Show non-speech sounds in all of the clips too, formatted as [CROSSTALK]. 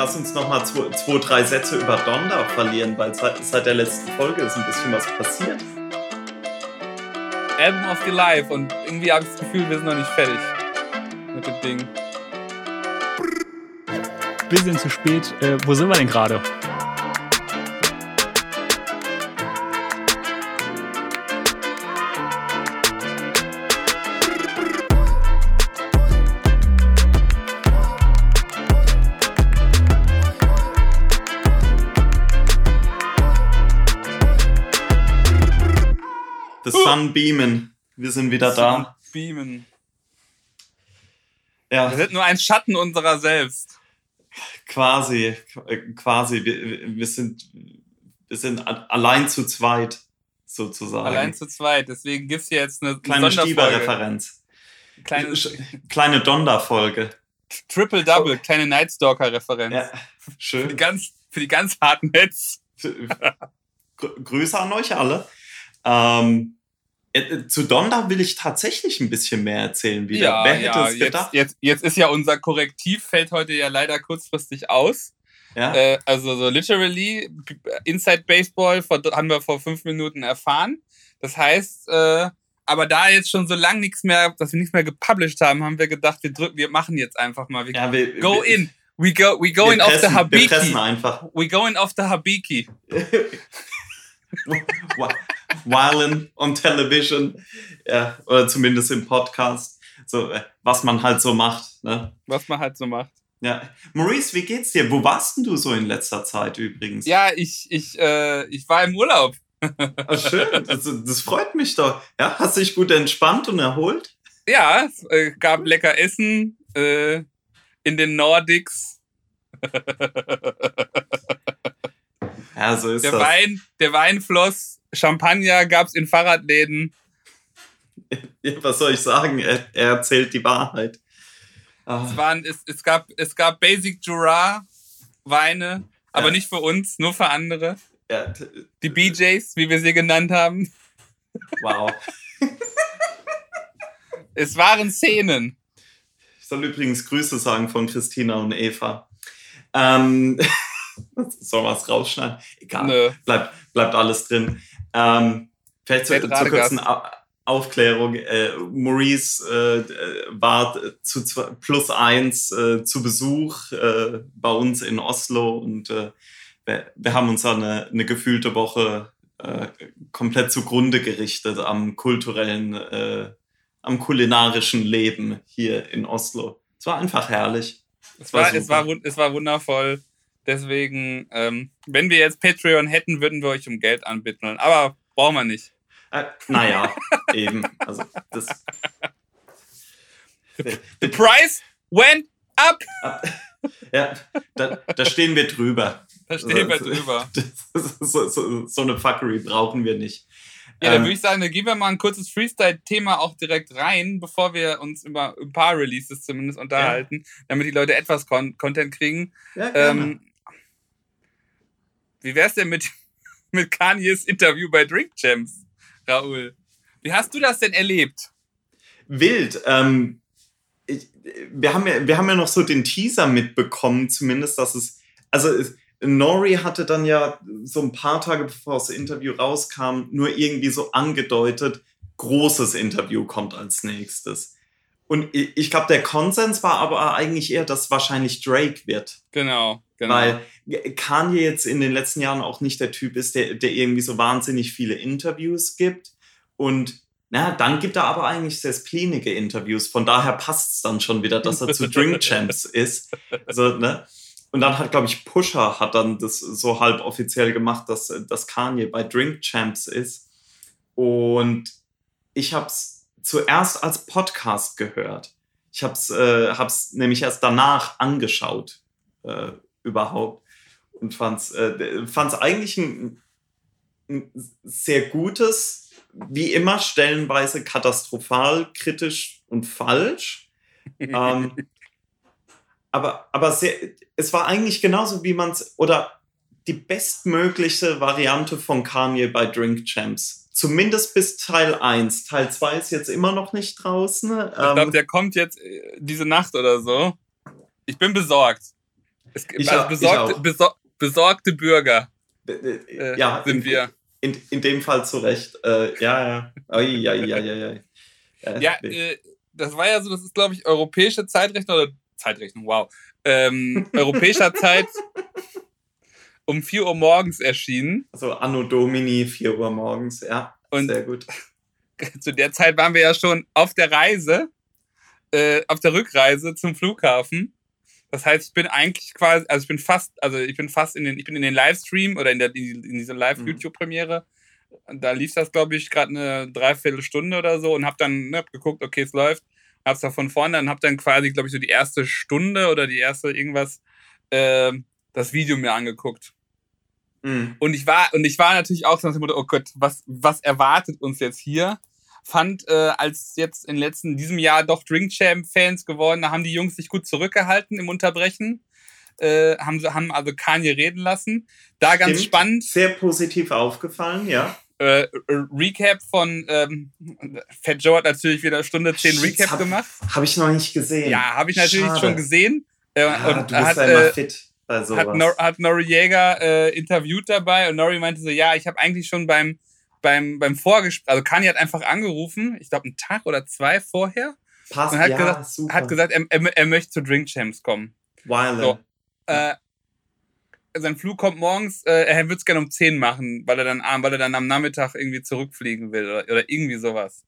lass uns noch mal zwei, zwei, drei Sätze über Donda verlieren, weil seit, seit der letzten Folge ist ein bisschen was passiert. Album of the Life und irgendwie habe ich das Gefühl, wir sind noch nicht fertig mit dem Ding. Bisschen zu spät. Äh, wo sind wir denn gerade? The Sun beamen. Wir sind wieder da. Beamen. Ja, Wir sind nur ein Schatten unserer selbst. quasi, quasi. Wir, wir sind, wir sind allein zu zweit, sozusagen. Allein zu zweit. Deswegen gibt es hier jetzt eine Kleine. Stieber-Referenz. Kleine Kleine Donda-Folge. Triple Double, kleine Nightstalker-Referenz. Ja, Für, die schön. ganz, für die ganz harten Hits. Gr- Grüße an euch alle. Ähm, äh, zu Donda will ich tatsächlich ein bisschen mehr erzählen wieder. Wer hätte es jetzt, gedacht? jetzt, jetzt ist ja unser Korrektiv, fällt heute ja leider kurzfristig aus. Ja? Äh, also so literally, b- Inside Baseball vor, haben wir vor fünf Minuten erfahren. Das heißt, äh, aber da jetzt schon so lang nichts mehr, dass wir nichts mehr gepublished haben, haben wir gedacht, wir drücken, wir machen jetzt einfach mal. Wir ja, wir, go wir, in. We go, we going off the pressen, wir Habiki. pressen einfach. We going off the Habiki. [LAUGHS] Violent on Television. Ja, oder zumindest im Podcast. So, äh, was man halt so macht. Ne? Was man halt so macht. Ja. Maurice, wie geht's dir? Wo warst denn du so in letzter Zeit übrigens? Ja, ich, ich, äh, ich war im Urlaub. Ah, schön. Das, das freut mich doch. Ja, hast dich gut entspannt und erholt? Ja, es äh, gab lecker Essen äh, in den Nordics. [LAUGHS] Ja, so ist Der das. Wein, der Wein floss. Champagner gab's in Fahrradläden. [LAUGHS] Ja, was soll ich sagen? Er, er erzählt die Wahrheit. Ah, Es, waren, es, es, gab, es gab Basic Jura Weine, aber Ja. nicht für uns, nur für andere. ja, Die BJs, wie wir sie genannt haben. wow. [LAUGHS] Es waren Szenen. Ich soll übrigens Grüße sagen von Christina und Eva. Ähm, [LAUGHS] [LAUGHS] soll man es rausschneiden? Egal. Nö. Bleibt, bleibt alles drin. Ähm, vielleicht zur gerade kurzen Aufklärung. Äh, Maurice äh, war zu zwei, plus eins äh, zu Besuch äh, bei uns in Oslo und äh, wir, wir haben uns da eine, eine gefühlte Woche äh, komplett zugrunde gerichtet am kulturellen, am kulinarischen Leben hier in Oslo. Es war einfach herrlich. Es war war, es, war, es war wundervoll. Deswegen, ähm, wenn wir jetzt Patreon hätten, würden wir euch um Geld anbitten. Aber brauchen wir nicht. Äh, naja, [LAUGHS] eben. Also das. The price went up. Ja, da, da stehen wir drüber. Da stehen wir drüber. [LAUGHS] So, so, so eine Fuckery brauchen wir nicht. Ja, dann Ähm, würde ich sagen, dann gehen wir mal ein kurzes Freestyle-Thema auch direkt rein, bevor wir uns über ein paar Releases zumindest unterhalten, damit die Leute etwas Con Content kriegen. ja, gerne. Ähm, wie wär's denn mit, [LAUGHS] mit Kanyes Interview bei Drink Champs, Raoul? Wie hast du das denn erlebt? Wild. Ähm, ich, wir, haben ja, wir haben ja noch so den Teaser mitbekommen, zumindest, dass es. Also, es, Nori hatte dann ja so ein paar Tage bevor das Interview rauskam, nur irgendwie so angedeutet, großes Interview kommt als nächstes. Und ich, ich glaube, der Konsens war aber eigentlich eher, dass wahrscheinlich Drake wird. Genau, genau. Weil Kanye jetzt in den letzten Jahren auch nicht der Typ ist, der, der irgendwie so wahnsinnig viele Interviews gibt. Und na, dann gibt er aber eigentlich sehr splenige Interviews. Von daher passt es dann schon wieder, dass er zu Drink [LAUGHS] Champs ist. Also, ne? Und dann hat, glaube ich, Pusher hat dann das so halb offiziell gemacht, dass, dass Kanye bei Drink Champs ist. Und ich habe es zuerst als Podcast gehört. Ich habe es äh, hab's nämlich erst danach angeschaut, äh, überhaupt. Und fand es äh, fand's eigentlich ein, ein sehr gutes, wie immer stellenweise katastrophal, kritisch und falsch. [LAUGHS] ähm, aber aber sehr, es war eigentlich genauso, wie man es, oder die bestmögliche Variante von Kanye bei Drink Champs. Zumindest bis Teil 1. Teil 2 ist jetzt immer noch nicht draußen. ich glaube, Ähm, der kommt jetzt äh, diese Nacht oder so. Ich bin besorgt. Es gibt also besorgte, besor besorgte Bürger. Äh, ja, sind in, wir. In, in dem Fall zu Recht. Äh, ja, ja. Oi, ja, ja, ja, ja. Ja, ja äh, das war ja so, das ist, glaube ich, europäische Zeitrechnung oder Zeitrechnung, wow. Ähm, europäischer [LAUGHS] Zeit um 4 Uhr morgens erschienen. Also Anno Domini 4 Uhr morgens, ja. Und sehr gut. [LAUGHS] Zu der Zeit waren wir ja schon auf der Reise, äh, auf der Rückreise zum Flughafen. Das heißt, ich bin eigentlich quasi, also ich bin fast, also ich bin fast in den, ich bin in den Livestream oder in der in dieser Live-YouTube-Premiere. Mhm. Da lief das, glaube ich, gerade eine Dreiviertelstunde oder so und habe dann ne, geguckt, okay, es läuft. Hab's da von vorne, dann habe dann quasi, glaube ich, so die erste Stunde oder die erste irgendwas äh, das Video mir angeguckt. Mhm. Und ich war, und ich war natürlich auch so nach dem Motto, oh Gott, was, was erwartet uns jetzt hier? Fand, äh, als jetzt in letzten, diesem Jahr doch Drink Champ Fans geworden, da haben die Jungs sich gut zurückgehalten im Unterbrechen. Äh, haben, haben also Kanye reden lassen. Da ganz Stimmt. spannend. Sehr positiv aufgefallen, ja. Äh, Recap von ähm, Fat Joe hat natürlich wieder Stunde 10 Recap hab, gemacht. Habe ich noch nicht gesehen. Ja, habe ich natürlich Schade. schon gesehen. Äh, ja, und du bist hat, ja immer äh, fit bei sowas. Hat, Nor hat Noriega äh, interviewt dabei und Nori meinte so, ja, ich habe eigentlich schon beim, beim, beim Vorgespräch, also Kanye hat einfach angerufen, ich glaube einen Tag oder zwei vorher. Passt, und hat ja, gesagt, super. hat gesagt er, er, er möchte zu Drink Champs kommen. Wild. So, äh, sein Flug kommt morgens, äh, er würde es gerne um 10 machen, weil er dann weil er dann am Nachmittag irgendwie zurückfliegen will oder, oder irgendwie sowas.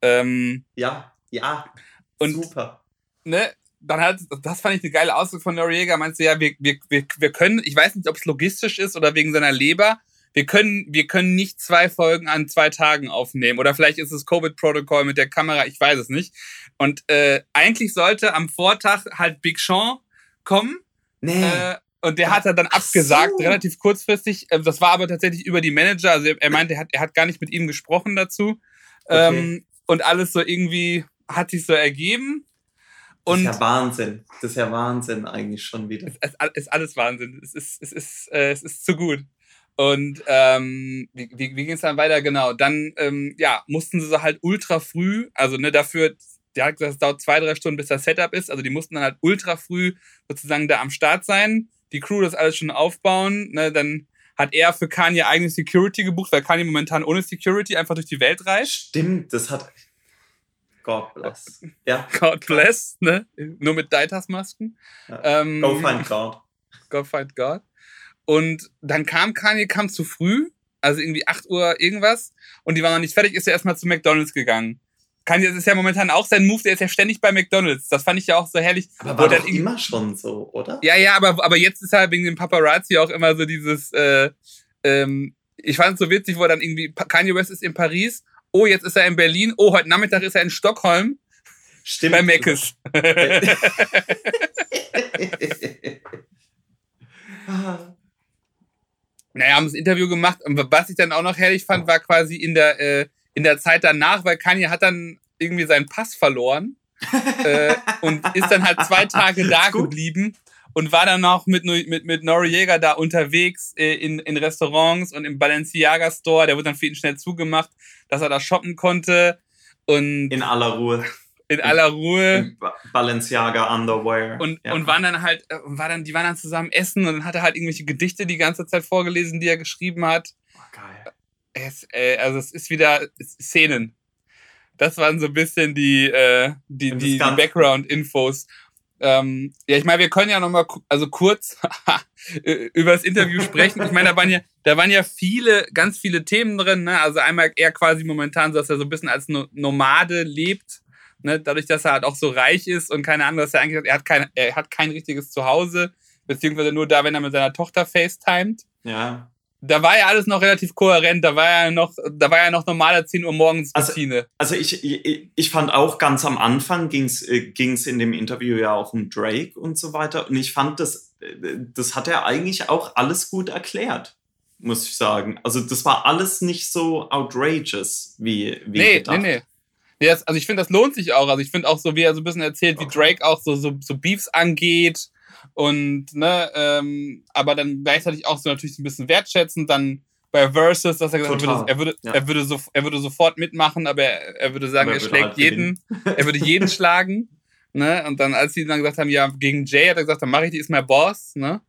Ähm, ja, ja. Und, super. Ne, dann hat, das fand ich eine geile Aussage von Noriega, meinte ja, wir, wir, wir, wir können, ich weiß nicht, ob es logistisch ist oder wegen seiner Leber, wir können, wir können nicht zwei Folgen an zwei Tagen aufnehmen. Oder vielleicht ist es Covid-Protokoll mit der Kamera, ich weiß es nicht. Und äh, eigentlich sollte am Vortag halt Big Sean kommen. Nee. Äh, und der hat er dann abgesagt, so. relativ kurzfristig. Ähm, das war aber tatsächlich über die Manager. Also er meinte, er hat, er hat gar nicht mit ihm gesprochen dazu. Okay. Ähm, und alles so irgendwie hat sich so ergeben. Und das ist ja Wahnsinn. Das ist ja Wahnsinn eigentlich schon wieder. Es ist alles Wahnsinn. Es ist, es ist, äh, es ist zu gut. Und ähm, wie, wie, wie ging es dann weiter? Genau. Dann ähm, ja, mussten sie halt ultra früh, also ne, dafür, der hat gesagt, es dauert zwei, drei Stunden, bis das Setup ist. Also die mussten dann halt ultra früh sozusagen da am Start sein. Die Crew das alles schon aufbauen. Ne, dann hat er für Kanye eigene Security gebucht, weil Kanye momentan ohne Security einfach durch die Welt reist. Stimmt, das hat God bless. Ja. [LAUGHS] God bless, ne? Nur mit Deitas-Masken. Ja. Ähm, go find God. Go find God. Und dann kam Kanye, kam zu früh, also irgendwie 8 Uhr irgendwas, und die waren noch nicht fertig, ist er erstmal zu McDonalds gegangen. Kanye, das ist ja momentan auch sein Move, der ist ja ständig bei McDonalds. Das fand ich ja auch so herrlich. Aber war doch immer schon so, oder? Ja, ja, aber, aber jetzt ist halt wegen dem Paparazzi auch immer so dieses, äh, ähm, ich fand es so witzig, wo er dann irgendwie, Kanye West ist in Paris oh, jetzt ist er in Berlin, oh, heute Nachmittag ist er in Stockholm. Stimmt. Bei Meckes. [LAUGHS] naja, haben das Interview gemacht. Und was ich dann auch noch herrlich fand, war quasi in der, äh, in der Zeit danach, weil Kanye hat dann irgendwie seinen Pass verloren [LAUGHS] äh, und ist dann halt zwei Tage da geblieben und war dann noch mit, mit, mit Noriega da unterwegs äh, in, in Restaurants und im Balenciaga Store. Der wurde dann für ihn schnell zugemacht, dass er da shoppen konnte. Und in aller Ruhe. In aller Ruhe. Balenciaga Underwear. Und, ja. und waren dann halt, äh, war dann, die waren dann zusammen essen und dann hat er halt irgendwelche Gedichte die ganze Zeit vorgelesen, die er geschrieben hat. Oh, geil. Es, äh, also es ist wieder Szenen. Das waren so ein bisschen die, äh, die, die, die Background-Infos. Ähm, ja, ich meine, wir können ja noch mal also kurz [LAUGHS] über das Interview sprechen. Ich meine, da waren ja, da waren ja viele, ganz viele Themen drin. Ne? Also einmal er quasi momentan, so, dass er so ein bisschen als Nomade lebt. Ne? Dadurch, dass er halt auch so reich ist und keine Ahnung, dass er eigentlich er hat kein, er hat kein richtiges Zuhause, beziehungsweise nur da, wenn er mit seiner Tochter FaceTimet. Ja da war ja alles noch relativ kohärent, da war ja noch, da war ja noch normale 10 Uhr morgens also, Routine. Also, also ich, ich, ich fand auch ganz am Anfang ging's äh, ging's in dem Interview ja auch um Drake und so weiter. Und ich fand, das, äh, das hat er eigentlich auch alles gut erklärt, muss ich sagen. Also das war alles nicht so outrageous wie, wie nee, gedacht. Nee, nee. Nee. also ich finde, das lohnt sich auch. Also ich finde auch so, wie er so ein bisschen erzählt, wie Drake auch so, so, so Beefs angeht und, ne, ähm, aber dann gleichzeitig auch so natürlich ein bisschen wertschätzen, dann bei Versus, dass er gesagt hat, er würde, ja. er, würde so, er würde sofort mitmachen, aber er, er würde sagen, aber er, er schlägt halt jeden, [LAUGHS] er würde jeden schlagen. Ne? Und dann, als sie dann gesagt haben, ja, gegen Jay, hat er gesagt, dann mache ich die, ist mein Boss, ne?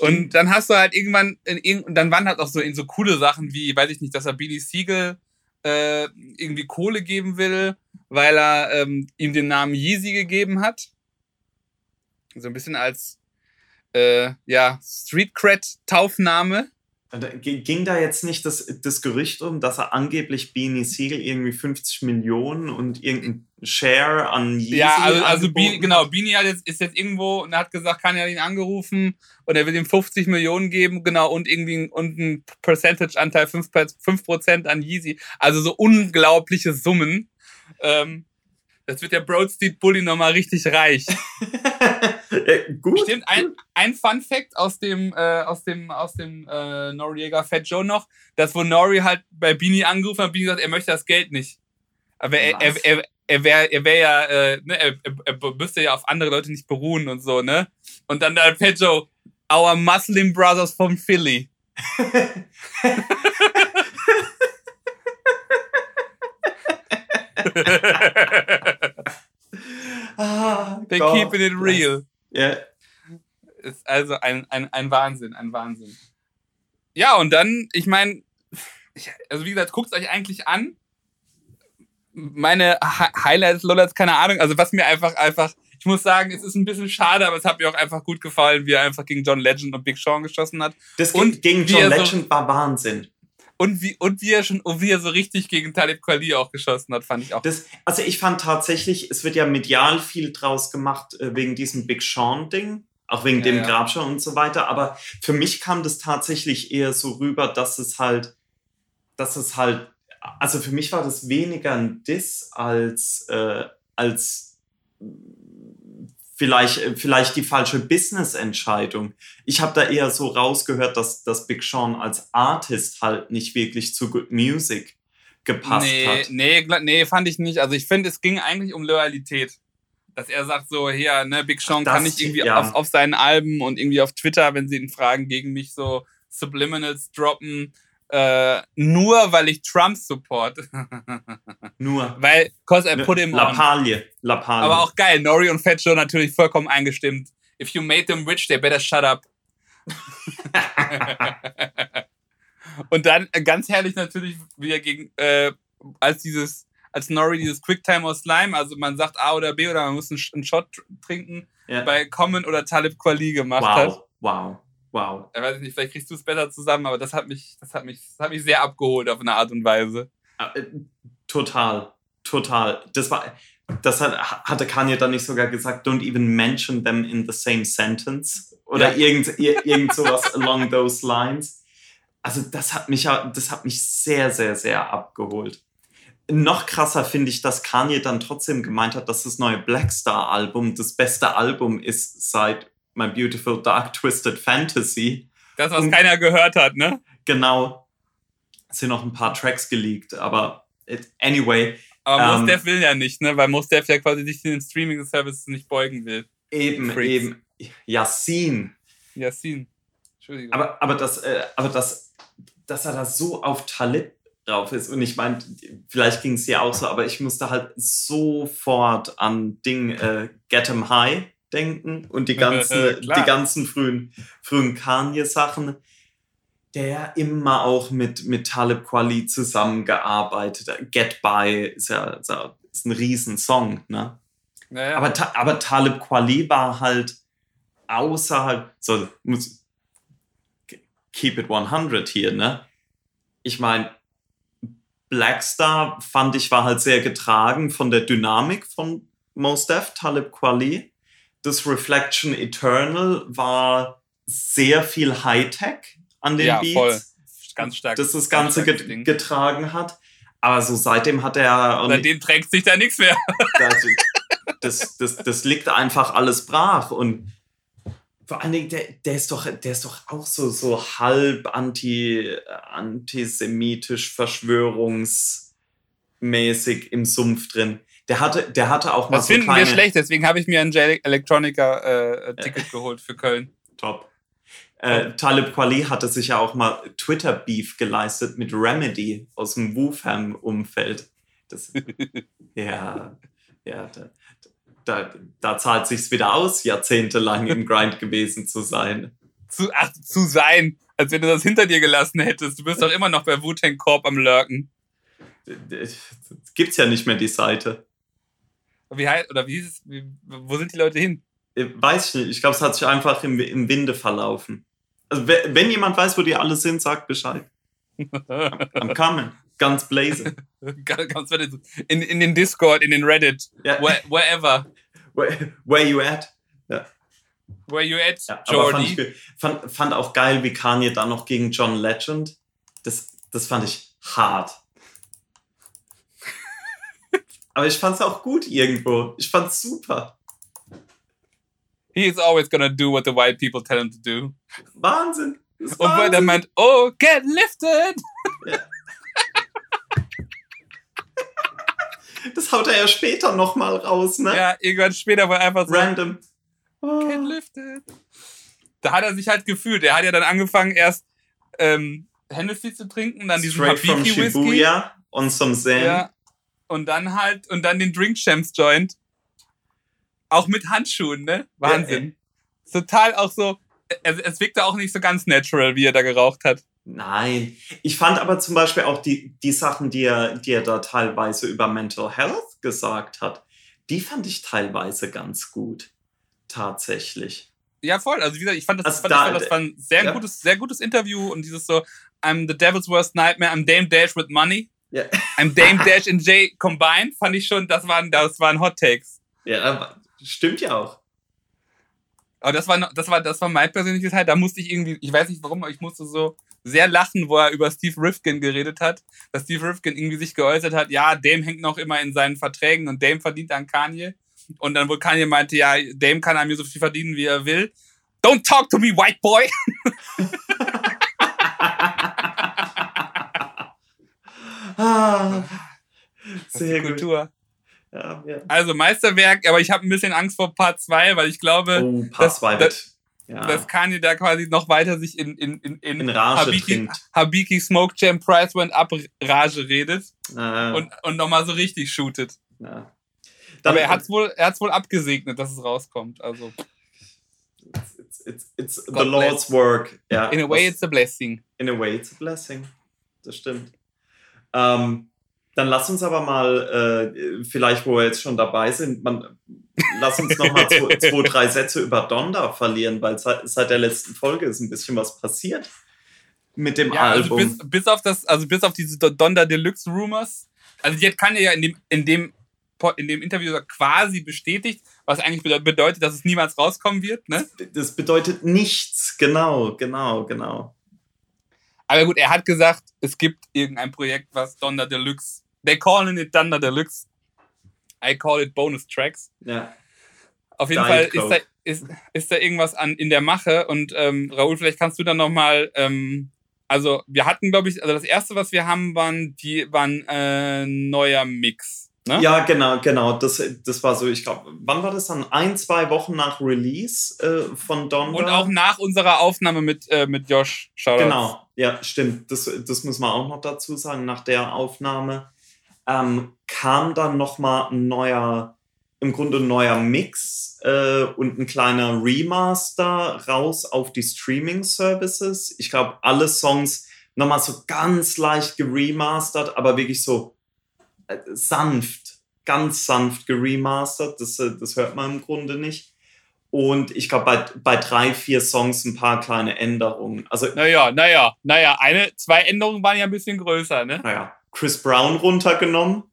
Und dann hast du halt irgendwann, in, dann waren halt auch so in so coole Sachen wie, weiß ich nicht, dass er Beanie Siegel äh, irgendwie Kohle geben will, weil er ähm, ihm den Namen Yeezy gegeben hat. So ein bisschen als äh, ja, Street Cred Taufname. Ging da jetzt nicht das, das Gerücht um, dass er angeblich Beanie Siegel irgendwie 50 Millionen und irgendein Share an Yeezy Ja, also, also Beanie, genau, Beanie jetzt, ist jetzt irgendwo und hat gesagt, kann er ihn angerufen und er will ihm 50 Millionen geben, genau, und irgendwie und ein Percentage-Anteil 5%, 5 an Yeezy. Also so unglaubliche Summen. Ähm, das wird der Broad Street Bully nochmal richtig reich. [LAUGHS] [LAUGHS] äh, gut. Stimmt, ein, ein Fun Fact aus dem, äh, aus dem, aus dem äh, Noriega Fat Joe noch, dass wo Nori halt bei Beanie angerufen hat, Beanie gesagt, er möchte das Geld nicht. Aber er, er, er, er wäre er wär ja, äh, ne, er, er, müsste ja auf andere Leute nicht beruhen und so, ne? Und dann der Fat Joe, our Muslim Brothers from Philly. ah, [LAUGHS] They keeping it [LAUGHS] real. Ja. Ist also ein, ein, ein Wahnsinn, ein Wahnsinn. Ja, und dann, ich meine, also wie gesagt, guckt es euch eigentlich an. Meine Highlights, Lowlights, keine Ahnung. Also was mir einfach, einfach, ich muss sagen, es ist ein bisschen schade, aber es hat mir auch einfach gut gefallen, wie er einfach gegen John Legend und Big Sean geschossen hat. Das und gegen John Legend so, war Wahnsinn. Und wie, und wie er schon, und wie er so richtig gegen Talib Kweli auch geschossen hat, fand ich auch. Das, also ich fand tatsächlich, es wird ja medial viel draus gemacht äh, wegen diesem Big Sean-Ding, auch wegen ja, dem ja. Grabscher und so weiter. Aber für mich kam das tatsächlich eher so rüber, dass es halt, dass es halt, also für mich war das weniger ein Diss als, äh, als vielleicht, äh, vielleicht die falsche Business-Entscheidung. Ich habe da eher so rausgehört, dass, dass Big Sean als Artist halt nicht wirklich zu Good Music gepasst nee, hat. Nee, nee, fand ich nicht. Also ich finde, es ging eigentlich um Loyalität. Dass er sagt so, hier, ne, Big Sean Ach, kann nicht irgendwie ja. auf, auf seinen Alben und irgendwie auf Twitter, wenn sie ihn fragen, gegen mich so Subliminals droppen äh, nur weil ich Trump support. [LAUGHS] nur. Weil, cause I ne, put him Lappalie. on. Lappalie. Aber auch geil. Nori und Fat Joe natürlich vollkommen eingestimmt. If you made them rich, they better shut up. [LAUGHS] und dann äh, ganz herrlich natürlich wieder gegen, äh, als dieses, als Nori dieses Quicktime aus Slime, also man sagt A oder B oder man muss einen, einen Shot trinken, ja. bei Common oder Talib Kweli gemacht wow. hat. Wow. Wow. Ich weiß nicht, vielleicht kriegst du es besser zusammen, aber das hat mich, das hat mich, das hat mich sehr abgeholt auf eine Art und Weise. Ah, äh, total, total. Das war, das hat, hatte Kanye dann nicht sogar gesagt, don't even mention them in the same sentence oder ja. irgend, irgend sowas [LAUGHS] along those lines. Also das hat mich, das hat mich sehr, sehr, sehr abgeholt. Noch krasser finde ich, dass Kanye dann trotzdem gemeint hat, dass das neue Blackstar Album das beste Album ist seit My Beautiful Dark [LAUGHS] Twisted Fantasy. Das, was Und, keiner gehört hat, ne? Genau. Es sind noch ein paar Tracks geleakt, aber it, anyway. Aber ähm, Mos will ja nicht, ne? Weil Mos ja quasi sich den Streaming-Services nicht beugen will. Eben, Freaks. eben. Yassin. Yassin. Entschuldigung. Aber, aber, das, äh, aber das, dass er da so auf Talib drauf ist. Und ich meine, vielleicht ging es ja auch so, aber ich musste halt sofort an Ding äh, Get 'em High denken und die [LAUGHS] ganzen, die ganzen frühen, frühen Kanye-Sachen, der immer auch mit, mit Talib Kweli zusammengearbeitet hat. Get By ist ja, ist, ja, ist ein Riesensong, ne? Naja. Aber, aber Talib Kweli war halt außerhalb, so, muss, keep it 100 hier, ne? Ich meine, Blackstar fand ich war halt sehr getragen von der Dynamik von Most Def, Talib Kweli das Reflection Eternal war sehr viel Hightech an den ja, Beats. Voll. Ganz stark. Dass das Ganze get getragen hat. Aber so seitdem hat er. Seitdem trägt sich da nichts mehr. [LAUGHS] Das, das, das, liegt einfach alles brach. Und vor allen Dingen, der, der, ist, doch, der ist doch auch so, so halb anti, antisemitisch, verschwörungsmäßig im Sumpf drin. Der hatte, der hatte auch mal das so finden kleine... wir schlecht, deswegen habe ich mir ein J Electronica äh, Ticket geholt für Köln. Top. Äh, Talib Kweli hatte sich ja auch mal Twitter-Beef geleistet mit Remedy aus dem Wu-Fam-Umfeld. [LAUGHS] ja, ja, da, da, da zahlt sich's wieder aus, jahrzehntelang im Grind gewesen zu sein. Zu, ach, zu sein, als wenn du das hinter dir gelassen hättest. Du bist doch immer noch bei Wu-Tang Corp am Lurken. Gibt's ja nicht mehr die Seite. Wie heißt, oder wie ist es, wo sind die Leute hin? Äh, Weiß ich nicht. Ich glaube, es hat sich einfach im, im Winde verlaufen. Also, we- wenn jemand weiß, wo die alle sind, sagt Bescheid. [LAUGHS] I'm coming. Ganz blaze. Ganz in, in den Discord, in den Reddit, Ja. where, wherever. Where, where you at? Where you at, Ja, aber fand, ich, Jordi? fand, fand auch geil, wie Kanye da noch gegen John Legend. Das, das fand ich hart. Aber ich fand's auch gut irgendwo. Ich fand's super. He is always gonna do what the white people tell him to do. Wahnsinn. Und weil der meint, oh, get lifted! Das haut er ja später nochmal raus, ne? Ja, irgendwann später war er einfach so, Random. get lifted. Da hat er sich halt gefühlt. Er hat ja dann angefangen, erst ähm, Hennessy zu trinken, dann diesen Straight from Habiki Whisky. Shibuya on some Zen. Ja. Und dann halt, und dann den Drink Champs Joint. Auch mit Handschuhen, ne? Wahnsinn. Total auch so, es, es wirkte auch nicht so ganz natural, wie er da geraucht hat. Nein. Ich fand aber zum Beispiel auch die, die Sachen, die er, die er da teilweise über Mental Health gesagt hat, die fand ich teilweise ganz gut. Tatsächlich. Ja, voll. Also wie gesagt, ich fand das, Also fand, da- ich fand, das war ein sehr ja. gutes, sehr gutes Interview und dieses so, I'm the devil's worst nightmare, I'm Dame Dash with money. Ja. I'm Dame [LAUGHS] Dash and Jay combined, fand ich schon, das waren, das waren Hot Takes. Ja, stimmt ja auch. Aber das war, das war, das war mein persönliches Teil. Da musste ich irgendwie, ich weiß nicht warum, aber ich musste so sehr lachen, wo er über Steve Rifkin geredet hat. Dass Steve Rifkin irgendwie sich geäußert hat, ja, Dame hängt noch immer in seinen Verträgen und Dame verdient an Kanye. Und dann wohl Kanye meinte, ja, Dame kann an mir so viel verdienen, wie er will. Don't talk to me, white boy! [LAUGHS] ah, Das sehr gut. Kultur. Ja, ja. Also Meisterwerk, aber ich habe ein bisschen Angst vor Part 2, weil ich glaube, Oh, Part das- 2 wird. Ja. dass Kanye da quasi noch weiter sich in, in, in, in, In Rage Habiki. Habiki Smoke Jam Price Went Up Rage redet Äh, und, und nochmal so richtig shootet. ja. Dann, Aber er hat es wohl, er hat's wohl abgesegnet, dass es rauskommt. Also, It's, it's, it's the God Lord's work. Ja, in a way, das- it's a blessing. In a way, it's a blessing. Das stimmt. Ähm, dann lass uns aber mal, äh, vielleicht, wo wir jetzt schon dabei sind, man, lass uns noch mal zwei, [LAUGHS] zwei, drei Sätze über Donda verlieren, weil seit, seit der letzten Folge ist ein bisschen was passiert mit dem Ja, also Album. bis, bis auf das, also bis auf diese Donda Deluxe Rumors. Also die hat Kanye ja in dem, in dem, in dem Interview quasi bestätigt, was eigentlich bede- bedeutet, dass es niemals rauskommen wird, ne? das bedeutet nichts. Genau, genau, genau. Aber gut, er hat gesagt, es gibt irgendein Projekt, was Donda Deluxe. They calling it Donda Deluxe. I call it Bonus Tracks. Ja. Auf jeden Diet Fall ist da, ist, ist da irgendwas an, in der Mache. Und ähm, Raoul, vielleicht kannst du dann nochmal. Ähm, also, wir hatten, glaube ich, also das erste, was wir haben, waren, die, waren äh, neuer Mix. Ne? Ja, genau, genau. Das, das war so, ich glaube, wann war das dann? Ein, zwei Wochen nach Release äh, von Donda. Und auch nach unserer Aufnahme mit, äh, mit Josh. Shoutouts. Genau, ja, stimmt. Das, das muss man auch noch dazu sagen. Nach der Aufnahme ähm, kam dann nochmal ein neuer, im Grunde ein neuer Mix äh, und ein kleiner Remaster raus auf die Streaming-Services. Ich glaube, alle Songs nochmal so ganz leicht geremastert, aber wirklich so sanft, ganz sanft geremastert. Das, äh, das hört man im Grunde nicht. Und ich glaube, bei, bei drei, vier Songs ein paar kleine Änderungen. Also, Naja, naja, naja. Eine, zwei Änderungen waren ja ein bisschen größer, ne? naja, Chris Brown runtergenommen.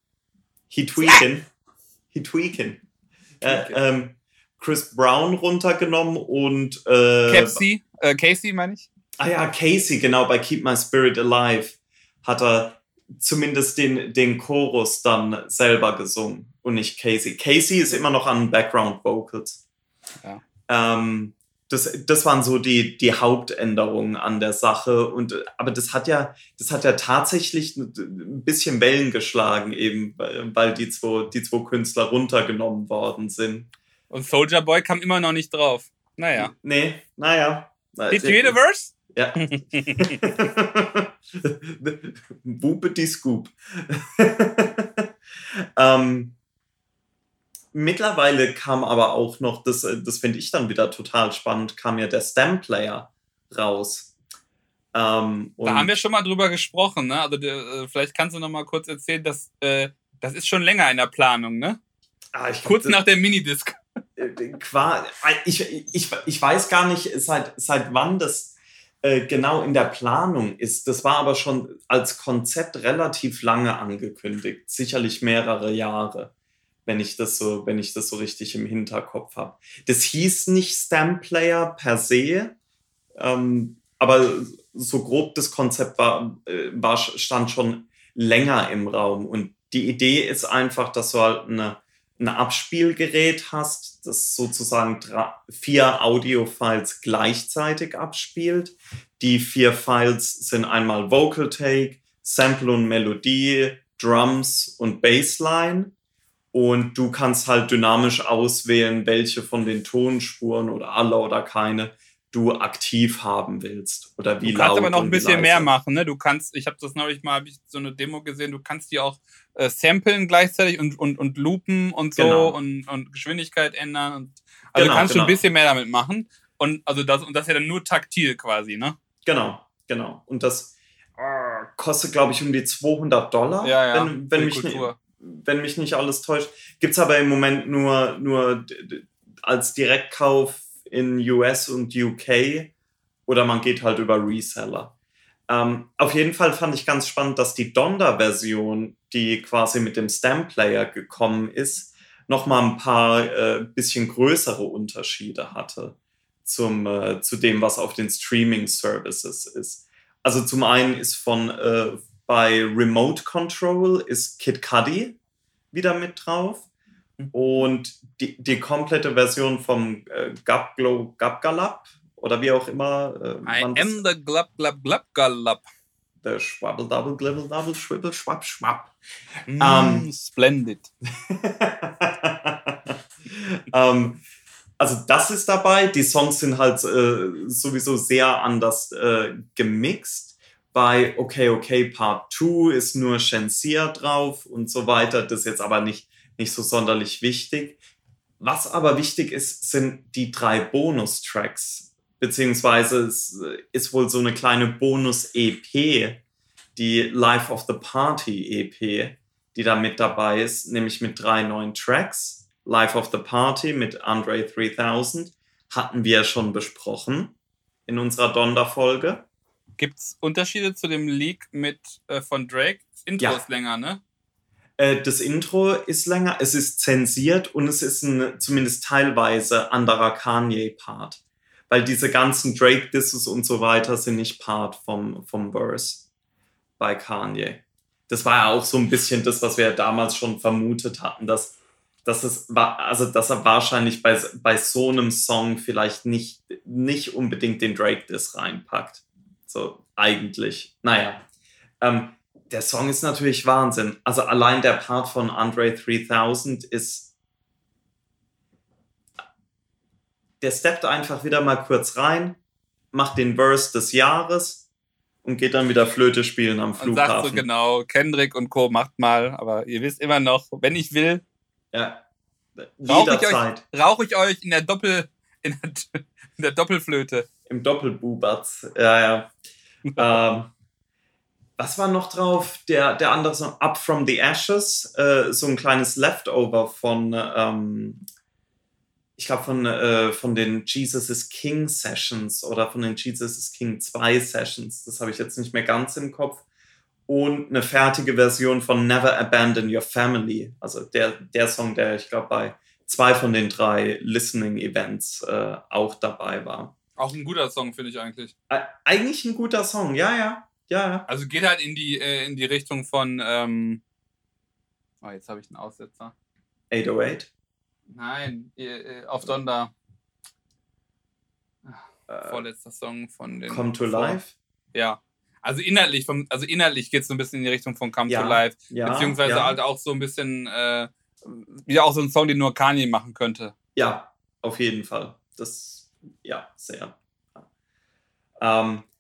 He tweaking. He tweaking. Äh, ähm, Chris Brown runtergenommen und äh, Casey, äh, Casey meine ich. Ah ja, Casey, genau, bei Keep My Spirit Alive hat er zumindest den, den Chorus dann selber gesungen und nicht Casey. Casey ist immer noch an Background Vocals. Ja. Ähm, das, das waren so die, die Hauptänderungen an der Sache. Und, aber das hat ja, das hat ja tatsächlich ein bisschen Wellen geschlagen, eben, weil weil die zwei, die zwei Künstler runtergenommen worden sind. Und Soldier Boy kam immer noch nicht drauf. Naja. Nee, naja. Did you hear the verse? Ja. [LAUGHS] [LAUGHS] Wupe die Scoop. ähm, mittlerweile kam aber auch noch, das, äh, das finde ich dann wieder total spannend, kam ja der Stem Player raus. Ähm, da haben wir schon mal drüber gesprochen, ne? Also äh, vielleicht kannst du noch mal kurz erzählen, dass äh, das ist schon länger in der Planung, ne? Ah, Kurz nach der Minidisc. Äh, ich, ich, ich weiß gar nicht, seit, seit wann das genau in der Planung ist. Das war aber schon als Konzept relativ lange angekündigt, sicherlich mehrere Jahre, wenn ich das so, wenn ich das so richtig im Hinterkopf habe. Das hieß nicht Stamp Player per se, ähm, aber so grob das Konzept war, äh, war, stand schon länger im Raum. Und die Idee ist einfach, dass du halt eine, ein Abspielgerät hast, das sozusagen vier Audio-Files gleichzeitig abspielt. Die vier Files sind einmal Vocal Take, Sample und Melodie, Drums und Bassline. Und du kannst halt dynamisch auswählen, welche von den Tonspuren oder alle oder keine du aktiv haben willst oder wie laut. Du kannst aber noch ein bisschen mehr machen, ne? Du kannst, ich habe das neulich mal, habe ich so eine Demo gesehen, du kannst die auch äh, samplen gleichzeitig und, und, und loopen und so genau. und, und Geschwindigkeit ändern. Und, also genau, kannst genau. du ein bisschen mehr damit machen. Und also das, und das ist ja dann nur taktil quasi, ne? Genau, genau. Und das äh, kostet, glaube ich, um die 200 Dollar, ja, ja, wenn, wenn mich, nicht, wenn mich nicht alles täuscht. Gibt es aber im Moment nur, nur als Direktkauf in US und UK oder man geht halt über Reseller. Ähm, auf jeden Fall fand ich ganz spannend, dass die Donda-Version, die quasi mit dem Stamp-Player gekommen ist, nochmal ein paar äh, bisschen größere Unterschiede hatte zum, äh, zu dem, was auf den Streaming-Services ist. Also zum einen ist von äh, bei Remote Control ist Kid Cudi wieder mit drauf. Und die, die komplette Version vom äh, Gabglo Gabgalab oder wie auch immer. Äh, I am the Glub Glub Glub Galab. Der Schwabbel Double Glibble Double Schwibbel Schwapp Schwapp. Mm, um, splendid. um, [LAUGHS] also das ist dabei. Die Songs sind halt äh, sowieso sehr anders äh, gemixt. Bei Okay Okay Part 2 ist nur Shensia drauf und so weiter. Das ist jetzt aber nicht nicht so sonderlich wichtig. Was aber wichtig ist, sind die drei Bonustracks, beziehungsweise es ist wohl so eine kleine Bonus-EP, die Life of the Party EP, die da mit dabei ist, nämlich mit drei neuen Tracks. Life of the Party mit Andre 3000 hatten wir schon besprochen in unserer Donda-Folge. Gibt es Unterschiede zu dem Leak mit äh, von Drake? Das Intro ja. ist länger, ne? Äh, das Intro ist länger, es ist zensiert und es ist ein zumindest teilweise anderer Kanye-Part. Weil diese ganzen Drake-Disses und so weiter sind nicht Part vom, vom Verse bei Kanye. Das war ja auch so ein bisschen das, was wir damals schon vermutet hatten, dass, dass, es, also, dass er wahrscheinlich bei, bei so einem Song vielleicht nicht, nicht unbedingt den Drake-Diss reinpackt. So, eigentlich. Naja. Ähm, der Song ist natürlich Wahnsinn. Also allein der Part von Andre 3000 ist. Der steppt einfach wieder mal kurz rein, macht den Verse des Jahres und geht dann wieder Flöte spielen am Flughafen. Und sagt so genau, Kendrick und Co. macht mal, aber ihr wisst immer noch, wenn ich will. Ja. Jederzeit. Rauche ich euch in der Doppel, in der, in der Doppelflöte. Im Doppelbubatz, ja, ja. [LAUGHS] ähm, was war noch drauf? Der, der andere Song, Up From the Ashes, äh, so ein kleines Leftover von, ähm, ich glaube, von, äh, von den Jesus is King Sessions oder von den Jesus is King 2 Sessions. Das habe ich jetzt nicht mehr ganz im Kopf. Und eine fertige Version von Never Abandon Your Family. Also der, der Song, der ich glaube bei zwei von den drei Listening Events äh, auch dabei war. Auch ein guter Song, finde ich eigentlich. Äh, eigentlich ein guter Song, ja, ja. Ja. Also geht halt in die, äh, in die Richtung von. Ähm oh, jetzt habe ich einen Aussetzer. 808? Nein, äh, auf Donda. Äh, Vorletzter Song von den. Come to Life? Ja. Also inhaltlich, vom, also inhaltlich geht es so ein bisschen in die Richtung von Come ja, to Life. Ja, beziehungsweise ja. halt auch so ein bisschen, äh, wieder auch so ein Song, den nur Kanye machen könnte. Ja, auf jeden Fall. Das, ja, sehr. Ähm, äh,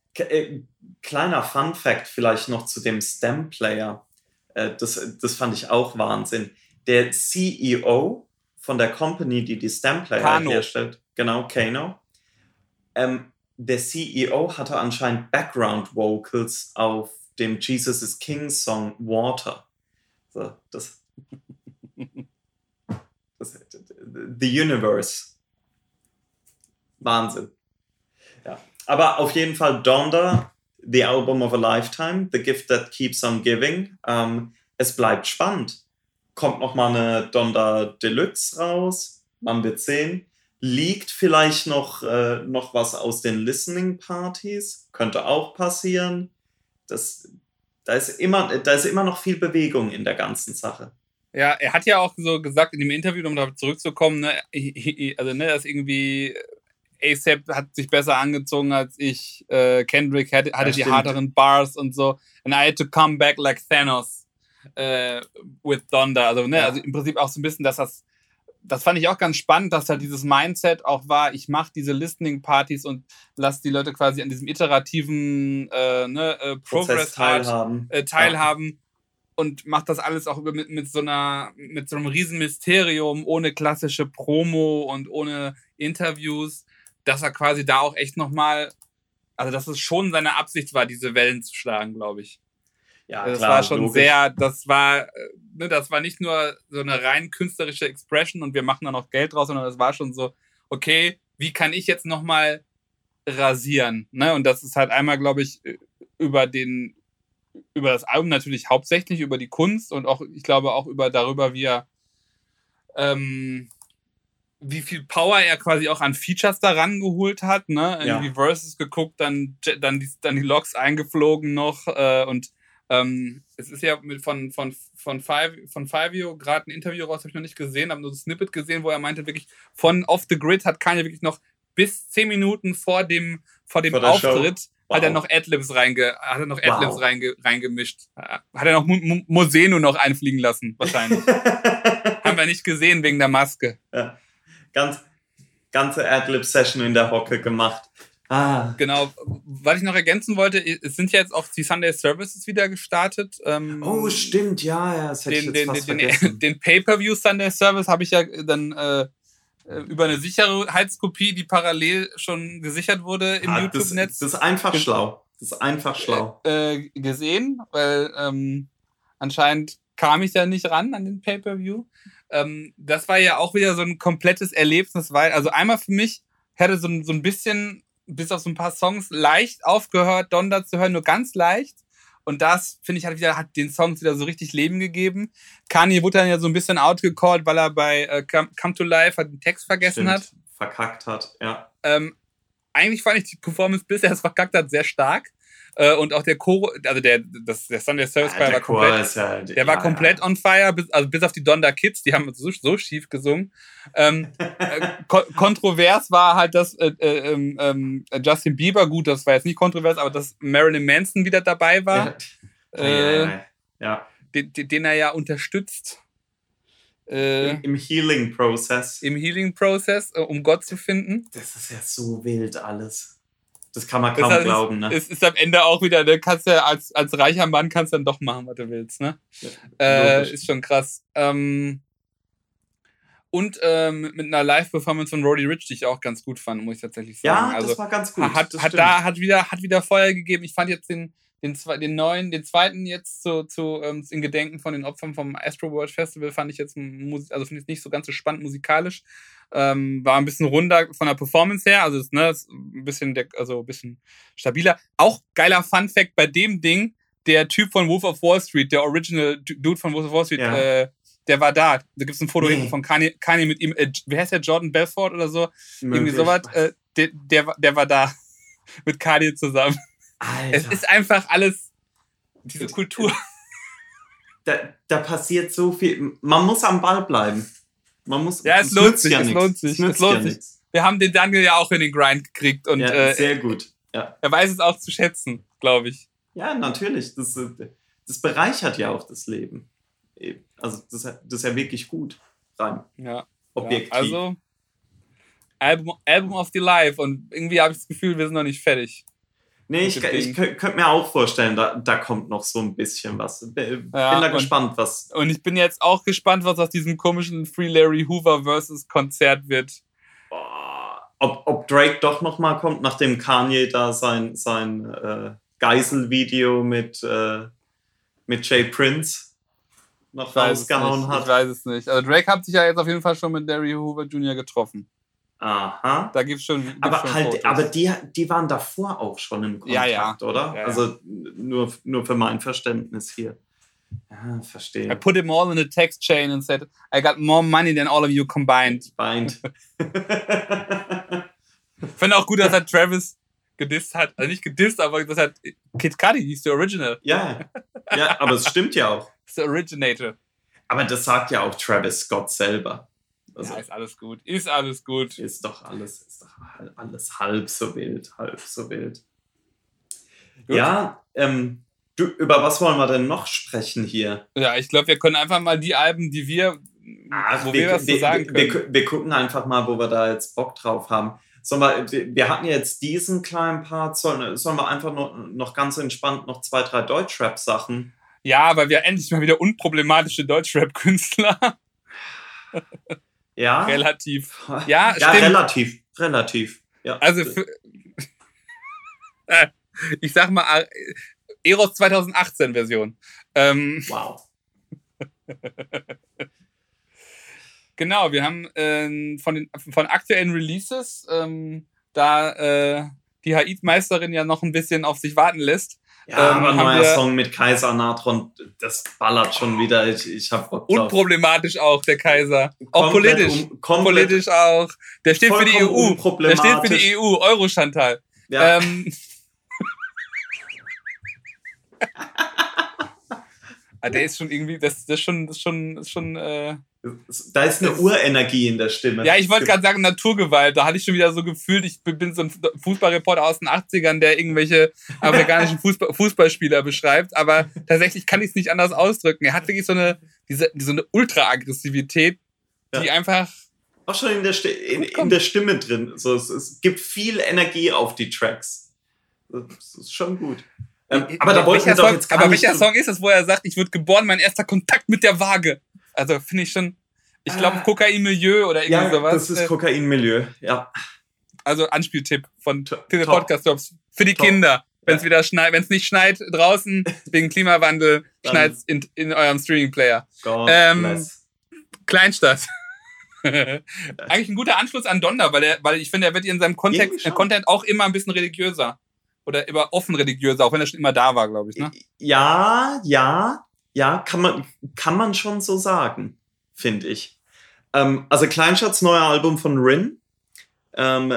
kleiner Fun Fact vielleicht noch zu dem Stem Player. Äh, das, das fand ich auch Wahnsinn. Der CEO von der Company, die die Stamplayer Kano. herstellt, genau, Kano, ähm, der CEO hatte anscheinend Background Vocals auf dem Jesus is King Song Water. So, das, [LAUGHS] das, the Universe. Wahnsinn. Ja. Aber auf jeden Fall Donda, The Album of a Lifetime, The Gift That Keeps on Giving. Ähm, es bleibt spannend. Kommt noch mal eine Donda Deluxe raus. Man wird sehen. Liegt vielleicht noch, äh, noch was aus den Listening Parties. Könnte auch passieren. Das, da, ist immer, da ist immer noch viel Bewegung in der ganzen Sache. Ja, er hat ja auch so gesagt in dem Interview, um darauf zurückzukommen, ne, also ne, dass irgendwie ASAP hat sich besser angezogen als ich, äh, Kendrick hatte, hatte die stimmt. harteren Bars und so. And I had to come back like Thanos äh, with Donda. Also, ne, Ja. also im Prinzip auch so ein bisschen, dass das, das fand ich auch ganz spannend, dass halt dieses Mindset auch war, ich mache diese Listening-Partys und lasse die Leute quasi an diesem iterativen äh, ne, äh, Progress Art teilhaben. äh, teilhaben und macht das alles auch mit, mit so einer mit so einem riesen Mysterium ohne klassische Promo und ohne Interviews, dass er quasi da auch echt noch mal also dass es schon seine Absicht war, diese Wellen zu schlagen, glaube ich. Ja, das klar, war schon logisch. sehr, das war, äh, ne, das war nicht nur so eine rein künstlerische Expression und wir machen da noch Geld draus, sondern das war schon so, okay, wie kann ich jetzt noch mal rasieren? Ne? Und das ist halt einmal, glaube ich, über den, über das Album natürlich hauptsächlich, über die Kunst und auch, ich glaube, auch über darüber, wie er ähm, wie viel Power er quasi auch an Features da rangeholt hat, ne? Ja. Irgendwie Verses geguckt, dann, dann, die, dann die Logs eingeflogen noch äh, und ähm, es ist ja mit von, von, von, Five, von Fivio gerade ein Interview raus, habe ich noch nicht gesehen, habe nur das Snippet gesehen, wo er meinte, wirklich von Off the Grid hat Kanye wirklich noch bis zehn Minuten vor dem, vor dem Vor der Show? Auftritt hat er Wow. noch Adlibs reinge, hat er noch Wow. Adlibs reinge, reingemischt. Hat er noch Moseno noch einfliegen lassen, wahrscheinlich. [LAUGHS] Haben wir nicht gesehen wegen der Maske. ja. Ganz, ganze Adlib-Session in der Hocke gemacht. Ah, Genau. Was ich noch ergänzen wollte, es sind ja jetzt auch die Sunday Services wieder gestartet. Ähm, oh, stimmt, ja, ja, das hätte den, ich den, jetzt fast den, vergessen. den, [LAUGHS] den Pay-Per-View Sunday Service habe ich ja dann äh, äh, über eine Sicherheitskopie, die parallel schon gesichert wurde im Ah, das, YouTube-Netz, das ist einfach schlau. Das ist einfach schlau. äh, gesehen, weil ähm, anscheinend kam ich da nicht ran an den Pay-Per-View. Ähm, das war ja auch wieder so ein komplettes Erlebnis, weil, also einmal für mich hätte so, ein- so ein bisschen, bis auf so ein paar Songs, leicht aufgehört, Donda zu hören, nur ganz leicht. Und das, finde ich, hat wieder, hat den Songs wieder so richtig Leben gegeben. Kanye wurde dann ja so ein bisschen outgecallt, weil er bei äh, Come, to Life den Text vergessen Stimmt. hat. Verkackt hat, ja. Ähm, eigentlich fand ich die Performance, bis er es verkackt hat, sehr stark. Äh, und auch der Chor, also der, das, der Sunday Service Choir der war Chor komplett, ist ja, der war ja, komplett on fire, bis, also bis auf die Donda Kids, die haben so, so schief gesungen. Ähm, [LAUGHS] äh, ko kontrovers war halt, dass äh, äh, ähm, ähm, Justin Bieber, gut, das war jetzt nicht kontrovers, aber dass Marilyn Manson wieder dabei war, Ja, [LAUGHS] ja, ja, ja. den, den er ja unterstützt äh, Im, Healing-Prozess. im Healing-Prozess, um Gott zu finden. Das ist ja so wild alles. Das kann man Das kaum heißt, glauben, ne? Es ist am Ende auch wieder, ne, kannst ja als, als reicher Mann kannst dann doch machen, was du willst, ne? Äh, Logisch. ist schon krass. Ähm, und ähm, mit einer Live-Performance von Roddy Rich, die ich auch ganz gut fand, muss ich tatsächlich sagen. ja, also das war ganz gut. hat, das hat da hat wieder hat wieder Feuer gegeben. Ich fand jetzt den den, zwe- den neuen, den zweiten jetzt zu, zu ähm, in Gedenken von den Opfern vom Astro World Festival fand ich jetzt also finde ich nicht so ganz so spannend musikalisch. Ähm, war ein bisschen runder von der Performance her, also ist, ne, ist ein bisschen der, also ein bisschen stabiler. Auch geiler Fun Fact bei dem Ding, der Typ von Wolf of Wall Street, der Original Dude von Wolf of Wall Street, Ja. äh, der war da. Da gibt es ein Foto Nee. von Kanye, Kanye mit ihm, äh, wie heißt der, Jordan Belfort oder so? Irgendwie Möglich. sowas. Äh, der, der, war- der war da [LAUGHS] mit Kanye zusammen. Alter, Es ist einfach alles diese Kultur. da, da passiert so viel. Man muss am Ball bleiben. Man muss, Ja, es es lohnt sich, ja es lohnt sich, Es lohnt ja sich. Wir haben den Daniel ja auch in den Grind gekriegt und Ja, äh, sehr gut. Ja. er weiß es auch zu schätzen, glaube ich. ja, natürlich. Das, äh, das bereichert ja auch das Leben. Eben. Also, das, das ist ja wirklich gut. Rein. Ja. Objektiv. Ja, also Album, Album of the Life und irgendwie habe ich das Gefühl, wir sind noch nicht fertig. Nee, ich, ich könnte mir auch vorstellen, da, da kommt noch so ein bisschen was. Bin, Ja, da und- gespannt, was. Und ich bin jetzt auch gespannt, was aus diesem komischen Free Larry Hoover versus Konzert wird. Boah, ob, ob Drake doch noch mal kommt, nachdem Kanye da sein, sein äh, Geiselvideo mit, äh, mit Jay Prince noch rausgehauen nicht. ich hat. weiß es nicht. Also Drake hat sich ja jetzt auf jeden Fall schon mit Larry Hoover Jr. getroffen. Aha. Da gibt's schon. Gibt's Aber schon halt, Fotos. aber die, die waren davor auch schon im Kontakt, Ja, ja. oder? Ja. Also nur, nur für mein Verständnis hier. Ja, verstehe. I put them all in a text chain and said, I got more money than all of you combined. Ich finde auch gut, dass er Travis gedisst hat. Also nicht gedisst, aber das hat Kid Cudi, he's the original. ja, ja, aber es stimmt ja auch. He's [LAUGHS] the originator. Aber das sagt ja auch Travis Scott selber. Also ja, ist alles gut. Ist alles gut. ist doch alles, ist doch alles halb so wild, halb so wild. Gut. Ja, ähm, du, über was wollen wir denn noch sprechen hier? Ja, ich glaube, wir können einfach mal die Alben, die wir, wo wir, was zu sagen wir, können. wir, wir gucken einfach mal, wo wir da jetzt Bock drauf haben. Sollen wir, wir- wir hatten jetzt diesen kleinen Part, sollen, sollen wir einfach noch, noch ganz entspannt noch zwei, drei Deutschrap-Sachen? ja, weil wir endlich mal wieder unproblematische Deutschrap-Künstler. [LAUGHS] Ja? Relativ. [LAUGHS] Ja, ja stimmt. relativ, relativ. Ja. Also, für, [LAUGHS] ich sag mal, äh, Eros 2018 Version. Ähm, wow. [LAUGHS] genau, wir haben ähm, von den von aktuellen Releases, ähm, da äh, die Haid-Meisterin ja noch ein bisschen auf sich warten lässt. Ja, Ähm, aber neuer Song mit Kaiser Natron, das ballert schon wieder. Ich, ich hab Bock drauf. Unproblematisch auch, der Kaiser. Auch Komplett politisch. um- Politisch auch. Der steht für die EU. Der unproblematisch. steht für die EU, Euro Chantal. Ja, Ähm, [LAUGHS] ah, der ist schon irgendwie, das, das ist schon, das ist schon, das ist schon, äh, da ist eine Urenergie in der Stimme. ja, ich wollte gerade sagen Naturgewalt. Da hatte ich schon wieder so gefühlt, ich bin so ein Fußballreporter aus den 80ern, der irgendwelche [LAUGHS] amerikanischen Fußball, Fußballspieler beschreibt, aber tatsächlich kann ich es nicht anders ausdrücken. Er hat wirklich so eine, diese, so eine Ultra-Aggressivität, die Ja. einfach, Auch schon in der, Sti in, in der Stimme drin. So, es, es gibt viel Energie auf die Tracks. Das ist schon gut. Ähm, aber da wollten wir welcher doch Song, jetzt gar aber welcher Song ist es, wo er sagt, ich wurde geboren, mein erster Kontakt mit der Waage? Also finde ich schon, ich glaube Ah. Kokain-Milieu oder irgendwie ja, sowas. das ist Äh, Kokainmilieu. Ja. also Anspieltipp von diese Podcast-Jobs. Für die Top. Kinder. Wenn es Ja. wieder schneit, wenn es nicht schneit draußen, [LAUGHS] wegen Klimawandel, schneit in, in eurem Streaming-Player. Ähm, bless. Kleinstadt. [LAUGHS] Eigentlich ein guter Anschluss an Donder, weil, er, weil ich finde, er wird in seinem Kontext, äh, Content auch immer ein bisschen religiöser. Oder immer offen religiöser, auch wenn er schon immer da war, glaube ich. Ne? Ja, ja, ja, kann man, kann man schon so sagen, finde ich. Ähm, also Kleinstadts neuer Album von Rin. Ähm,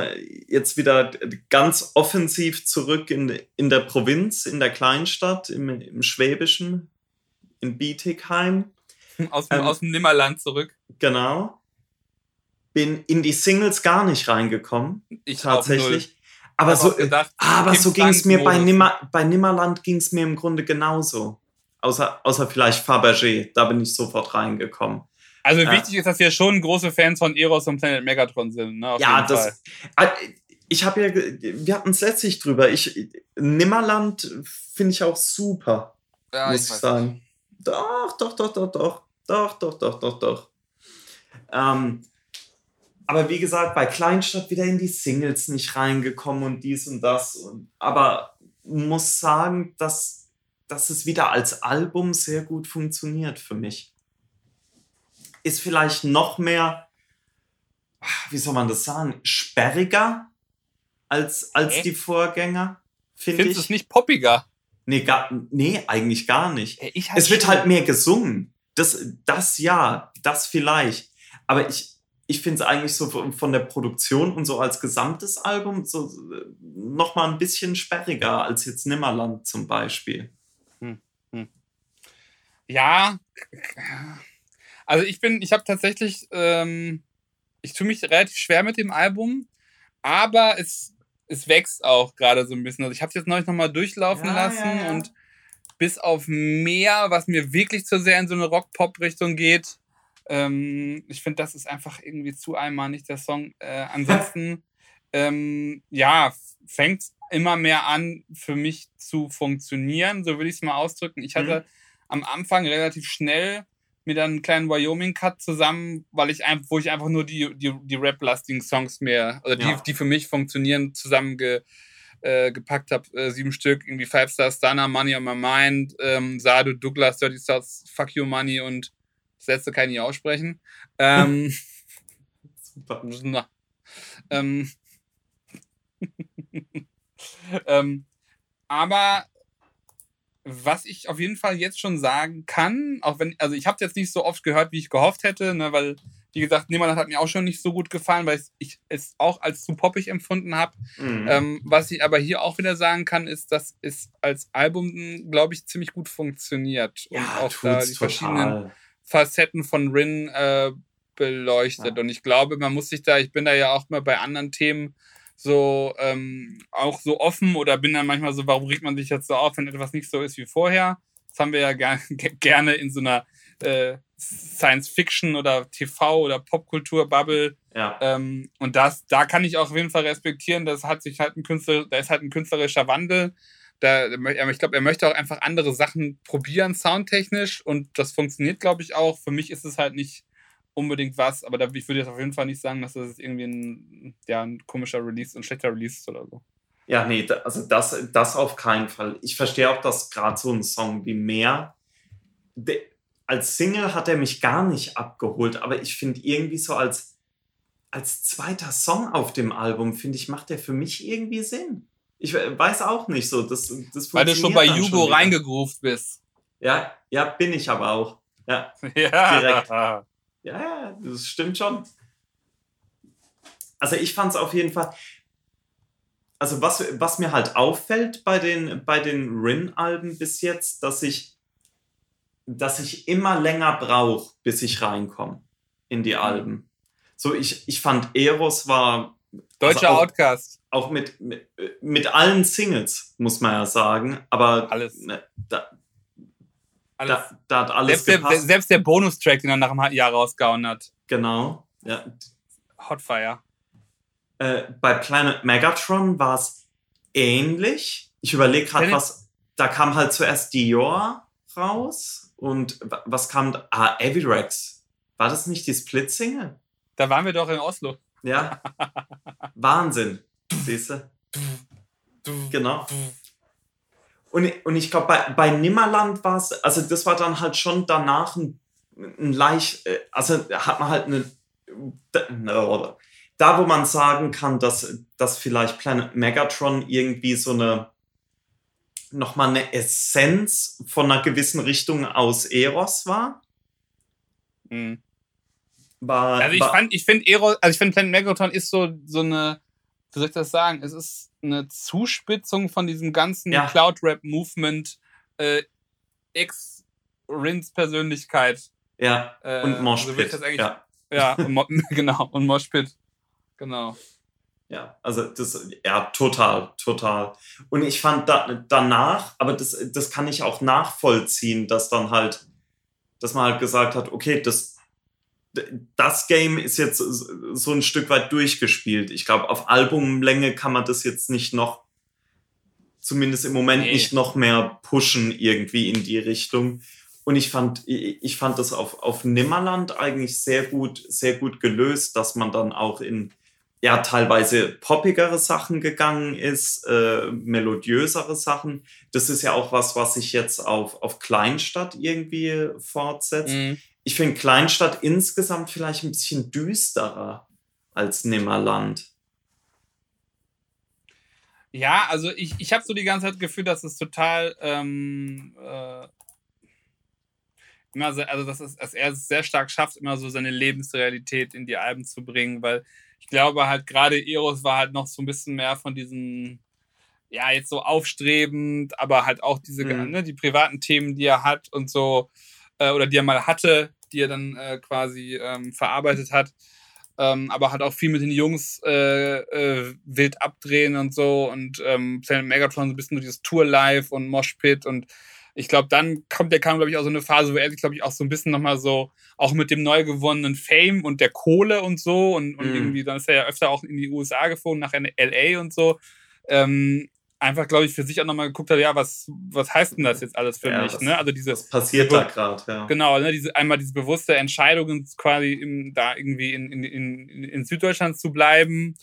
jetzt wieder ganz offensiv zurück in, in der Provinz, in der Kleinstadt, im, im Schwäbischen, in Bietigheim. [LAUGHS] Aus, dem Ähm, aus dem Nimmerland zurück. Genau. Bin in die Singles gar nicht reingekommen, Ich tatsächlich. Aber so, gedacht, aber so ging es mir bei. Nimmer, bei Nimmerland ging es mir im Grunde genauso. Außer, außer vielleicht Fabergé, da bin ich sofort reingekommen. Also Ja. wichtig ist, dass wir schon große Fans von Eros und Planet Megatron sind. Ne? Auf ja, das. äh, Ich habe ja, wir hatten es letztlich drüber. Ich, Nimmerland finde ich auch super, ja, muss ich, weiß sagen. Doch, doch, doch, doch, doch, doch, doch, doch, doch, doch. Ähm, aber wie gesagt, bei Kleinstadt wieder in die Singles nicht reingekommen und dies und das. Und, aber muss sagen, dass, dass es wieder als Album sehr gut funktioniert für mich. Ist vielleicht noch mehr, wie soll man das sagen, sperriger als, als Hä? die Vorgänger, finde Findest ich. es nicht poppiger? Nee, gar, nee, eigentlich gar nicht. Ich Es wird halt mehr gesungen. Das, das ja, das vielleicht. Aber ich, ich finde es eigentlich so von der Produktion und so als gesamtes Album so äh, noch mal ein bisschen sperriger als jetzt Nimmerland zum Beispiel. Ja. Also ich bin, ich habe tatsächlich, ähm, ich tue mich relativ schwer mit dem Album, aber es, es wächst auch gerade so ein bisschen. Also ich habe es jetzt neulich nochmal durchlaufen Ja, lassen ja, ja. und bis auf mehr, was mir wirklich zu sehr in so eine Rock-Pop-Richtung geht, ähm, ich finde, das ist einfach irgendwie zu einmalig, der Song. Äh, ansonsten [LAUGHS] ähm, ja, fängt immer mehr an, für mich zu funktionieren, so würde ich es mal ausdrücken. Ich hatte Mhm. Am Anfang relativ schnell mir dann einen kleinen Wyoming-Cut zusammen, weil ich einfach, wo ich einfach nur die, die, die rap-lastigen Songs mehr, oder die, Ja. die für mich funktionieren, zusammenge, äh, gepackt habe. Äh, sieben Stück, irgendwie Five Star Stunner, Money on My Mind, ähm, Sado, Douglas, Dirty South, Fuck You Money und das letzte kann ich nicht aussprechen. Ähm, [LAUGHS] Super. na. Ähm, [LAUGHS] ähm, aber was ich auf jeden Fall jetzt schon sagen kann, auch wenn, also ich habe es jetzt nicht so oft gehört, wie ich gehofft hätte, ne, weil, wie gesagt, Niemand hat mir auch schon nicht so gut gefallen, weil ich es auch als zu poppig empfunden habe. Mhm. Ähm, was ich aber hier auch wieder sagen kann, ist, dass es als Album, glaube ich, ziemlich gut funktioniert. und auch da die verschiedenen Facetten von Rin äh, beleuchtet. Ja. Und ich glaube, man muss sich da, ich bin da ja auch mal bei anderen Themen so ähm, auch so offen oder bin dann manchmal so, warum regt man sich jetzt so auf, wenn etwas nicht so ist wie vorher? Das haben wir ja ger [LAUGHS] gerne in so einer äh, Science-Fiction oder TV oder Popkultur-Bubble. Ja. Ähm, und das, da kann ich auch auf jeden Fall respektieren, das hat sich halt ein Künstler, da ist halt ein künstlerischer Wandel. Da, ich glaube, er möchte auch einfach andere Sachen probieren, soundtechnisch, und das funktioniert, glaube ich, auch. Für mich ist es halt nicht unbedingt was, aber da, ich würde jetzt auf jeden Fall nicht sagen, dass das irgendwie ein, ja, ein komischer Release, ein schlechter Release ist oder so. Ja, nee, da- also das, das auf keinen Fall. Ich verstehe auch, dass gerade so ein Song wie Mehr, de, als Single hat er mich gar nicht abgeholt, aber ich finde irgendwie so als, als zweiter Song auf dem Album, finde ich, macht der für mich irgendwie Sinn. Ich we- weiß auch nicht so. Das, das Weil du schon bei Jugo wieder. reingegroovt bist. Ja, ja, bin ich aber auch. Ja, [LAUGHS] Ja. Direkt. Ja, ja, das stimmt schon. Also ich fand es auf jeden Fall. Also was, was mir halt auffällt bei den, bei den Rin-Alben bis jetzt, dass ich, dass ich immer länger brauche, bis ich reinkomme in die Alben. So, ich, ich fand Eros war Deutscher Also auch- Outcast. auch mit, mit, mit allen Singles, muss man ja sagen, aber Alles. ne, da, Alles. da, da hat alles selbst, der, gepasst. selbst der Bonustrack, den er nach einem Jahr rausgehauen hat. genau. Ja, Hotfire. Äh, bei Planet Megatron war es ähnlich. Ich überlege gerade, was. Da kam halt zuerst Dior raus und wa- was kam da? Ah, Avirex. War das nicht die Split-Single? Da waren wir doch in Oslo. Ja. [LAUGHS] Wahnsinn. Siehst du? Genau. Und, ich- und ich glaube, bei, bei Nimmerland war es, also das war dann halt schon danach ein, ein leicht, äh, also hat man halt eine, da, da wo man sagen kann, dass, dass vielleicht Planet Megatron irgendwie so eine, nochmal eine Essenz von einer gewissen Richtung aus Eros war. Mhm. war Also ich war, fand, ich finde Ero, also ich finde Planet Megatron ist so, so eine, wie soll ich das sagen? Es ist eine Zuspitzung von diesem ganzen Ja. Cloud-Rap-Movement, äh, ex-Rins Persönlichkeit. ja, Äh, und Moshpit. eigentlich- ja. Ja, und Mo [LAUGHS] genau, und Moshpit. Genau. Ja, also das, ja, total, total. Und ich fand da, danach, aber das, das kann ich auch nachvollziehen, dass dann halt, dass man halt gesagt hat, okay, das, das Game ist jetzt so ein Stück weit durchgespielt. Ich glaube, auf Albumlänge kann man das jetzt nicht noch, zumindest im Moment Nee. nicht noch mehr pushen irgendwie in die Richtung. Und ich fand, ich fand das auf, auf Nimmerland eigentlich sehr gut, sehr gut gelöst, dass man dann auch in ja teilweise poppigere Sachen gegangen ist, äh, melodiösere Sachen. Das ist ja auch was, was sich jetzt auf, auf Kleinstadt irgendwie fortsetzt. Mhm. Ich finde Kleinstadt insgesamt vielleicht ein bisschen düsterer als Nimmerland. Ja, also ich, ich habe so die ganze Zeit das Gefühl, dass es total ähm, äh, immer also dass, es, dass er es sehr stark schafft, immer so seine Lebensrealität in die Alben zu bringen, weil ich glaube halt gerade Eros war halt noch so ein bisschen mehr von diesen, ja, jetzt so aufstrebend, aber halt auch diese, Mhm. ne, die privaten Themen, die er hat und so, äh, oder die er mal hatte, die er dann äh, quasi ähm, verarbeitet hat. Ähm, aber halt auch viel mit den Jungs äh, äh, wild abdrehen und so und ähm, Planet Megatron so ein bisschen durch das Tour Live und Moshpit und ich glaube, dann kommt der kam, glaube ich, auch so eine Phase, wo er sich, glaube ich, auch so ein bisschen nochmal so, auch mit dem neu gewonnenen Fame und der Kohle und so und, und Mhm. irgendwie, dann ist er ja öfter auch in die USA geflogen, nach LA und so. Ähm, einfach, glaube ich, für sich auch nochmal geguckt hat, ja, was, was heißt denn das jetzt alles für Ja, mich? was- Ne? Also diese, Was passiert da gerade, ja. Genau, ne, diese, einmal diese bewusste Entscheidung, quasi im, da irgendwie in, in, in, in Süddeutschland zu bleiben.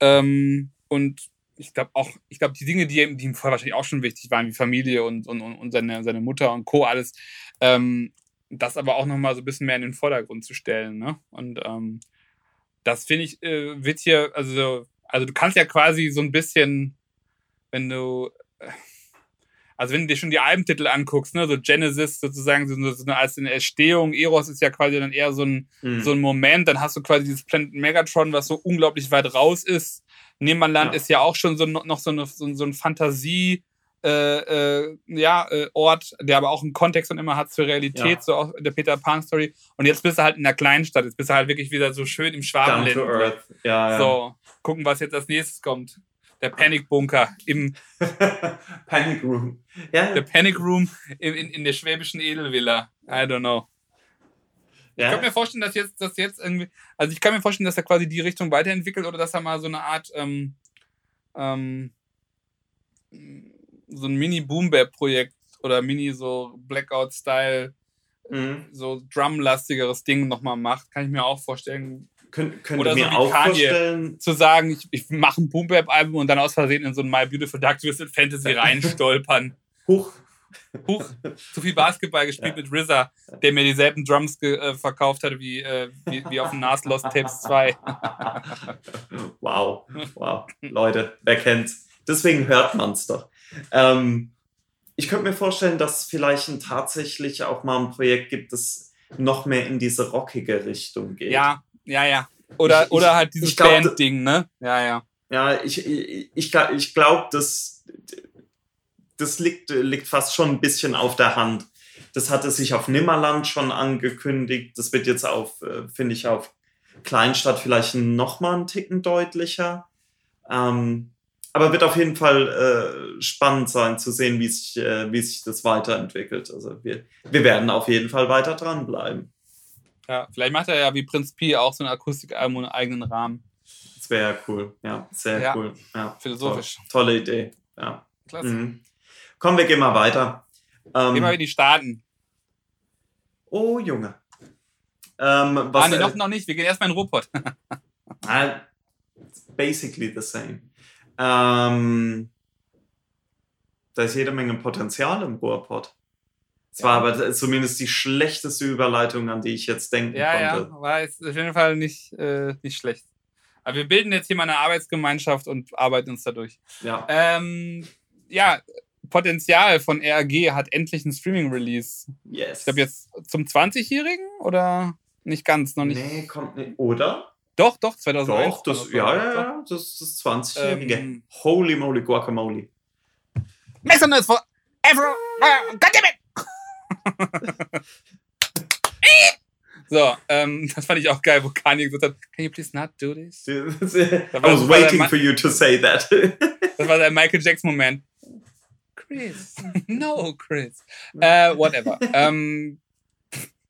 Ähm, und ich glaube auch, ich glaube, die Dinge, die, ihm- die ihm vorher wahrscheinlich auch schon wichtig waren, wie Familie und, und, und und seine, seine Mutter und Co., alles, ähm, das aber auch nochmal so ein bisschen mehr in den Vordergrund zu stellen. Ne? Und ähm, das finde ich, äh, wird hier, also, also du kannst ja quasi so ein bisschen, wenn du, äh, also wenn du dir schon die Albentitel anguckst, ne, so Genesis sozusagen so, so eine als eine Entstehung, Eros ist ja quasi dann eher so ein, Mhm. so ein Moment, dann hast du quasi dieses Planet Megatron, was so unglaublich weit raus ist. Nemanland Ja. ist ja auch schon so noch so, eine, so, ein- so ein Fantasie, äh, äh, ja, äh, Ort, der aber auch einen Kontext dann immer hat zur Realität, Ja. so auch der Peter Pan Story. Und jetzt bist du halt in der Kleinstadt, jetzt bist du halt wirklich wieder so schön im Schwabenland. Earth. Ja, ja. So, gucken, was jetzt als nächstes kommt. Der Panic Bunker im [LAUGHS] Panic Room. Ja, der Panic Room in, in, in der schwäbischen Edelvilla. I don't know. Ich kann ja. mir vorstellen, dass jetzt, dass jetzt irgendwie, also ich kann mir vorstellen, dass er quasi die Richtung weiterentwickelt oder dass er mal so eine Art, ähm, ähm, so ein Mini-Boom-Bap-Projekt oder Mini so Blackout-Style, Mhm. so Drum-lastigeres Ding nochmal macht. Kann ich mir auch vorstellen. Kön könnte Oder so mir wie auch Kanye. vorstellen, Zu sagen, ich, ich mache ein Boom-Bap-Album und dann aus Versehen in so ein My Beautiful Dark Twisted Fantasy [LAUGHS] reinstolpern. huch, Huch, zu viel Basketball gespielt Ja. mit RZA, der mir dieselben Drums äh, verkauft hat wie, äh, wie, wie auf dem Nas Lost Tapes 2. [LAUGHS] wow, wow. Leute, wer kennt's? Deswegen hört man's doch. Ähm, ich könnte mir vorstellen, dass es vielleicht ein, tatsächlich auch mal ein Projekt gibt, das noch mehr in diese rockige Richtung geht. Ja, ja, ja. Oder, Ich- oder halt dieses Band-Ding, ne? Ja, ja. Ja, ich, ich, ich, gla- ich glaube, das, das liegt, liegt fast schon ein bisschen auf der Hand. Das hatte sich auf Nimmerland schon angekündigt. Das wird jetzt auf, äh, finde ich, auf Kleinstadt vielleicht noch mal einen Ticken deutlicher. Ähm, aber wird auf jeden Fall äh, spannend sein zu sehen, wie sich, äh, wie sich das weiterentwickelt. Also wir, wir werden auf jeden Fall weiter dranbleiben. Ja. Vielleicht macht er ja wie Prinz Pi auch so ein Akustikalbum und einen eigenen Rahmen. Das wäre cool. Ja, sehr Ja. cool. Ja, Philosophisch. Toll, tolle Idee. Ja. Klasse. Mhm. Komm, wir gehen mal weiter. Ähm, Gehen wir in die Staaten. oh, Junge. Ähm, was, ah, nee, äh, noch, noch nicht. Wir gehen erstmal in den Ruhrpott. [LAUGHS] Ah, basically the same. Ähm, da ist jede Menge Potenzial im Ruhrpott. Es war aber zumindest die schlechteste Überleitung, an die ich jetzt denken ja, konnte. ja. War jetzt auf jeden Fall nicht, äh, nicht schlecht. Aber wir bilden jetzt hier mal eine Arbeitsgemeinschaft und arbeiten uns dadurch. Ja. Ähm, ja, Potenzial von RAG hat endlich einen Streaming-Release. Yes. Ich glaube jetzt zum 20-Jährigen oder nicht ganz, noch nicht. Nee, kommt nicht. Oder? Doch, doch, 2001. Doch, das, ja, ja, ja, das ist das 20-Jährige. Ähm, Holy moly guacamole. Make some noise for Afro. So, ähm, das fand ich auch geil, wo Kanye gesagt hat, can you please not do this? [LAUGHS] I was waiting for you to say that. [LAUGHS] Das war der Michael Jackson-Moment. Chris. [LAUGHS] No, Chris. Äh, whatever. ähm,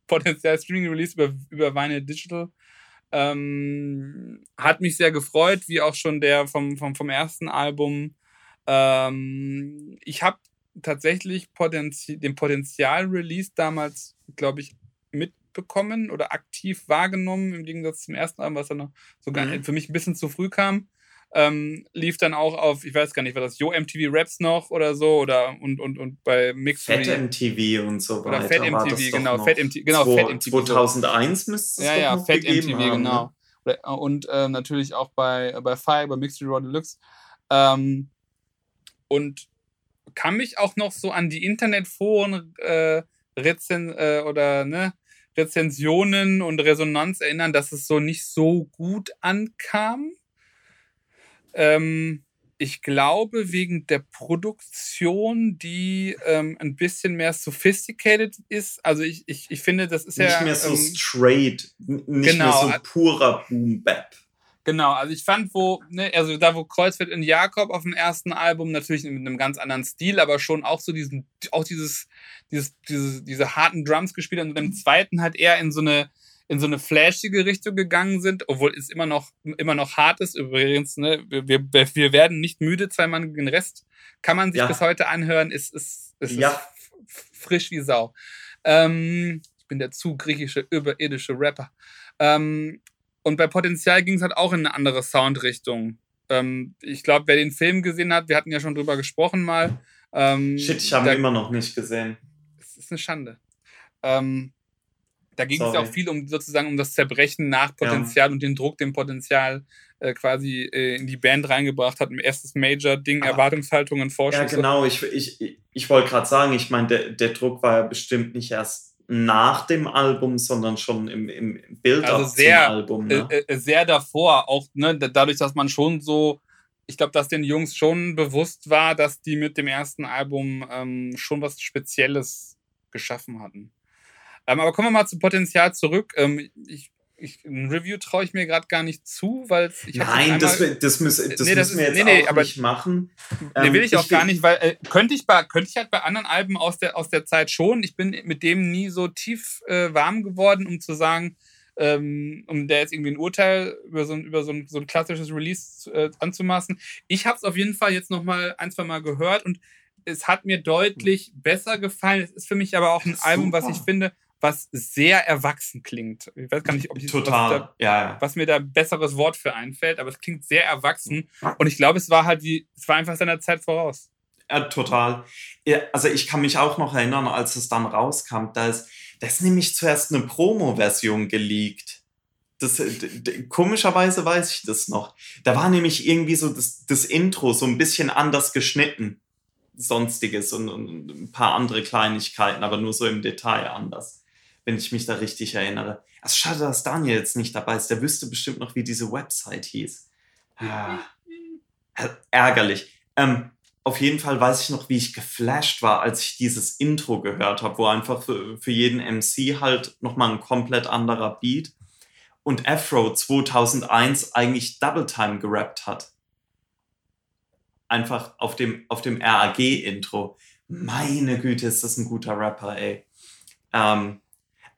Potenzial Streaming Release über, über Vinyl Digital. Ähm, hat mich sehr gefreut, wie auch schon der vom, vom, vom ersten Album. Ähm, ich habe tatsächlich Potenzi den Potenzial-Release damals, glaube ich, mitbekommen oder aktiv wahrgenommen, im Gegensatz zum ersten Album, was dann noch sogar Mhm. für mich ein bisschen zu früh kam. Ähm, lief dann auch auf, ich weiß gar nicht, war das Yo MTV Raps noch oder so oder und, und, und bei Mixed Fett MTV und so Oder weiter. Fett war MTV, genau. Fett MTV, genau, Fett MTV, so. 2001 müsste es Ja, ja, gegeben MTV, haben, genau. Ne? Oder- Und äh, natürlich auch bei, bei Fire, bei Mixed Raw Deluxe. Ähm, und kann mich auch noch so an die Internetforen äh, Rezen äh, oder ne, Rezensionen und Resonanz erinnern, dass es so nicht so gut ankam. Ähm, ich glaube, wegen der Produktion, die ähm, ein bisschen mehr sophisticated ist. Also ich, ich, ich finde, das ist Nicht ja. mehr so ähm, straight, nicht genau. mehr so purer Boom Bap. Genau, also ich fand, wo, ne, also da, wo Kreuzfeld in Jakob auf dem ersten Album natürlich mit einem ganz anderen Stil, aber schon auch so diesen, auch dieses, dieses, diese, diese harten Drums gespielt und im zweiten halt eher in so eine, in so eine flashige Richtung gegangen sind, obwohl es immer noch, immer noch hart ist. Übrigens, ne, wir, wir, werden nicht müde, zweimal den Rest kann man sich Ja. bis heute anhören, ist, ist, ist, Ja. ist frisch wie Sau. Ähm, ich bin der zu griechische, überirdische Rapper. Ähm, und bei Potenzial ging es halt auch in eine andere Soundrichtung. Ähm, ich glaube, wer den Film gesehen hat, wir hatten ja schon drüber gesprochen mal. Ähm, Shit, ich habe ihn immer noch nicht gesehen. es ist eine Schande. Ähm, da ging es ja auch viel um sozusagen um das Zerbrechen nach Potenzial und den Druck, den Potenzial äh, quasi äh, in die Band reingebracht hat. Im erstes Major-Ding, Aber- Erwartungshaltungen, Ja, Vorschüsse. genau. Ich, ich, ich, ich wollte gerade sagen, ich meine, der, der Druck war ja bestimmt nicht erst nach dem Album, sondern schon im, im Bild Also sehr, zum Album. Ne? äh, äh, sehr davor, auch ne, da- dadurch, dass man schon so, ich glaube, dass den Jungs schon bewusst war, dass die mit dem ersten Album ähm, schon was Spezielles geschaffen hatten. Ähm, aber kommen wir mal zu Potenzial zurück. Ähm, ich, ich, ein Review traue ich mir gerade gar nicht zu, weil ich Nein, das, einmal- das, müssen, das Nee, das müssen wir jetzt nee, nee, auch nicht machen. Nee, Ähm, will ich auch ich gar will- nicht, weil äh, könnte ich bei könnte ich halt bei anderen Alben aus der aus der Zeit schon. Ich bin mit dem nie so tief äh, warm geworden, um zu sagen, ähm, um der jetzt irgendwie ein Urteil über so ein über so ein, so ein klassisches Release äh, anzumaßen. Ich habe es auf jeden Fall jetzt noch mal ein zwei Mal gehört und es hat mir deutlich besser gefallen. Es ist für mich aber auch ein Super. Album, was ich finde, was sehr erwachsen klingt. Ich weiß gar nicht, ob ich was ich da Total, ja, ja. was mir da ein besseres Wort für einfällt, aber es klingt sehr erwachsen. Und ich glaube, es war halt wie, es war einfach seiner Zeit voraus. Ja, total. Also ich kann mich auch noch erinnern, als es dann rauskam, da ist, da ist nämlich zuerst eine Promo-Version geleakt. Das, komischerweise weiß ich das noch. Da war nämlich irgendwie so das, das Intro so ein bisschen anders geschnitten. Sonstiges und, und ein paar andere Kleinigkeiten, aber nur so im Detail anders. Wenn ich mich da richtig erinnere. Es ist schade, dass Daniel jetzt nicht dabei ist. Der wüsste bestimmt noch, wie diese Website hieß. Ah. Äh, ärgerlich. Ähm, auf jeden Fall weiß ich noch, wie ich geflasht war, als ich dieses Intro gehört habe, wo einfach für, für jeden MC halt nochmal ein komplett anderer Beat und Afro 2001 eigentlich Double Time gerappt hat. Einfach auf dem, auf dem RAG-Intro. Meine Güte, ist das ein guter Rapper, ey. Ähm,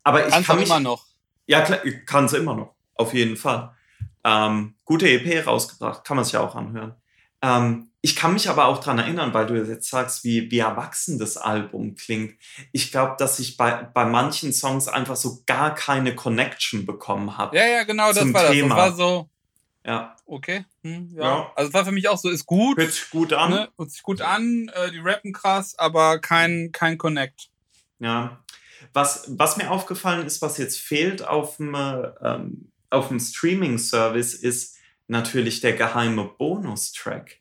aber ich Kannst kann mich, immer noch. ja, kann sie immer noch. Auf jeden Fall. Ähm, gute EP rausgebracht, kann man sich ja auch anhören. Ähm, ich kann mich aber auch dran erinnern, weil du jetzt sagst, wie, wie erwachsen das Album klingt. Ich glaube, dass ich bei, bei manchen Songs einfach so gar keine Connection bekommen habe. Ja, ja, genau, das war das. Thema. Das war so, Ja. okay. Hm, ja. Ja. Also es war für mich auch so, ist gut. Hört sich gut an. Ne? Hört sich gut an, äh, die rappen krass, aber kein, kein Connect. Ja. Was, was mir aufgefallen ist, was jetzt fehlt auf dem, äh, ähm, auf dem Streaming-Service, ist natürlich der geheime Bonustrack.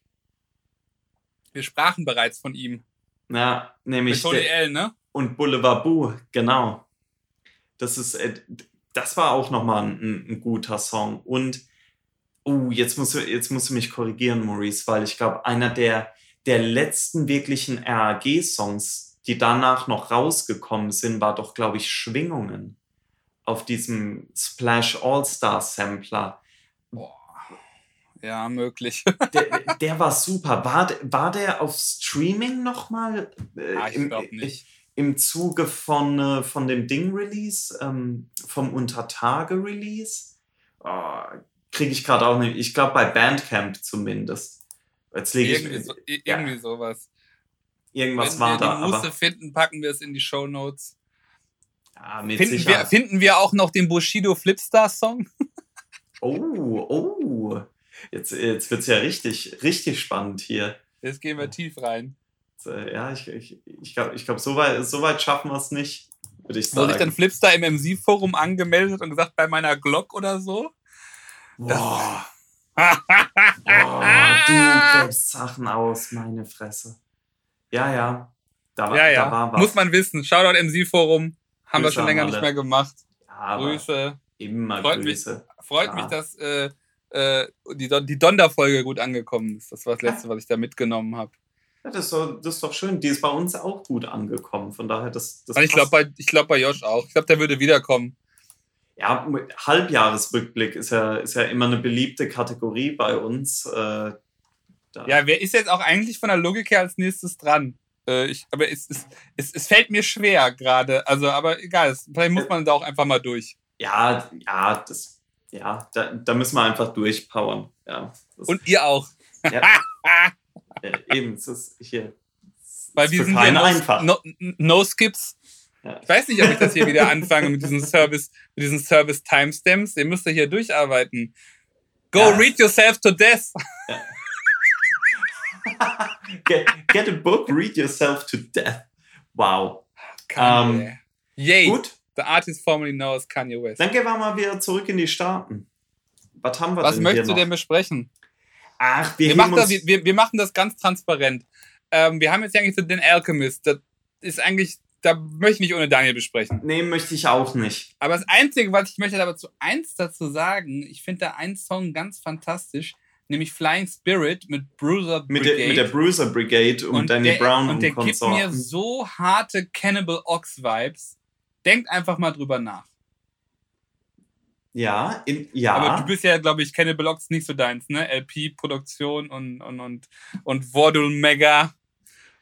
Wir sprachen bereits von ihm. Ja, Mit nämlich Tony der, L, ne? und Boulevard Boo, genau. Das ist, äh, das war auch nochmal ein, ein guter Song. Und, oh, jetzt musst du, jetzt musst du mich korrigieren, Maurice, weil ich glaube, einer der, der letzten wirklichen RAG-Songs, die danach noch rausgekommen sind, war doch, glaube ich, Schwingungen auf diesem Splash All-Star Sampler. Boah. Ja, möglich. [LAUGHS] Der, der war super. War, der- war der auf Streaming nochmal? Äh, Ah, ich im- glaub nicht. Im Zuge von, äh, von dem Ding-Release, ähm, vom Untertage-Release? Oh, Kriege ich gerade auch nicht. Ich glaube bei Bandcamp zumindest. Jetzt lege ich irgendwie, so, i- ja. irgendwie sowas. Irgendwas Wenn war wir da, Muße aber finden, packen wir es in die Show Notes. ja, mit Finden wir, finden wir auch noch den Bushido Flipstar Song? oh, oh. Jetzt, jetzt wird es ja richtig, richtig spannend hier. Jetzt gehen wir tief rein. Äh, Ja, ich, ich, ich glaube, ich glaub, so, weit, so weit schaffen wir es nicht, würde ich Wo sich dann sagen. Flipstar im MC-Forum angemeldet und gesagt, bei meiner Glock oder so? Boah, [LAUGHS] boah, du gräbst Sachen aus, meine Fresse. Ja, ja. Da war, ja, Da war ja. was. Muss man wissen. Shoutout MC-Forum. Haben wir Grüße schon an länger nicht mehr gemacht. ja, Grüße. immer Freut mich. Grüße. Freut Ja. mich, dass äh, äh, die, Don- die Donda-Folge gut angekommen ist. Das war das Letzte, was ich da mitgenommen habe. Ja, das, ist doch, das ist doch schön. Die ist bei uns auch gut angekommen. Von daher, das, das ich glaube bei, ich glaub bei Josh auch. Ich glaube, der würde wiederkommen. ja, Halbjahresrückblick ist ja, ist ja immer eine beliebte Kategorie bei uns. Äh, ja, wer ist jetzt auch eigentlich von der Logik her als nächstes dran? Äh, ich, aber es, es, es, es fällt mir schwer gerade. Also, aber egal, es, vielleicht muss man da auch einfach mal durch. Ja, ja, das, ja, da, da müssen wir einfach durchpowern. Ja, das, Und ihr auch. Ja, [LAUGHS] äh, eben, es ist hier. Weil wir sind no, einfach. No, no Skips. Ja. Ich weiß nicht, ob ich das hier wieder anfange mit diesen Service, mit diesen Service Timestamps. Ihr müsst ja hier durcharbeiten. Go ja. read yourself to death. Ja. [LAUGHS] [LAUGHS] get, get, a book, read yourself to death. Wow. Kanye. Um, Yay. Gut. The artist formerly known as Kanye West. Dann gehen wir mal wieder zurück in die Staaten. Was haben wir Was denn möchtest du denn besprechen? Ach, wir, wir machen, das, wir, wir, machen das ganz transparent. Ähm, wir haben jetzt eigentlich so den Alchemist. Das ist eigentlich, da möchte ich nicht ohne Daniel besprechen. Nee, möchte ich auch nicht. Aber das Einzige, was ich möchte aber zu eins dazu sagen, ich finde da einen Song ganz fantastisch nämlich Flying Spirit mit Bruiser Brigade. Mit der, mit der Bruiser Brigade und, und Danny der, Brown und, und der gibt mir so harte Cannibal Ox Vibes. Denkt einfach mal drüber nach. Ja, in, ja. Aber du bist ja, glaube ich, Cannibal Ox nicht so deins, ne? LP-Produktion und, und, und, und Vordul Mega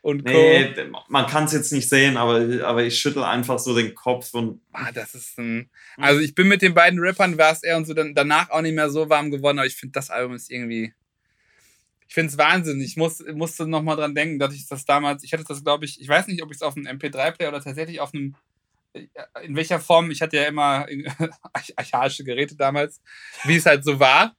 und Co. Nee, man kann es jetzt nicht sehen, aber, aber ich schüttel einfach so den Kopf und. Ah, das ist ein. Also ich bin mit den beiden Rappern, war es er und so dann danach auch nicht mehr so warm geworden, aber ich finde, das Album ist irgendwie. Ich finde es Wahnsinn. Ich muss, musste nochmal dran denken, dass ich das damals, ich hatte das, glaube ich, ich weiß nicht, ob ich es auf einem MP3-Player oder tatsächlich auf einem äh, in welcher Form, ich hatte ja immer [LAUGHS] archaische Geräte damals, wie es halt so war.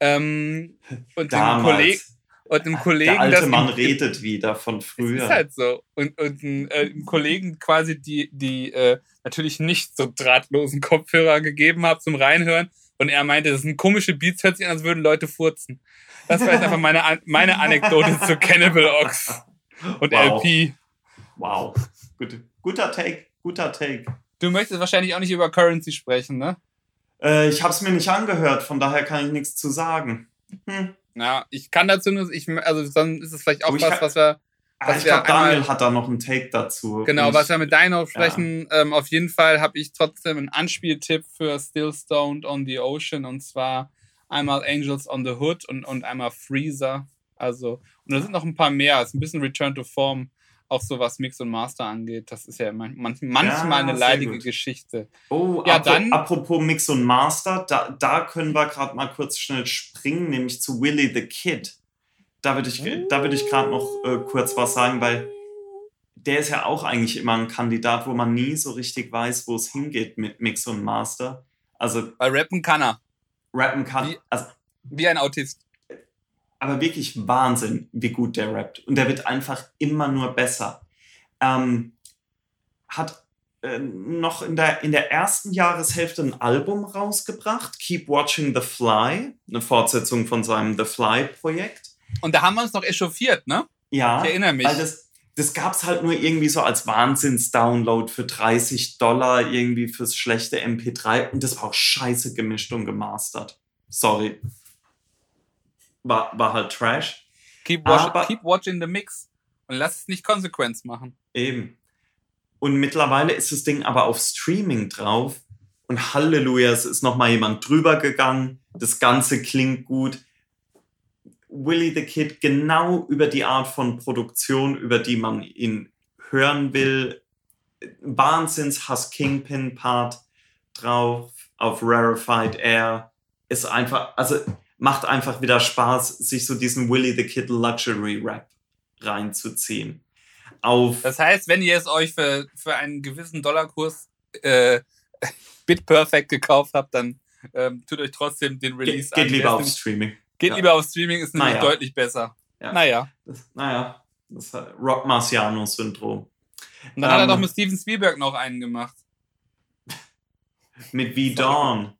Ähm, und damals. den Kollegen, und einem Kollegen. Der alte Mann ihm, redet wieder von früher. Das ist halt so. Und, und äh, einem Kollegen quasi die, die äh, natürlich nicht so drahtlosen Kopfhörer gegeben habe zum Reinhören. Und er meinte, das sind komische Beats, hört sich an, als würden Leute furzen. Das war jetzt einfach meine, meine Anekdote zu Cannibal Ox und wow. LP. Wow. Gut, guter Take, guter Take. Du möchtest wahrscheinlich auch nicht über Currency sprechen, ne? Äh, ich habe es mir nicht angehört, von daher kann ich nichts zu sagen. Hm. Ja, ich kann dazu nur, ich, also dann ist es vielleicht auch was, kann, was wir. Ah, was ich glaube, Daniel hat da noch einen Take dazu. Genau, was wir mit Dino sprechen. Ja. Ähm, auf jeden Fall habe ich trotzdem einen Anspieltipp für Still Stoned on the Ocean und zwar einmal Angels on the Hood und, und einmal Freezer. Also, und da sind noch ein paar mehr. Es ist ein bisschen Return to Form auch so was Mix und Master angeht. Das ist ja manch, manchmal ja, eine leidige. Geschichte. Oh, ja, apro dann, apropos Mix und Master, da, da können wir gerade mal kurz schnell springen, nämlich zu Willy the Kid. Da würde ich, da würd ich gerade noch äh, kurz was sagen, weil der ist ja auch eigentlich immer ein Kandidat, wo man nie so richtig weiß, wo es hingeht mit Mix und Master. Also, Weil rappen kann er. Rappen kann. Wie, also, wie ein Autist aber wirklich Wahnsinn, wie gut der rappt. Und der wird einfach immer nur besser. Ähm, hat äh, noch in der, in der ersten Jahreshälfte ein Album rausgebracht, Keep Watching the Fly, eine Fortsetzung von seinem The Fly-Projekt. Und da haben wir uns noch echauffiert, ne? Ja. Ich erinnere mich. Weil das, das gab es halt nur irgendwie so als Wahnsinns-Download für 30 Dollar irgendwie fürs schlechte MP3 und das war auch scheiße gemischt und gemastert. Sorry war, war halt Trash. Keep, watch, Aber, keep watching the mix und lass es nicht Konsequenz machen. Eben. Und mittlerweile ist das Ding aber auf Streaming drauf und Halleluja, es ist nochmal jemand drüber gegangen. Das Ganze klingt gut. Willy the Kid genau über die Art von Produktion, über die man ihn hören will. Wahnsinns Hass Kingpin Part drauf auf Rarefied Air. Ist einfach, also macht einfach wieder Spaß, sich so diesen Willy the Kid Luxury Rap reinzuziehen. Auf das heißt, wenn ihr es euch für, für einen gewissen Dollarkurs äh, [LAUGHS] BitPerfect gekauft habt, dann ähm, tut euch trotzdem den Release Ge geht an. Geht lieber auf Streaming. Geht ja. lieber auf Streaming, ist nämlich naja. deutlich besser. Ja. Naja. Das, naja, das Rock Marciano-Syndrom. Und dann ähm, hat er doch ähm, mit Steven Spielberg noch einen gemacht. [LAUGHS] mit V Dawn.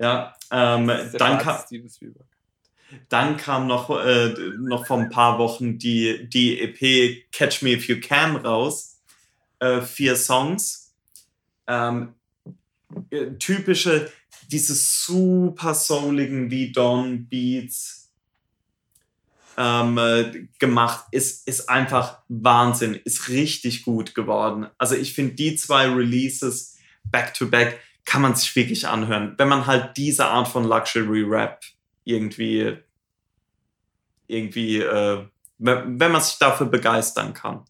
Ja, ähm, dann, kam, dann kam noch, äh, noch vor ein paar Wochen die, die EP Catch Me If You Can raus. Äh, vier Songs. Ähm, äh, typische, diese super souligen wie Don Beats ähm, äh, gemacht. Ist, ist einfach Wahnsinn. Ist richtig gut geworden. Also ich finde die zwei Releases back to back kann man sich wirklich anhören. Wenn man halt diese Art von Luxury Rap irgendwie, irgendwie, äh, wenn man sich dafür begeistern kann.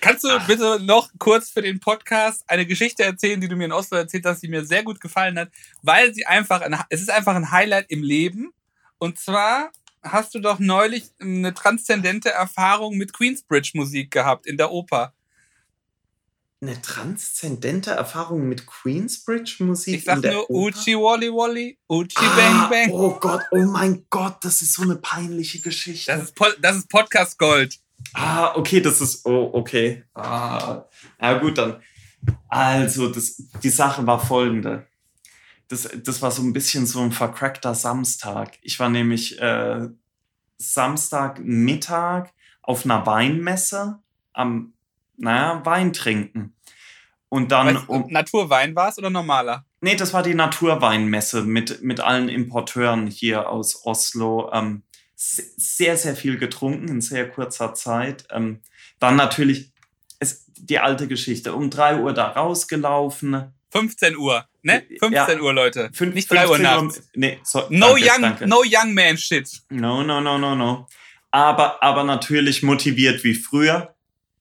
Kannst du bitte noch kurz für den Podcast eine Geschichte erzählen, die du mir in Oslo erzählt hast, die mir sehr gut gefallen hat, weil sie einfach, ein, es ist einfach ein Highlight im Leben. Und zwar hast du doch neulich eine transzendente Erfahrung mit Queensbridge Musik gehabt in der Oper. Eine transzendente Erfahrung mit Queensbridge Musik Ich sag nur Oper? Uchi Wally Wally, Uchi Ah, Bang Bang. Oh Gott, oh mein Gott, das ist so eine peinliche Geschichte. Das ist, das ist Podcast Gold. Ah, okay, das ist. Oh, okay. Ah, ja, gut, dann. Also, das, die Sache war folgende. Das, das war so ein bisschen so ein vercrackter Samstag. Ich war nämlich äh, Samstagmittag auf einer Weinmesse am, naja, Wein trinken. Und dann Weißt, um. Naturwein war es oder normaler? Nee, das war die Naturweinmesse mit, mit allen Importeuren hier aus Oslo. Ähm, se- sehr, sehr viel getrunken in sehr kurzer Zeit. Ähm, dann natürlich es, die alte Geschichte. Um drei Uhr da rausgelaufen. 15 Uhr, ne? 15 Ja. Uhr, Leute. Fünf- Nicht 3 Uhr 15 nachts. Nee, so, No danke, young, danke. no young man shit. No, no, no, no, no. Aber, aber natürlich motiviert wie früher.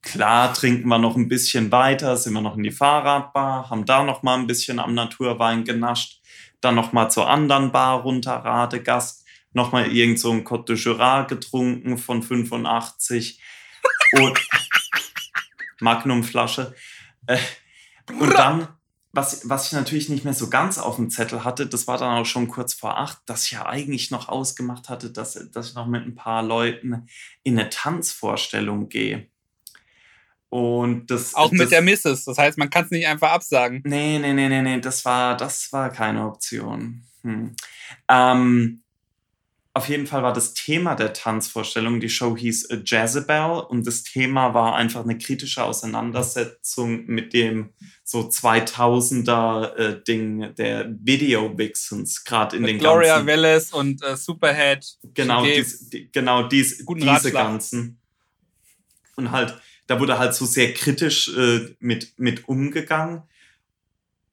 Klar, trinken wir noch ein bisschen weiter, sind wir noch in die Fahrradbar, haben da noch mal ein bisschen am Naturwein genascht, dann noch mal zur anderen Bar runter, Radegast, noch mal irgend so ein Côte de Jura getrunken von 85 [LAUGHS] und Magnumflasche. Äh, und dann, was, was ich natürlich nicht mehr so ganz auf dem Zettel hatte, das war dann auch schon kurz vor acht, dass ich ja eigentlich noch ausgemacht hatte, dass, dass ich noch mit ein paar Leuten in eine Tanzvorstellung gehe. Und das. Auch das, mit der Misses. Das heißt, man kann es nicht einfach absagen. Nee, nee, nee, nee, nee, das war, das war keine Option. Hm. Ähm, auf jeden Fall war das Thema der Tanzvorstellung, die Show hieß äh, Jezebel und das Thema war einfach eine kritische Auseinandersetzung mit dem so 2000er äh, Ding der Video Vixens, gerade in Mit den Gloria ganzen Welles und äh, Superhead. genau, dies, die, genau dies, diese Ratschlag. ganzen. Und halt, da wurde halt so sehr kritisch äh, mit, mit umgegangen.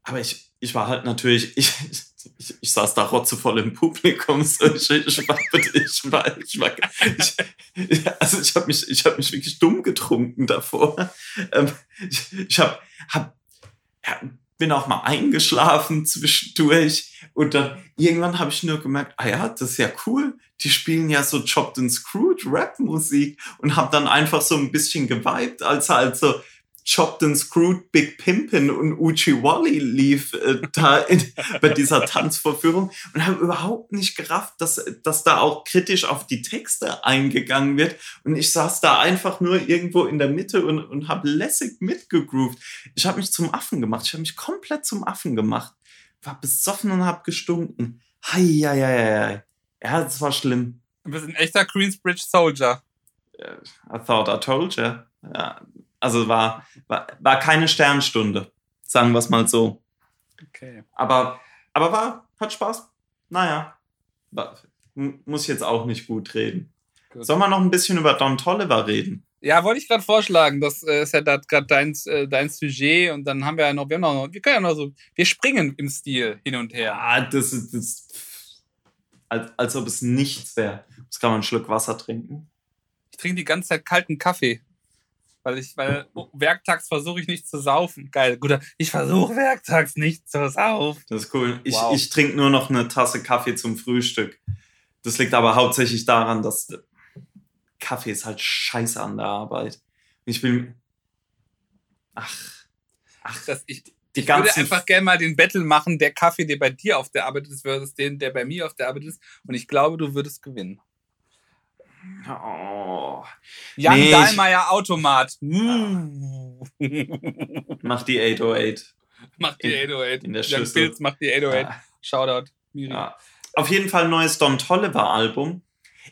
Aber ich, ich war halt natürlich, [LAUGHS] ich, ich, ich saß da rotzevoll im Publikum. So, ich, ich war, ich war, ich war, ich, also ich habe mich, ich habe mich wirklich dumm getrunken davor. Ähm, ich ich habe, hab, ja, bin auch mal eingeschlafen zwischendurch und dann irgendwann habe ich nur gemerkt, ah ja, das ist ja cool. Die spielen ja so Chopped and Screwed Rap Musik und habe dann einfach so ein bisschen geweibt, als halt so Chopped and Screwed Big Pimpin und Uchi Wally lief äh, da in, [LAUGHS] bei dieser Tanzvorführung und habe überhaupt nicht gerafft, dass, dass da auch kritisch auf die Texte eingegangen wird. Und ich saß da einfach nur irgendwo in der Mitte und, und habe lässig mitgegroovt. Ich habe mich zum Affen gemacht. Ich habe mich komplett zum Affen gemacht. War besoffen und habe gestunken. Hei, hei, hei, hei. Ja, das war schlimm. Du bist ein echter Queensbridge Soldier. Äh, I thought I told you. Ja, also war, war, war keine Sternstunde, sagen wir es mal so. Okay. Aber, aber war, hat Spaß. Naja, war, muss ich jetzt auch nicht gut reden. Gut. Sollen wir noch ein bisschen über Don Tolliver reden? Ja, wollte ich gerade vorschlagen. Das äh, ist ja gerade dein, äh, dein Sujet und dann haben wir ja noch, wir haben noch, wir können ja noch so, wir springen im Stil hin und her. Ja, das ist, das, als, als ob es nichts wäre. Jetzt kann man einen Schluck Wasser trinken. Ich trinke die ganze Zeit kalten Kaffee. Weil ich, weil oh, werktags versuche ich nicht zu saufen. Geil, guter. Ich versuche werktags nicht zu saufen. Das ist cool. Ich, Wow. ich trinke nur noch eine Tasse Kaffee zum Frühstück. Das liegt aber hauptsächlich daran, dass Kaffee ist halt scheiße an der Arbeit. Ich will. Ach. Ach, Das, ich, ich würde einfach gerne mal den Battle machen, der Kaffee, der bei dir auf der Arbeit ist, versus den, der bei mir auf der Arbeit ist. Und ich glaube, du würdest gewinnen. Oh, Jan Nee, Dahlmeier Automat. Uh. [LAUGHS] mach die 808. macht die In- 808. in der Jan Schüssel. Pilz macht die 808. Ja. Shoutout. Miri. Ja. Auf jeden Fall ein neues Don Tolliver Album.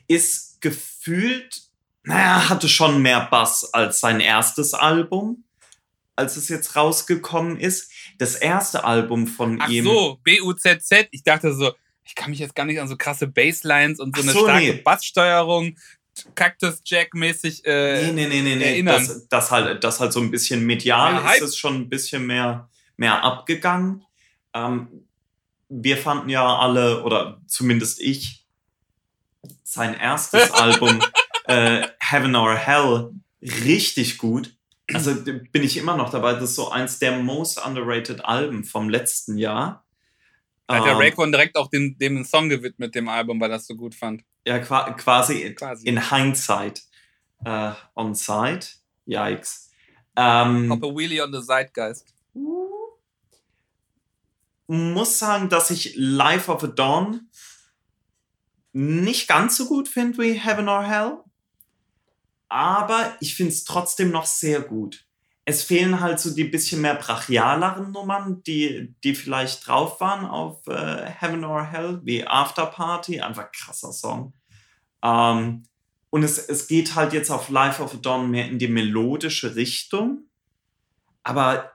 Ist gefühlt, naja, hatte schon mehr Bass als sein erstes Album, als es jetzt rausgekommen ist. Das erste Album von Ach ihm. so, B-U-Z-Z. Ich dachte so, ich kann mich jetzt gar nicht an so krasse Basslines und so Ach eine so, starke nee. Basssteuerung. Cactus Jack mäßig äh, nee, nee, nee, nee, nee. erinnern. Das, das, halt, das halt so ein bisschen medial Hype. ist es schon ein bisschen mehr, mehr abgegangen. Ähm, wir fanden ja alle, oder zumindest ich, sein erstes [LAUGHS] Album äh, Heaven or Hell richtig gut. Also bin ich immer noch dabei. Das ist so eins der most underrated Alben vom letzten Jahr. Da hat der Ähm, Raycon direkt auch dem, dem Song gewidmet, dem Album, weil er das so gut fand. Ja, qua quasi, Quasi. in Hindsight. Äh, on site. Yikes. Ähm, Hop a Wheelie on the Zeitgeist. muss sagen, dass ich Life of a Dawn nicht ganz so gut finde wie Heaven or Hell. Aber ich finde es trotzdem noch sehr gut. Es fehlen halt so die bisschen mehr brachialeren Nummern, die, die vielleicht drauf waren auf äh, Heaven or Hell, wie After Party. Einfach krasser Song. Ähm, und es, es geht halt jetzt auf Life of a Dawn mehr in die melodische Richtung. Aber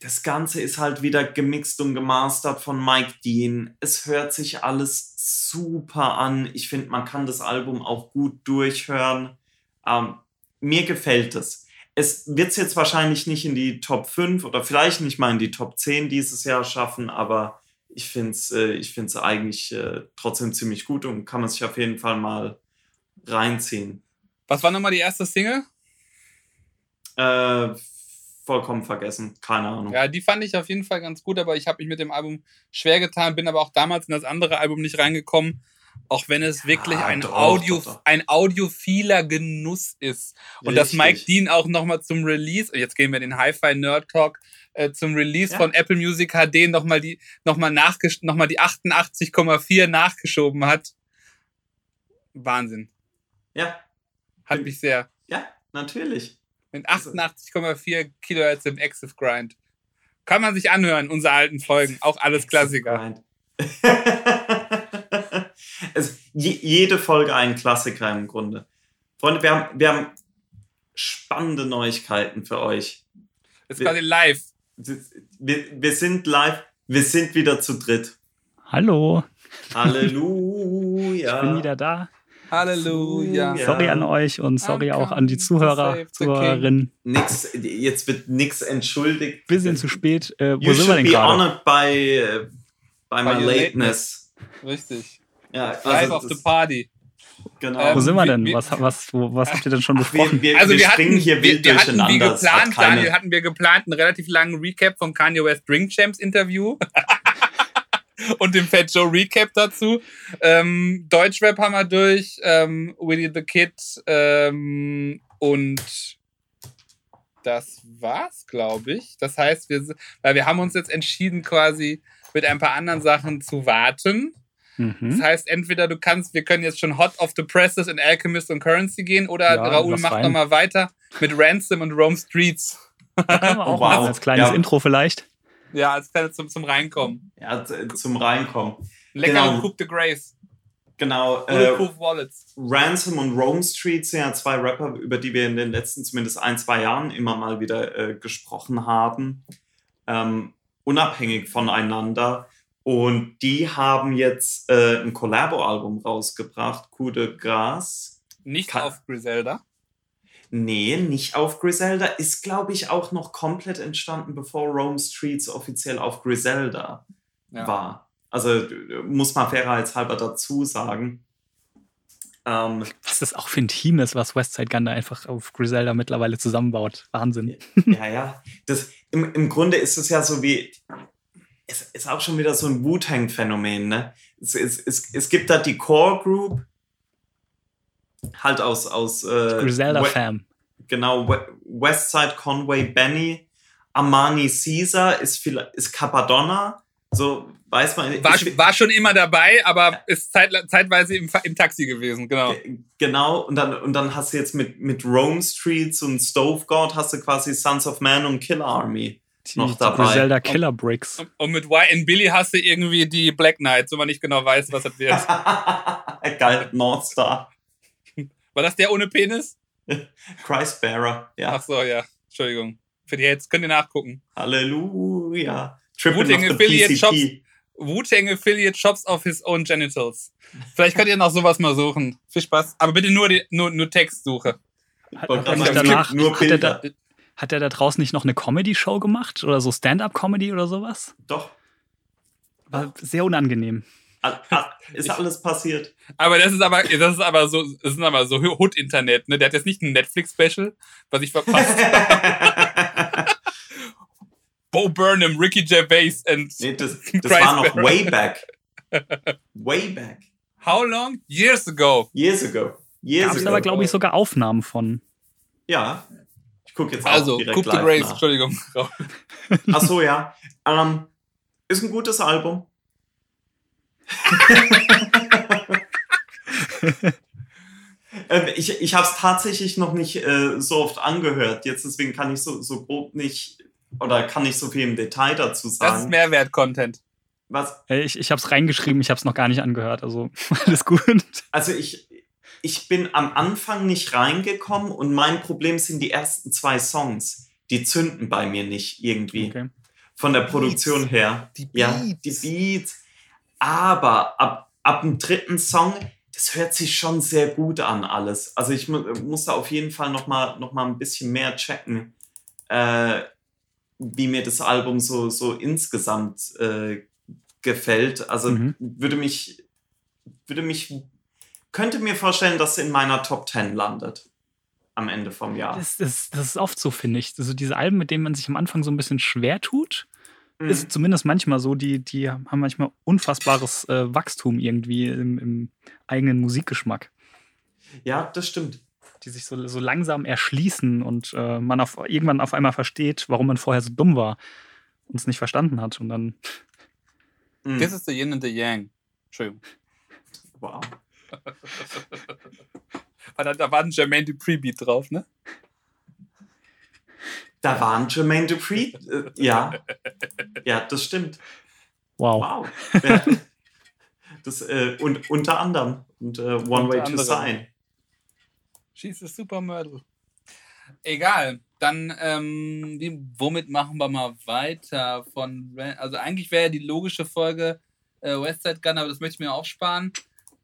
das Ganze ist halt wieder gemixt und gemastert von Mike Dean. Es hört sich alles super an. Ich finde, man kann das Album auch gut durchhören. Ähm, mir gefällt es. Es wird es jetzt wahrscheinlich nicht in die Top 5 oder vielleicht nicht mal in die Top 10 dieses Jahr schaffen, aber ich finde es äh, ich find's eigentlich äh, trotzdem ziemlich gut und kann man sich auf jeden Fall mal reinziehen. Was war nochmal die erste Single? Äh, vollkommen vergessen, keine Ahnung. Ja, die fand ich auf jeden Fall ganz gut, aber ich habe mich mit dem Album schwer getan, bin aber auch damals in das andere Album nicht reingekommen, auch wenn es wirklich ein, doch, Audio, doch, doch. ein audiophiler Genuss ist. Und dass Richtig. Mike Dean auch nochmal zum Release, und jetzt gehen wir in den Hi-Fi Nerd Talk, äh, zum Release Ja. von Apple Music HD nochmal die, noch mal nachgesch noch mal die 88,4 nachgeschoben hat. Wahnsinn. Ja, Hat mich sehr. ja, natürlich. Mit Also 88,4 Kilohertz im Active Grind. Kann man sich anhören, unsere alten Folgen. Auch alles Klassiker. [LAUGHS] Je, jede Folge ein Klassiker im Grunde. Freunde, wir haben, wir haben spannende Neuigkeiten für euch. Ist quasi live. Wir, wir sind live, wir sind wieder zu dritt. Hallo, Halleluja. ich bin wieder da. Halleluja. Ja. Sorry an euch und sorry auch an die Zuhörer, Zuhörerinnen. Nix, jetzt wird nichts entschuldigt. Bisschen zu spät. Äh, wo You sind wir should denn be gerade? honored by, äh, by my your lateness. Richtig. Ja, Live also of the das- Party. Genau. Ähm, Wo sind wir denn? wir- Was, was, wo, was habt ihr denn schon besprochen? wir, wir, Also wir, wir hatten, springen hier wir, wild wir hatten wie durcheinander. Es hat geplant, keine- Daniel, hatten wir geplant einen relativ langen Recap vom Kanye West Drink Champs Interview. [LAUGHS] Und dem Fat Joe Recap dazu. Ähm, Deutschrap haben wir durch, ähm, Willy the Kid ähm, und das war's, glaube ich. Das heißt, wir, weil wir haben uns jetzt entschieden, quasi mit ein paar anderen Sachen zu warten. Das Mhm. heißt, entweder du kannst, wir können jetzt schon hot off the presses in Alchemist und Currency gehen oder Ja, Raoul macht nochmal weiter mit Ransom und Rome Streets. Da können wir auch Oh, wow. machen, als kleines Ja. Intro vielleicht. Ja, als kleine zum, zum Reinkommen. Ja, zum Reinkommen. Leckere Genau. Coupe de Grace. Genau. Äh. Ransom und Rome Street sind ja zwei Rapper, über die wir in den letzten zumindest ein, zwei Jahren immer mal wieder äh, gesprochen haben. Ähm, unabhängig voneinander. Und die haben jetzt äh, ein Collabo-Album rausgebracht, Coup de Grâce. Nicht Ka- auf Griselda. Nee, nicht auf Griselda. Ist, glaube ich, auch noch komplett entstanden, bevor Rome Streets offiziell auf Griselda Ja. war. Also muss man fairheitshalber dazu sagen. Ähm, Was das auch für ein Team ist, was Westside Gun da einfach auf Griselda mittlerweile zusammenbaut. Wahnsinn. ja, ja. Das, im, Im Grunde ist es ja so wie. Es ist auch schon wieder so ein Wu-Tang-Phänomen, ne? Es, es, es, es gibt da die Core Group, halt aus. aus äh, Griselda We- Fam. Genau, We Westside Conway Benny, Armani Caesar ist, viel, ist Capadonna. So, weiß man. War, ich, war schon immer dabei, aber ist zeit, zeitweise im, im Taxi gewesen, genau. Ge- Genau, und dann, und dann hast du jetzt mit, mit Rome Streets und Stove God hast du quasi Sons of Man und Killer Army. Die, noch die dabei. Griselda Killer Bricks. Und, und mit Y Billy hast du irgendwie die Black Knights, wo man nicht genau weiß, was das wird. [LAUGHS] Geil, Northstar. War das der ohne Penis? [LAUGHS] Christbearer, ja. Ach so, ja. Entschuldigung. Für die Hits könnt ihr nachgucken. Halleluja. Triple Affiliate. Shops. Wu-Tang Affiliate Shops of His Own Genitals. Vielleicht könnt ihr noch sowas mal suchen. Viel Spaß. Aber bitte nur, die, nur, nur Textsuche. Hat, hat, sagen, danach, nur hat, er Bilder. da, hat er da draußen nicht noch eine Comedy-Show gemacht? Oder so Stand-Up-Comedy oder sowas? Doch. War sehr unangenehm. Al- al- Ist alles passiert. Aber das ist aber, das ist aber so, das ist aber so Hood-Internet, ne? Der hat jetzt nicht ein Netflix-Special, was ich verpasst. [LAUGHS] Bo Burnham, Ricky Gervais and nee, das [LAUGHS] das war noch way back. Way back. how long? Years ago. Years ago. Years Gab es aber, glaube ich, sogar Aufnahmen von. Ja. Ich gucke jetzt auch Also, direkt de live Grace, nach. Entschuldigung. [LAUGHS] Ach so, ja. Ähm, ist ein gutes Album. [LAUGHS] ähm, ich ich habe es tatsächlich noch nicht äh, so oft angehört. Jetzt deswegen kann ich so, so grob nicht oder kann nicht so viel im Detail dazu Das ist sagen. Mehrwert-Content. Was? Äh, Ich, ich habe es reingeschrieben, ich habe es noch gar nicht angehört. Also [LAUGHS] alles gut. Also ich, ich bin am Anfang nicht reingekommen und mein Problem sind die ersten zwei Songs. Die zünden bei mir nicht irgendwie. Okay. Von der Produktion her. Die Ja, die Beats. Aber ab, ab dem dritten Song, das hört sich schon sehr gut an alles. Also ich mu muss da auf jeden Fall noch mal, noch mal ein bisschen mehr checken, äh, wie mir das Album so, so insgesamt äh, gefällt. Also Mhm. würde mich, würde mich, könnte mir vorstellen, dass es in meiner Top 10 landet. Am Ende vom Jahr. Das, das, das ist oft so, finde ich. Also diese Alben, mit denen man sich am Anfang so ein bisschen schwer tut, Mhm. ist zumindest manchmal so, die, die haben manchmal unfassbares äh, Wachstum irgendwie im, im eigenen Musikgeschmack. Ja, das stimmt. Die sich so, so langsam erschließen und äh, man auf, irgendwann auf einmal versteht, warum man vorher so dumm war und es nicht verstanden hat. Und dann, Mhm. This is the Yin and the Yang. Entschuldigung. Wow. Da, da war ein Jermaine Dupri-Beat drauf, ne? Da war ein Jermaine Dupri. Äh, ja. Ja, das stimmt. wow. Wow. Ja. Das, äh, und unter anderem. Und äh, One Unter Way to anderem. Sign. She's a Supermodel. Egal. Dann, ähm, womit machen wir mal weiter? Von, also eigentlich wäre ja die logische Folge äh, Westside Gun, aber das möchte ich mir aufsparen.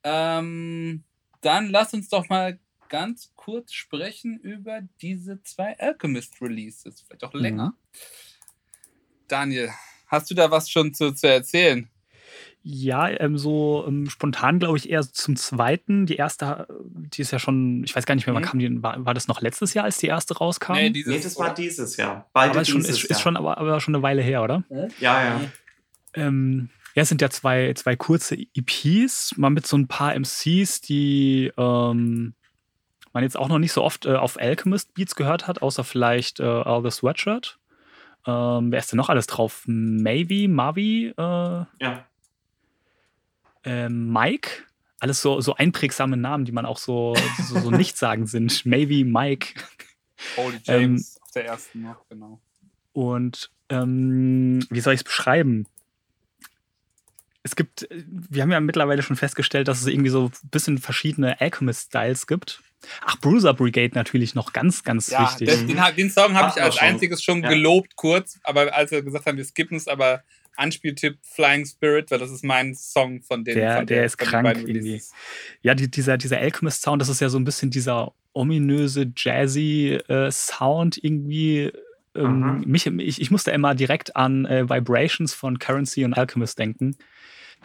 Ähm, dann lass uns doch mal ganz kurz sprechen über diese zwei Alchemist Releases. Vielleicht auch länger. Daniel, hast du da was schon zu, zu erzählen? Ja, ähm, so ähm, spontan glaube ich eher zum zweiten. Die erste, die ist ja schon, ich weiß gar nicht mehr, wann Mhm. kam die, war, war das noch letztes Jahr, als die erste rauskam? Nee, dieses, Nee, das war dieses Jahr. Beide aber ist schon, dieses ist, Jahr. ist schon, aber, aber schon eine Weile her, oder? ja, ja. Ähm, ja, es sind ja zwei, zwei kurze EPs, mal mit so ein paar MCs, die ähm, man jetzt auch noch nicht so oft äh, auf Alchemist Beats gehört hat, außer vielleicht äh, All the Sweatshirt. Ähm, wer ist denn noch alles drauf? Maybe, Mavi, äh, ja. äh, Mike. Alles so, so einprägsame Namen, die man auch so, so, so [LAUGHS] nicht sagen sind. Maybe, Mike. Holy Ähm, James auf der ersten noch, genau. Und ähm, wie soll ich es beschreiben? Es gibt, äh, wir haben ja mittlerweile schon festgestellt, dass es irgendwie so ein bisschen verschiedene Alchemist-Styles gibt. Ach, Bruiser Brigade natürlich noch ganz, ganz Ja, wichtig. das, den, den Song habe ich als schon. einziges schon Ja. gelobt, kurz, aber als wir gesagt haben, wir skippen es, aber Anspieltipp Flying Spirit, weil das ist mein Song von den Der- von der ist von den krank irgendwie. Ja, die, dieser, dieser Alchemist-Sound, das ist ja so ein bisschen dieser ominöse, jazzy äh, Sound irgendwie. Ähm, mich, ich, ich musste immer direkt an äh, Vibrations von Currency und Alchemist denken.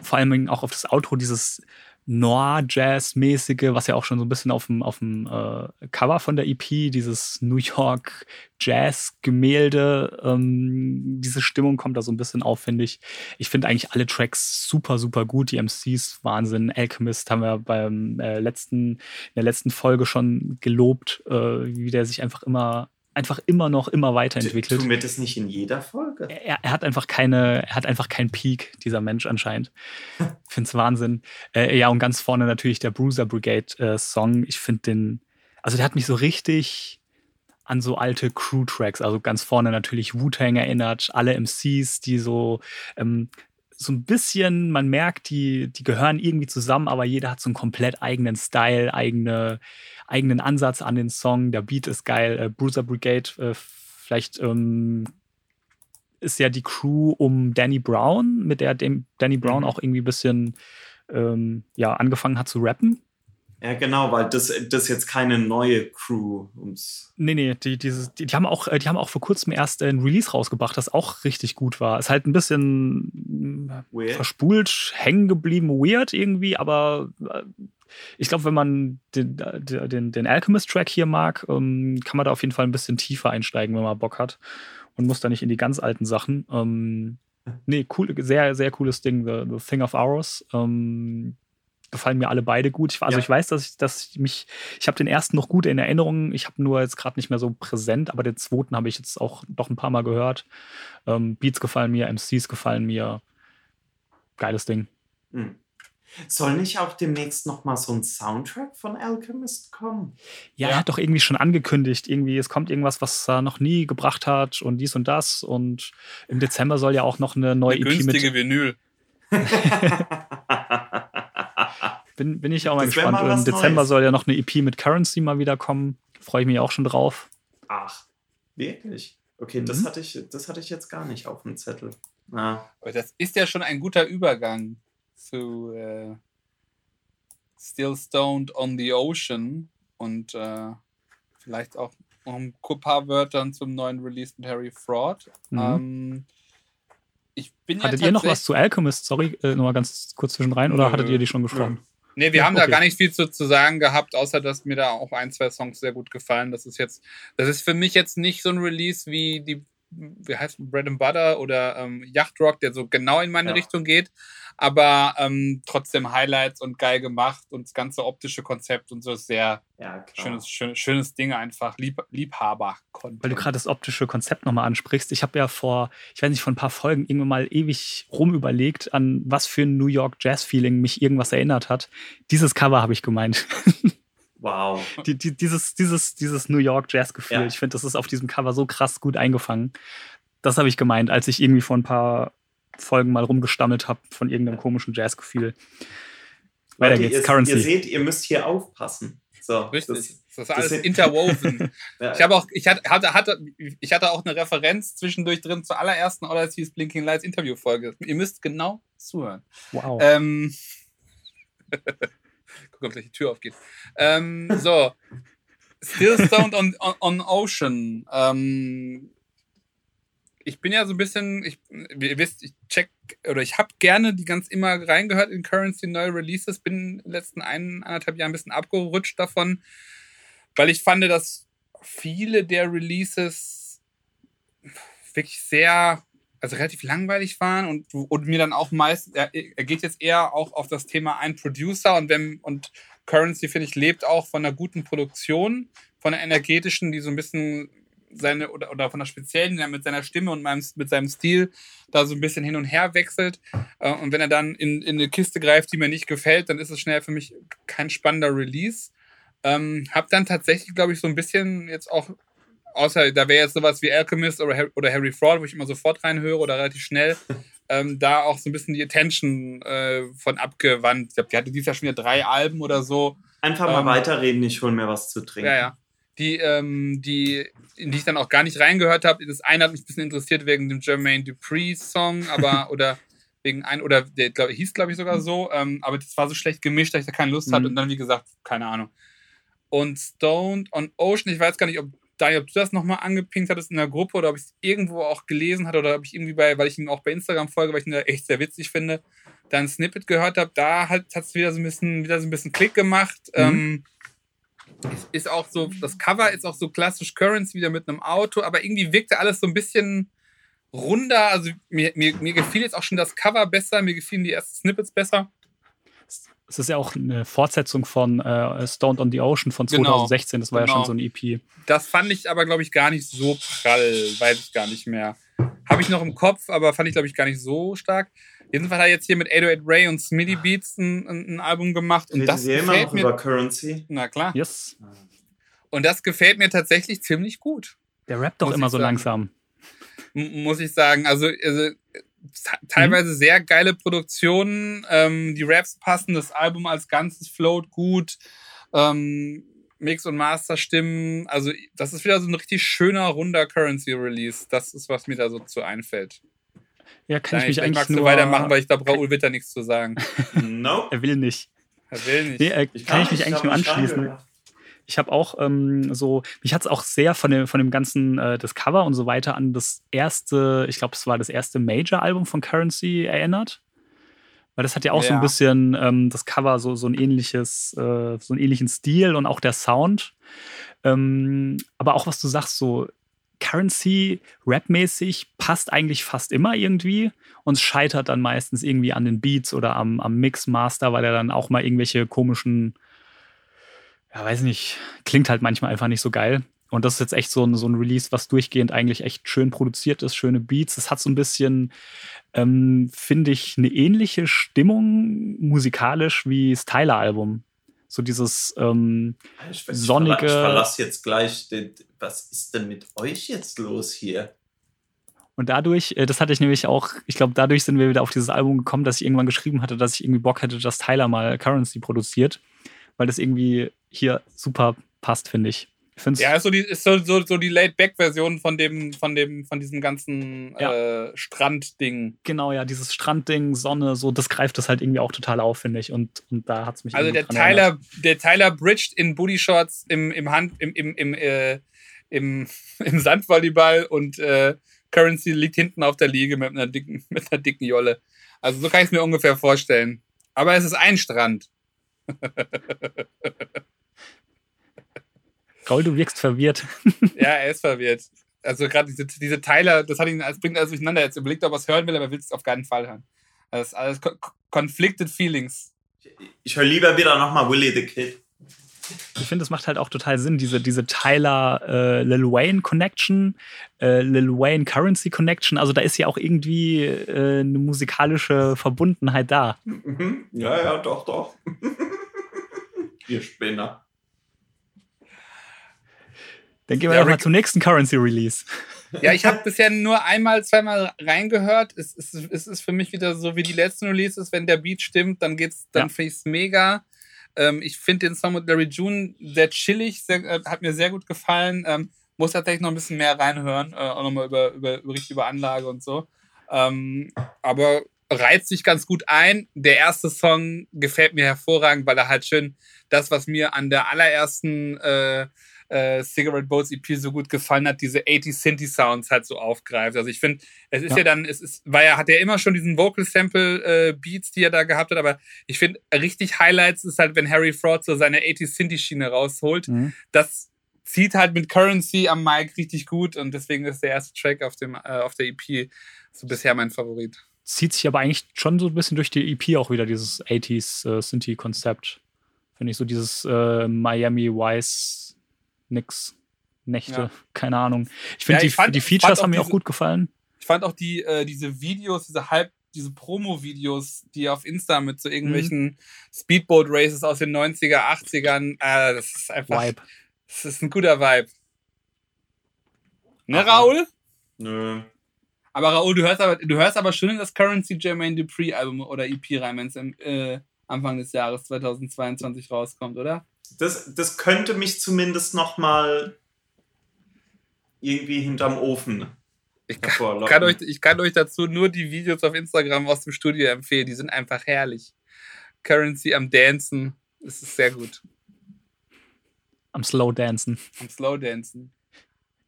Vor allem auch auf das Outro, dieses Noir-Jazz-mäßige, was ja auch schon so ein bisschen auf dem, auf dem äh, Cover von der EP, dieses New York Jazz-Gemälde, ähm, diese Stimmung kommt da so ein bisschen auf, finde ich. Ich finde eigentlich alle Tracks super, super gut. Die MCs Wahnsinn. Alchemist haben wir beim äh, letzten, in der letzten Folge schon gelobt, äh, wie der sich einfach immer, einfach immer noch immer weiterentwickelt. Tun wir das nicht in jeder Folge? Er, er hat einfach keine, er hat einfach keinen Peak, dieser Mensch anscheinend. [LAUGHS] Ich finde es Wahnsinn. Äh, ja, und ganz vorne natürlich der Bruiser Brigade äh, Song. Ich finde den, also der hat mich so richtig an so alte Crew-Tracks, also ganz vorne natürlich Wu-Tang erinnert, alle MCs, die so, ähm, so ein bisschen, man merkt, die, die gehören irgendwie zusammen, aber jeder hat so einen komplett eigenen Style, eigene, eigenen Ansatz an den Song. Der Beat ist geil. Äh, Bruiser Brigade, äh, vielleicht ähm, ist ja die Crew um Danny Brown, mit der dem Danny Brown Mhm. auch irgendwie ein bisschen ähm, ja, angefangen hat zu rappen. Ja, genau, weil das, das ist jetzt keine neue Crew. Ums Nee, nee, die, dieses, die, die, haben auch, äh, die haben auch vor kurzem erst ein Release rausgebracht, das auch richtig gut war. Ist halt ein bisschen mm, Weird. verspult, hängen geblieben, weird irgendwie, aber äh, ich glaube, wenn man den, äh, den, den Alchemist-Track hier mag, ähm, kann man da auf jeden Fall ein bisschen tiefer einsteigen, wenn man Bock hat. Und muss da nicht in die ganz alten Sachen. Ähm, nee, cool, sehr, sehr cooles Ding, The, the Thing of Ours. Ähm, gefallen mir alle beide gut. Ich, also Ja. ich weiß, dass ich, dass ich mich, ich habe den ersten noch gut in Erinnerung. Ich habe nur jetzt gerade nicht mehr so präsent, aber den zweiten habe ich jetzt auch doch ein paar Mal gehört. Ähm, Beats gefallen mir, MCs gefallen mir. Geiles Ding. Hm. Soll nicht auch demnächst noch mal so ein Soundtrack von Alchemist kommen? Ja, Ja. er hat doch irgendwie schon angekündigt, irgendwie, es kommt irgendwas, was er noch nie gebracht hat und dies und das. Und im Dezember soll ja auch noch eine neue Eine EP günstige mit. Vinyl. [LAUGHS] [LAUGHS] Bin, bin ich auch mal Das gespannt. mal Im Dezember Neues. soll ja noch eine EP mit Currency mal wieder kommen. Freue ich mich auch schon drauf. Ach, wirklich? Okay, das, Mhm. hatte ich, das hatte ich jetzt gar nicht auf dem Zettel. Ah, Aber das ist ja schon ein guter Übergang zu äh, Still Stoned on the Ocean und äh, vielleicht auch noch ein paar Wörtern zum neuen Release mit Harry Fraud. Mhm. Ähm, ich bin Hattet ja ihr noch was zu Alchemist? Sorry, äh, nochmal ganz kurz zwischen rein, oder hattet ihr die schon gesprochen? Nee, wir Ja, haben da okay. gar nicht viel zu, zu sagen gehabt, außer dass mir da auch ein, zwei Songs sehr gut gefallen. Das ist jetzt, das ist für mich jetzt nicht so ein Release wie die, wie heißt Bread and Butter oder ähm, Yacht Rock, der so genau in meine Ja. Richtung geht, aber ähm, trotzdem Highlights und geil gemacht und das ganze optische Konzept und so ist sehr ja, schönes, schön, schönes Ding einfach, Lieb, Liebhaber. Weil du gerade das optische Konzept nochmal ansprichst. Ich habe ja vor, ich weiß nicht, vor ein paar Folgen irgendwann mal ewig rumüberlegt, an was für ein New York Jazz-Feeling mich irgendwas erinnert hat. Dieses Cover habe ich gemeint. [LAUGHS] Wow. die, die, dieses, dieses, dieses New York Jazz-Gefühl. Ja. Ich finde, das ist auf diesem Cover so krass gut eingefangen. Das habe ich gemeint, als ich irgendwie vor ein paar Folgen mal rumgestammelt habe von irgendeinem komischen Jazz-Gefühl. Weiter Leute, geht's, ihr, Currency. ihr seht, ihr müsst hier aufpassen. So, Richtig. das- Das, ist alles sind- interwoven. [LAUGHS] ja, Ich habe auch, ich hatte, hatte, hatte, ich hatte auch eine Referenz zwischendurch drin zur allerersten Odysseys Blinking Lights Interviewfolge. Ihr müsst genau zuhören. Wow. Ähm, [LAUGHS] guck, ob gleich die Tür aufgeht. Ähm, so. Still Stoned on, on, on Ocean. Ähm, ich bin ja so ein bisschen, ich, ihr wisst, ich check oder ich habe gerne die ganz immer reingehört in Currency neue Releases, bin in den letzten ein, anderthalb Jahren ein bisschen abgerutscht davon, weil ich fand, dass viele der Releases wirklich sehr, also relativ langweilig waren und, und mir dann auch meist, er, er geht jetzt eher auch auf das Thema ein Producer und wenn, und Currency, finde ich, lebt auch von einer guten Produktion, von einer energetischen, die so ein bisschen seine, oder, oder von einer speziellen, der mit seiner Stimme und meinem, mit seinem Stil da so ein bisschen hin und her wechselt. Äh, Und wenn er dann in, in eine Kiste greift, die mir nicht gefällt, dann ist es schnell für mich kein spannender Release. Ähm, hab dann tatsächlich, glaube ich, so ein bisschen jetzt auch, außer da wäre jetzt sowas wie Alchemist oder, oder Harry Fraud, wo ich immer sofort reinhöre oder relativ schnell, [LAUGHS] ähm, da auch so ein bisschen die Attention äh, von abgewandt. Ich glaube, die hatte dieses Jahr schon wieder drei Alben oder so. Einfach mal ähm, weiterreden, ich hol mir was zu trinken. Ja, ja. Die, ähm, die, in die ich dann auch gar nicht reingehört habe. Das eine hat mich ein bisschen interessiert wegen dem Jermaine Dupri-Song, aber [LAUGHS] oder wegen ein, oder der glaub, hieß, glaube ich, sogar so, ähm, aber das war so schlecht gemischt, dass ich da keine Lust hatte Mhm. und dann, wie gesagt, keine Ahnung. Und Stoned on Ocean, ich weiß gar nicht, ob Daniel, ob du das nochmal angepinkt hattest in der Gruppe oder ob ich es irgendwo auch gelesen hatte oder ob ich irgendwie bei, weil ich ihn auch bei Instagram folge, weil ich ihn da echt sehr witzig finde, da ein Snippet gehört habe, da hat es wieder so ein bisschen, wieder so ein bisschen Klick gemacht. Ähm, ist- auch so, das Cover ist auch so klassisch Currency wieder mit einem Auto, aber irgendwie wirkte alles so ein bisschen runder. Also mir, mir, mir gefiel jetzt auch schon das Cover besser, mir gefielen die ersten Snippets besser. Es ist ja auch eine Fortsetzung von äh, Stoned on the Ocean von Genau, 2016. Das war ja genau. schon so ein EP. Das fand ich aber, glaube ich, gar nicht so prall, weiß ich gar nicht mehr. Habe ich noch im Kopf, aber fand ich, glaube ich, gar nicht so stark. Jedenfalls hat er jetzt hier mit 808 Ray und Smitty Beats ein, ein, ein Album gemacht und Reden das wir immer gefällt noch mir. über Currency? Na klar. Yes. Und das gefällt mir tatsächlich ziemlich gut. Der rappt doch immer so sagen. langsam. M- muss ich sagen. Also, also te- teilweise sehr geile Produktionen. Ähm, die Raps passen, das Album als Ganzes float gut. Ähm, Mix- und Master-Stimmen. Also, das ist wieder so ein richtig schöner, runder Currency-Release. Das ist, was mir da so zu einfällt. Ja, kann Nein, ich mich ich eigentlich magst nur... du weitermachen, weil ich glaube, Raoul wird da nichts zu sagen. [LAUGHS] Nope. Er will nicht. Er will nicht. Nee, äh, Ich kann ich mich eigentlich nur anschließen. reingehört. Ich habe auch ähm, so, mich hat es auch sehr von dem, von dem ganzen äh, das Cover und so weiter an das erste, ich glaube, es war das erste Major-Album von Currency erinnert. Weil das hat ja auch so ein Ja. bisschen ähm, das Cover so, so ein ähnliches, äh, so einen ähnlichen Stil und auch der Sound. Ähm, aber auch was du sagst, so Currency rapmäßig passt eigentlich fast immer irgendwie und es scheitert dann meistens irgendwie an den Beats oder am, am Mix-Master, weil er dann auch mal irgendwelche komischen ja, weiß nicht, klingt halt manchmal einfach nicht so geil. Und das ist jetzt echt so ein, so ein Release, was durchgehend eigentlich echt schön produziert ist, schöne Beats. Es hat so ein bisschen, ähm, finde ich, eine ähnliche Stimmung musikalisch wie das Tyler-Album. So dieses, ähm, Ich, ich, Sonnige- Ich verlasse jetzt gleich. Den, was ist denn mit euch jetzt los hier? und dadurch, äh, das hatte ich nämlich auch, ich glaube, dadurch sind wir wieder auf dieses Album gekommen, dass ich irgendwann geschrieben hatte, dass ich irgendwie Bock hätte, dass Tyler mal Currency produziert, weil das irgendwie hier super passt, finde ich. Ich finde es Ja, ist so die, ist so, so, so die Laid-Back-Version von dem, von dem, von diesem ganzen Ja. äh, Strandding. genau, ja, dieses Strandding, Sonne, so, das greift das halt irgendwie auch total auf, finde ich. Und, und da hat es mich Also der dran erinnert. Tyler, der Tyler bridged in Booty Shorts im, im Hand, im, im, im, äh, im, [LAUGHS] im Sandvolleyball und äh, Currency liegt hinten auf der Liege mit einer dicken, [LAUGHS] mit einer dicken Jolle. Also so kann ich es mir ungefähr vorstellen. Aber es ist ein Strand. [LAUGHS] Raul, du wirkst verwirrt. [LAUGHS] Ja, er ist verwirrt. Also gerade diese, diese Tyler, das hat ihn, das bringt alles durcheinander. Jetzt überlegt, ob er es hören will, aber er will es auf keinen Fall hören. Das ist alles co- co- conflicted feelings. Ich höre lieber wieder nochmal Willy the Kid. Ich finde, es macht halt auch total Sinn, diese, diese Tyler äh, Lil Wayne Connection, äh, Lil Wayne Currency Connection. Also da ist ja auch irgendwie äh, eine musikalische Verbundenheit da. Mhm. Ja, ja, doch, doch. [LAUGHS] Ihr Spinner. Dann gehen wir Ja, doch mal Rick- zum nächsten Currency Release. [LAUGHS] Ja, ich habe bisher nur einmal, zweimal reingehört. Es, es, es ist für mich wieder so wie die letzten Releases. Wenn der Beat stimmt, dann geht's, dann Ja. finde ich es mega. Ähm, ich finde den Song mit Larry June sehr chillig, sehr, äh, hat mir sehr gut gefallen. Ähm, muss tatsächlich noch ein bisschen mehr reinhören, äh, auch nochmal über, über, über, richtig über Anlage und so. Ähm, aber reizt sich ganz gut ein. Der erste Song gefällt mir hervorragend, weil er halt schön das, was mir an der allerersten äh, äh, Cigarette Boats EP so gut gefallen hat, diese 80 Synthi Sounds halt so aufgreift. Also ich finde, es ist ja. Ja. dann, es ist, weil er hat ja immer schon diesen Vocal Sample äh, Beats, die er da gehabt hat, aber ich finde, richtig Highlights ist halt, wenn Harry Fraud so seine 80 Synthi Schiene rausholt. Mhm. Das zieht halt mit Currency am Mic richtig gut und deswegen ist der erste Track auf, dem, äh, auf der EP so bisher mein Favorit. Zieht sich aber eigentlich schon so ein bisschen durch die EP auch wieder, dieses 80s äh, Synthi-Konzept. Finde ich so dieses äh, Miami Vice nix. Nächte, Ja. keine Ahnung. Ich finde, Ja, die, die Features haben mir auch gut gefallen. Ich fand auch die, äh, diese Videos, diese halb, diese Promo-Videos, die auf Insta mit so irgendwelchen Speedboat-Races aus den 90er, 80ern, äh, das ist einfach, Vibe. das ist ein guter Vibe. Ne, Aha. Raoul? Nö. Aber Raoul, du hörst aber, du hörst aber schon in das Currency Jermaine Dupri Album oder EP rein, wenn es im äh, Anfang des Jahres 2022 rauskommt, oder? Das, das könnte mich zumindest nochmal irgendwie hinterm Ofen Ich kann, kann euch, ich kann euch dazu nur die Videos auf Instagram aus dem Studio empfehlen. Die sind einfach herrlich. Currency am Dancen. Das ist sehr gut. Am Slow Dancen. Am Slow Dancen.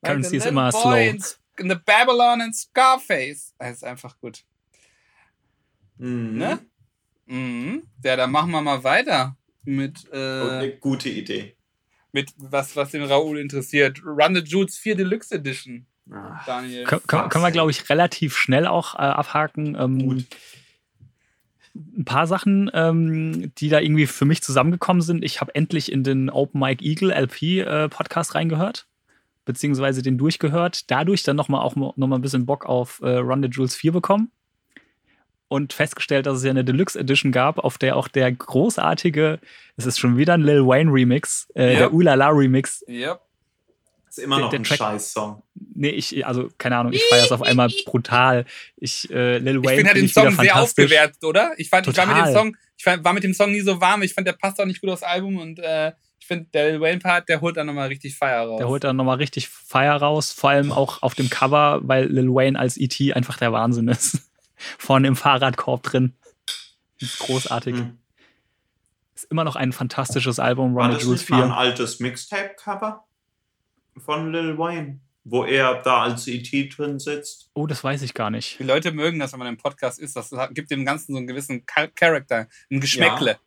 Currency ist immer slow. In, in the Babylon and Scarface. Das ist einfach gut. Mhm. Ne? Mhm. Ja, dann machen wir mal weiter mit, äh, eine gute Idee. mit was, was den Raoul interessiert. Run the Jutes 4 Deluxe Edition. Ah, Daniel. Kön können, können wir, glaube ich, relativ schnell auch äh, abhaken. Ähm, Gut. Ein paar Sachen, ähm, die da irgendwie für mich zusammengekommen sind. Ich habe endlich in den Open Mike Eagle LP äh, Podcast reingehört, beziehungsweise den durchgehört. Dadurch dann nochmal auch noch mal ein bisschen Bock auf äh, Run the Jules 4 bekommen. Und festgestellt, dass es ja eine Deluxe Edition gab, auf der auch der großartige, es ist schon wieder ein Lil Wayne Remix, äh, Ja. der Ulala Remix, Yep. ist immer der- noch der ein Track- Scheiß-Song. Nee, ich, also keine Ahnung, ich feiere es auf einmal [LAUGHS] brutal. Ich, äh, Lil Ich Wayne finde halt den find ich wieder Song sehr fantastisch. aufgewertet, oder? Ich, fand, ich war mit dem. Song, ich war mit dem Song nie so warm. Ich fand, der passt auch nicht gut aufs Album und äh, Ich finde, der Lil Wayne-Part, der holt dann nochmal richtig Feier raus. Der holt dann nochmal richtig Feier raus, vor allem auch auf dem Cover, weil Lil Wayne als E.T. einfach der Wahnsinn ist. Vorne im Fahrradkorb drin. Ist großartig. Hm. Ist immer noch ein fantastisches Album, War Ronald das Jules nicht mal ein 4. altes Mixtape-Cover von Lil Wayne, wo er da als E.T. drin sitzt? Oh, das weiß ich gar nicht. Die Leute mögen das, wenn man im Podcast ist. Das gibt dem Ganzen so einen gewissen Char- Charakter, ein Geschmäckle.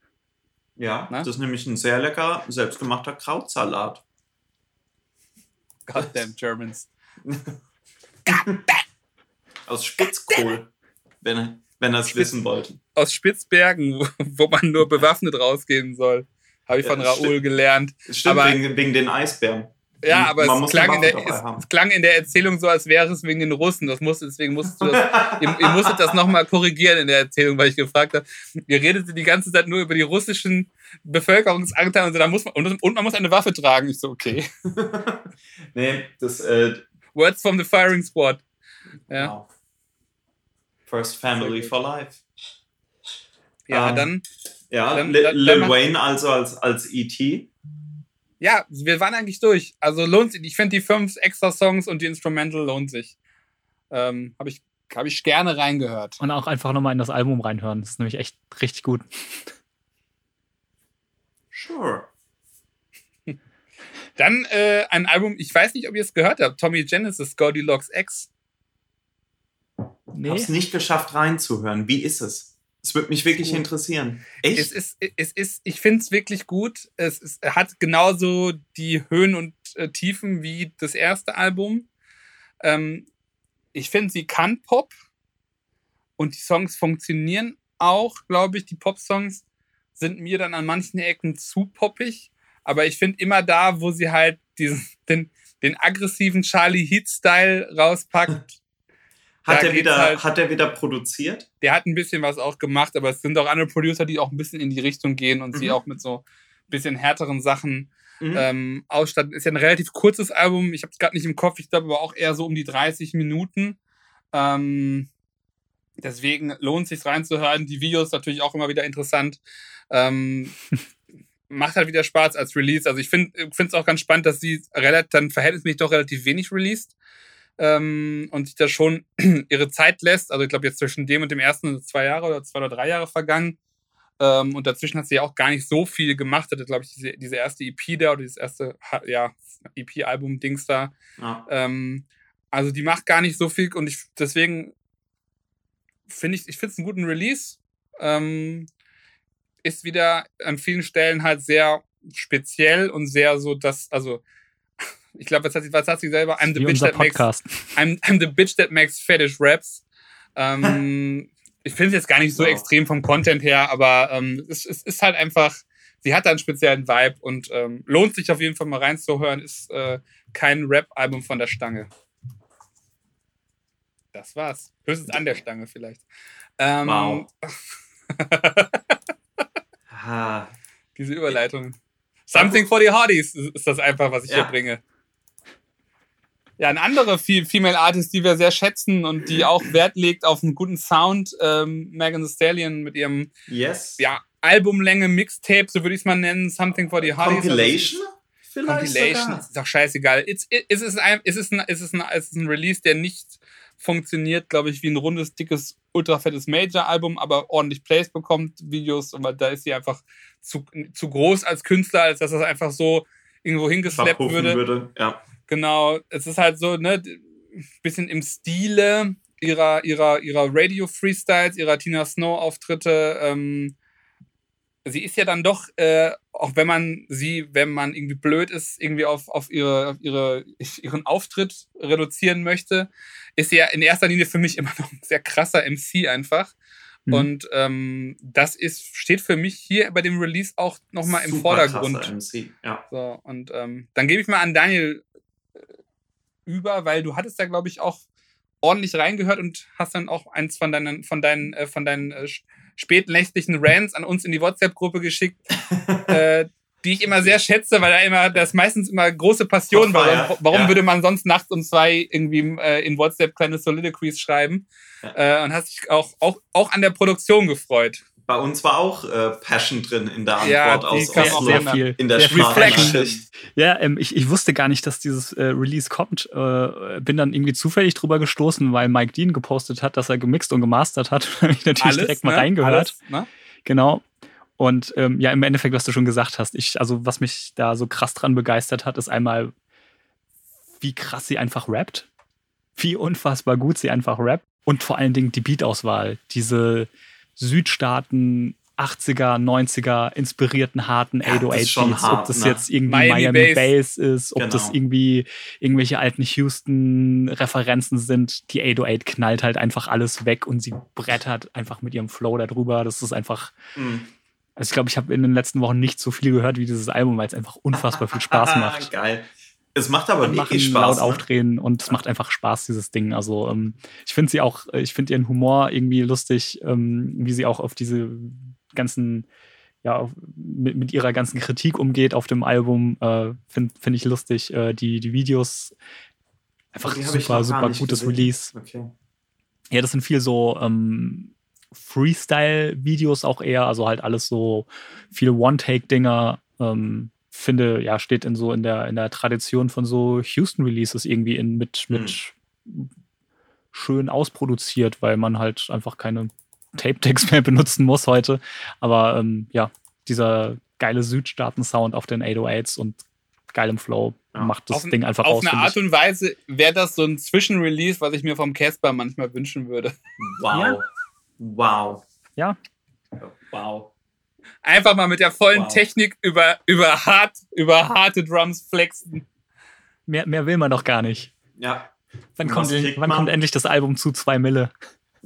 Ja, Ne? das ist nämlich ein sehr leckerer, selbstgemachter Krautsalat. Goddamn Germans. [LAUGHS] Aus Spitzkohl, wenn, wenn er es wissen wollte. Aus Spitzbergen, wo, wo man nur bewaffnet rausgehen soll. Habe ich Ja, von das Raoul stimmt. gelernt. Stimmt, Aber- wegen, wegen den Eisbären. Ja, aber es klang, der, es, klang in der Erzählung so, als wäre es wegen den Russen. Das musste, deswegen musst du das, ihr, ihr musstet das nochmal korrigieren in der Erzählung, weil ich gefragt habe. Ihr redet die ganze Zeit nur über die russischen Bevölkerungsanteile und, so, da muss man, und, und man muss eine Waffe tragen. Ich so, okay. [LAUGHS] nee, das, äh, Words from the Firing Squad. Ja, wow. First Family for Life. ja Ähm, dann. Ja, Dann- Lil, dann- Lil dann Wayne also als, als E.T. Ja, wir waren eigentlich durch. Also lohnt sich. Ich finde die fünf extra Songs und die Instrumental lohnt sich. Ähm, Habe ich, hab ich gerne reingehört. Und auch einfach nochmal in das Album reinhören. Das ist nämlich echt richtig gut. Sure. Dann äh, ein Album, ich weiß nicht, ob ihr es gehört habt, Tommy Genesis, Goldilocks X. Nee. Hab's nicht geschafft reinzuhören. Wie ist es? Es würde mich wirklich interessieren. Es Echt? ist, es ist, ich finde es wirklich gut. Es ist, hat genauso die Höhen und äh, Tiefen wie das erste Album. Ähm, ich finde, sie kann Pop und die Songs funktionieren auch, glaube ich. Die Pop-Songs sind mir dann an manchen Ecken zu poppig, aber ich finde immer da, wo sie halt diesen, den, den aggressiven Charlie Heat-Style rauspackt, [LAUGHS] Hat er, wieder, halt- hat er wieder produziert? der hat ein bisschen was auch gemacht, aber es sind auch andere Producer, die auch ein bisschen in die Richtung gehen und sie Mhm. auch mit so ein bisschen härteren Sachen Mhm. ähm, ausstatten. Ist ja ein relativ kurzes Album, ich habe es gerade nicht im Kopf, ich glaube aber auch eher so um die 30 Minuten. Ähm, deswegen lohnt sich reinzuhören. Die Videos natürlich auch immer wieder interessant. Ähm, [LAUGHS] macht halt wieder Spaß als Release. Also ich finde es auch ganz spannend, dass sie relativ, dann verhältnismäßig doch relativ wenig released ähm, und sich da schon [CLEARS THROAT] ihre Zeit lässt. Also ich glaube jetzt zwischen dem und dem ersten sind zwei Jahre oder zwei oder drei Jahre vergangen. Ähm, und dazwischen hat sie ja auch gar nicht so viel gemacht. Hatte, glaube ich, diese, diese erste EP da oder dieses erste ja, EP-Album-Dings da. Ja. Ähm, also die macht gar nicht so viel und ich deswegen finde ich, ich finde es einen guten Release. Ähm, ist wieder an vielen Stellen halt sehr speziell und sehr so, dass, also ich glaube, was hat, sie- was hat sie selber? I'm the, bitch that makes. I'm, I'm the bitch that makes fetish raps. Ähm, [LAUGHS] ich finde es jetzt gar nicht so Wow. extrem vom Content her, aber ähm, es, es ist halt einfach, sie hat da einen speziellen Vibe und ähm, lohnt sich auf jeden Fall mal reinzuhören. Ist äh, kein Rap-Album von der Stange. Das war's. Höchstens an der Stange vielleicht. Ähm, Wow. [LAUGHS] Ah, Diese Überleitung. Something for the Hardies ist das einfach, was ich Ja. hier bringe. Ja, ein anderer Fe- Female Artist, die wir sehr schätzen und die auch Wert legt auf einen guten Sound, ähm, Megan Thee Stallion mit ihrem yes. ja, Albumlänge Mixtape, so würde ich es mal nennen, Something for the Hardies. Compilation? Vielleicht Compilation, sogar? ist doch scheißegal. It's, it, es, ist ein, es, ist ein, es, ist ein, es ist ein Release, der nicht funktioniert, glaube ich, wie ein rundes, dickes, ultra fettes Major-Album, aber ordentlich Plays bekommt, Videos, aber da ist sie einfach zu, zu groß als Künstler, als dass das einfach so irgendwo hingeslappt würde. würde. Ja. Genau, es ist halt so, ne, bisschen im Stile ihrer, ihrer, ihrer Radio-Freestyles, ihrer Tina Snow-Auftritte. Ähm, sie ist ja dann doch, äh, auch wenn man sie, wenn man irgendwie blöd ist, irgendwie auf, auf, ihre, auf ihre, [LAUGHS] ihren Auftritt reduzieren möchte, ist sie ja in erster Linie für mich [LAUGHS] immer noch ein sehr krasser MC einfach. Mhm. Und ähm, das ist, steht für mich hier bei dem Release auch nochmal im Vordergrund. MC. Ja. So, und ähm, dann gebe ich mal an Daniel über, weil du hattest da, glaube ich, auch ordentlich reingehört und hast dann auch eins von deinen, von deinen, äh, von deinen äh, spätnächtlichen Rants an uns in die WhatsApp-Gruppe geschickt, [LAUGHS] äh, die ich immer sehr schätze, weil da immer, das ist meistens immer große Passion war. Warum, warum ja. würde man sonst nachts um zwei irgendwie äh, in WhatsApp kleine Soliloquies schreiben? Äh, und hast dich auch, auch, auch an der Produktion gefreut. Bei uns war auch äh, Passion drin in der Antwort Ja, aus Oslo. sehr viel. In der Sprachnachricht. Ja, ähm, ich, ich wusste gar nicht, dass dieses äh, Release kommt. Äh, bin dann irgendwie zufällig drüber gestoßen, weil Mike Dean gepostet hat, dass er gemixt und gemastert hat. [LAUGHS] habe ich natürlich direkt mal ne? reingehört. Alles, ne? Genau. Und ähm, ja, im Endeffekt, was du schon gesagt hast, ich, also was mich da so krass dran begeistert hat, ist einmal, wie krass sie einfach rappt. Wie unfassbar gut sie einfach rappt. Und vor allen Dingen die Beatauswahl. Diese Südstaaten 80er, 90er inspirierten harten Ja, das ist 808 schon Beats, ob das ne? jetzt irgendwie Miami Miami, Bass. Ist, ob das Genau. irgendwie irgendwelche alten Houston-Referenzen sind. Die 808 knallt halt einfach alles weg und sie brettert einfach mit ihrem Flow darüber. Das ist einfach, Mhm. also ich glaube, ich habe in den letzten Wochen nicht so viel gehört wie dieses Album, weil es einfach unfassbar viel Spaß [LAUGHS] macht. Geil. Es macht aber wirklich laut Spaß. Ne? aufdrehen und es macht einfach Spaß, dieses Ding. Also ähm, ich finde sie auch, äh, ich finde ihren Humor irgendwie lustig, ähm, wie sie auch auf diese ganzen, ja, auf, mit, mit ihrer ganzen Kritik umgeht auf dem Album, äh, finde find ich lustig. Äh, die, die Videos, einfach Die super, super gutes gesehen. Release. Okay. Ja, das sind viel so ähm, Freestyle-Videos auch eher, also halt alles so viele One-Take-Dinger. Ähm, finde, ja, steht in so in der, in der Tradition von so Houston-Releases irgendwie in, mit, mit schön ausproduziert, weil man halt einfach keine Tape-Decks mehr [LAUGHS] benutzen muss heute. Aber ähm, ja, dieser geile Südstaaten-Sound auf den 808s und geilem Flow Ja. macht das auf, Ding einfach auf aus. eine finde Art und Weise wäre das so ein Zwischenrelease, was ich mir vom Casper manchmal wünschen würde. Wow. Ja. Wow. Ja. Wow. Einfach mal mit der vollen Wow. Technik über, über, hart, über harte Drums flexen. Mehr, mehr will man doch gar nicht. Ja. Wann, kommt, wann kommt endlich das Album zu 2 Mille?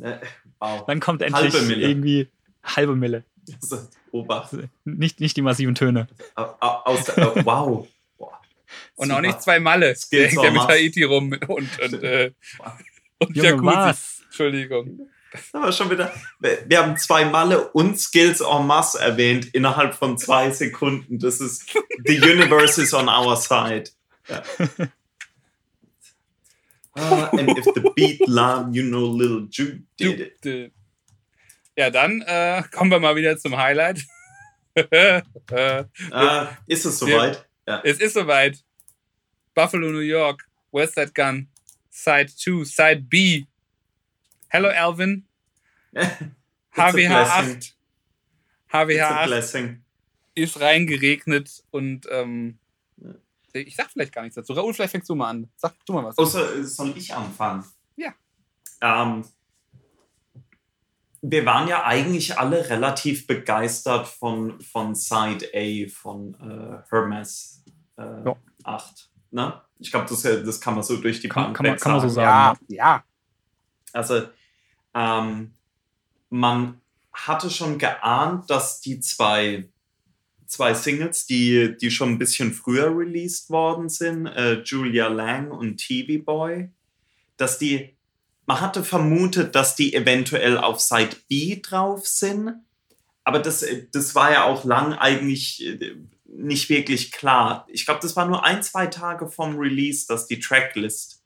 Äh, Wow. Wann kommt endlich Halbe Mille. irgendwie halbe Mille? Obacht. Nicht, nicht die massiven Töne. Au- au- Aus äh, wow. Boah. Und Super. auch nicht zwei Malle. Der hängt ja mit. Haiti rum und, und, äh, und Junge, Jacuzzi. was? Entschuldigung. [LAUGHS] Aber schon wieder. Wir wir haben zwei Malle und Skills en masse erwähnt innerhalb von zwei Sekunden. Das ist The universe is on our side. Ja. Ah, and if the beat line, you know, little Jude did it. Ja, dann äh, kommen wir mal wieder zum Highlight. äh, [LAUGHS] Ah, ist es soweit? Ja. es ist soweit. Buffalo, New York. Where's that gun? Side 2, Side B. Hello, Alvin. HWH blessing. 8. It's a HWH 8 blessing. ist reingeregnet und ähm, ich sag vielleicht gar nichts dazu. Raoul, vielleicht fängst du mal an. Sag du mal was. Außer, soll ich anfangen? Ja. Ähm, wir waren ja eigentlich alle relativ begeistert von, von Side A, von äh, Hermes äh, Ja. 8. Ne? Ich glaube, das, das kann man so durch die Kann- Bank kann man- kann man so ja, sagen, ja. Also, ähm, man hatte schon geahnt, dass die zwei, zwei Singles, die, die schon ein bisschen früher released worden sind, äh, Julia Lang und TV Boy, dass die, man hatte vermutet, dass die eventuell auf Side B drauf sind, aber das, das war ja auch lang eigentlich äh, nicht wirklich klar. Ich glaube, das war nur ein, zwei Tage vom Release, dass die Tracklist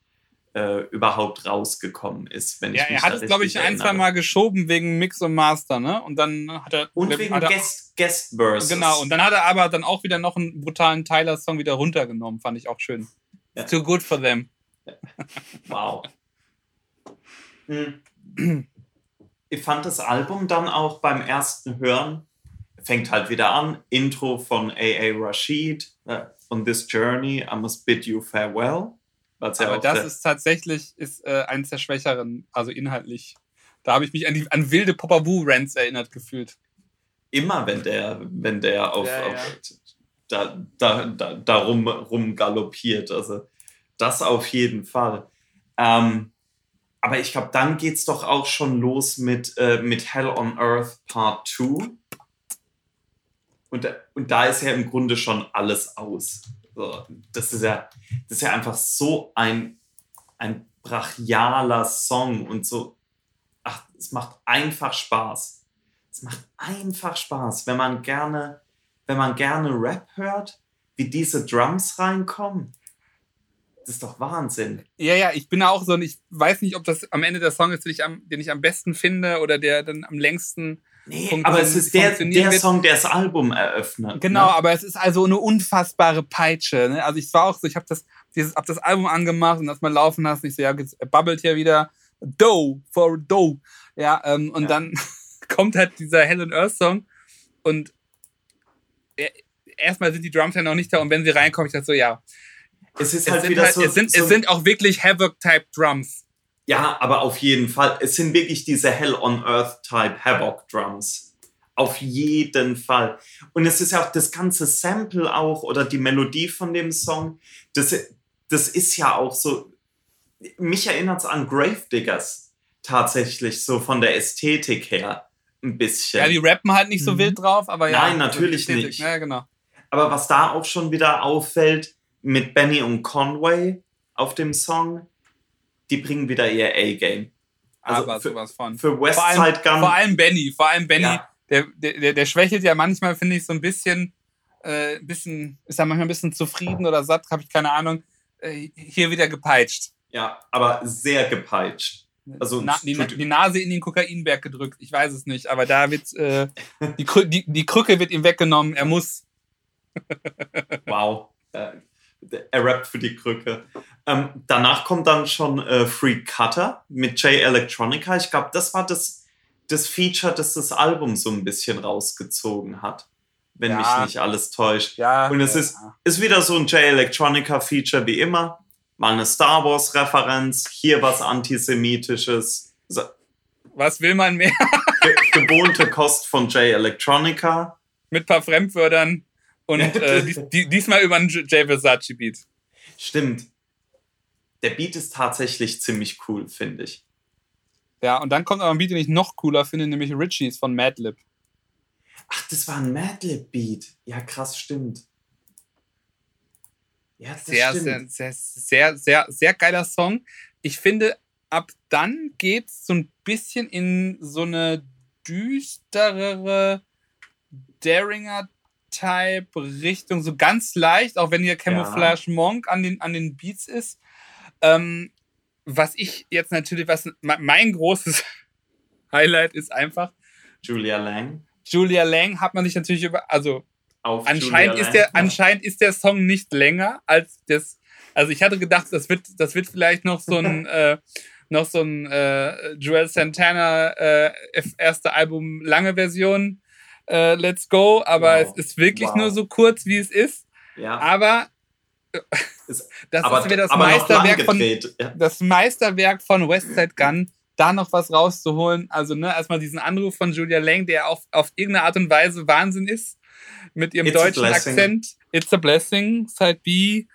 äh, überhaupt rausgekommen ist. Wenn Ja, ich mich er hat es, glaube ich, ein, zwei. Mal geschoben wegen Mix und Master, ne? Und dann hat er. Und hat wegen er, Guest, Guest Verses. Genau, und dann hat er aber dann auch wieder noch einen brutalen Tyler-Song wieder runtergenommen, fand ich auch schön. Ja. Too good for them. Wow. Hm. Ich fand das Album dann auch beim ersten Hören, fängt halt wieder an, Intro von A.A. Rashid, äh, On This Journey, I Must Bid You Farewell. Was ja aber auch das ist tatsächlich ist, äh, eins der schwächeren, also inhaltlich. Da habe ich mich an, die, an wilde Popaboo-Rants erinnert gefühlt. immer, wenn der, wenn der auf, Ja, auf ja. da, da, da, da rum, rum galoppiert. Also das auf jeden Fall. Ähm, aber ich glaube, dann geht es doch auch schon los mit, äh, mit Hell on Earth Part 2. Und, und da ist ja im Grunde schon alles aus. So, das, ist ja, das ist ja einfach so ein, ein brachialer Song und so. Ach, es macht einfach Spaß. Es macht einfach Spaß, wenn man gerne, wenn man gerne Rap hört, wie diese Drums reinkommen. Das ist doch Wahnsinn. Ja, ja, ich bin auch so, und ich weiß nicht, ob das am Ende der Song ist, den ich am, den ich am besten finde oder der dann am längsten Nee, aber es ist der, der Song, der das Album eröffnet. Genau, ne? aber es ist also eine unfassbare Peitsche. Ne? Also ich war auch so, ich habe das, dieses, hab das Album angemacht und das mal laufen lassen. Ich so, ja, jetzt bubbelt hier wieder Dough for Dough. Ja, ähm, und Ja. dann [LAUGHS] kommt halt dieser Hell and Earth Song und er- erstmal sind die Drums ja noch nicht da und wenn sie reinkommen, ich dachte so, ja, Es ist es halt sind, wieder halt, so. es, sind, so es sind auch wirklich Havoc-Type Drums. Ja, aber auf jeden Fall. Es sind wirklich diese Hell on Earth Type Havoc Drums. Auf jeden Fall. Und es ist ja auch das ganze Sample auch oder die Melodie von dem Song. Das, das ist ja auch so. Mich erinnert es an Gravediggers. Tatsächlich so von der Ästhetik her. Ein bisschen. Ja, die rappen halt nicht so Mhm. wild drauf, aber ja. Nein, natürlich Ästhetik, nicht. Ja, genau. Aber was da auch schon wieder auffällt, mit Benny und Conway auf dem Song, die bringen wieder ihr A-Game. Also aber für- sowas von. Für Vor allem, Westside Gun. vor allem Benny, vor allem Benny, Ja. der, der, der, schwächelt ja manchmal, finde ich, so ein bisschen, äh, ein bisschen, ist er manchmal ein bisschen zufrieden oder satt, habe ich keine Ahnung. Äh, hier wieder gepeitscht. Ja, aber sehr gepeitscht. Also, Na, die, die Nase in den Kokainberg gedrückt, ich weiß es nicht, aber da wird äh, die, die, die Krücke wird ihm weggenommen, er muss. Wow. Äh, er rappt für die Krücke. Ähm, danach kommt dann schon äh, Free Cutter mit J Electronica. Ich glaube, das war das, das Feature, das das Album so ein bisschen rausgezogen hat. Wenn Ja. mich nicht alles täuscht. Ja, Und es ja. ist, ist wieder so ein J Electronica Feature wie immer. Mal eine Star Wars Referenz, hier was Antisemitisches. So, Was will man mehr? ge gewohnte Kost von J Electronica. Mit ein paar Fremdwörtern und äh, dies, die, diesmal über einen J Versace Beat. Stimmt. Der Beat ist tatsächlich ziemlich cool, finde ich. Ja, und dann kommt aber ein Beat, den ich noch cooler finde, nämlich Richies von Madlib. Ach, das war ein Madlib-Beat. Ja, krass, stimmt. Ja, das Sehr, sehr, stimmt. sehr, sehr, sehr, sehr geiler Song. Ich finde, ab dann geht's so ein bisschen in so eine düsterere Daringer-Type-Richtung, so ganz leicht, auch wenn hier Camouflage Monk an den, an den Beats ist. Ähm, was ich jetzt natürlich, was me- mein großes [LAUGHS] Highlight ist einfach, Julia Lang. Julia Lang hat man sich natürlich über, also Auf anscheinend Julia ist, der, Lang. anscheinend ist der Song nicht länger als das. Also ich hatte gedacht, das wird, das wird vielleicht noch so ein, [LAUGHS] äh, noch so ein äh, Joel Santana äh, erste Album lange Version äh, Let's Go, aber Wow. es ist wirklich Wow. nur so kurz, wie es ist. Ja, Aber [LAUGHS] [LAUGHS] das aber, ist wieder das Meisterwerk von. Ja. das Meisterwerk von Westside Gun, da noch was rauszuholen. Also, ne, erstmal diesen Anruf von Julia Lang, der auf, auf irgendeine Art und Weise Wahnsinn ist, mit ihrem It's deutschen. Akzent. It's a blessing, Side B,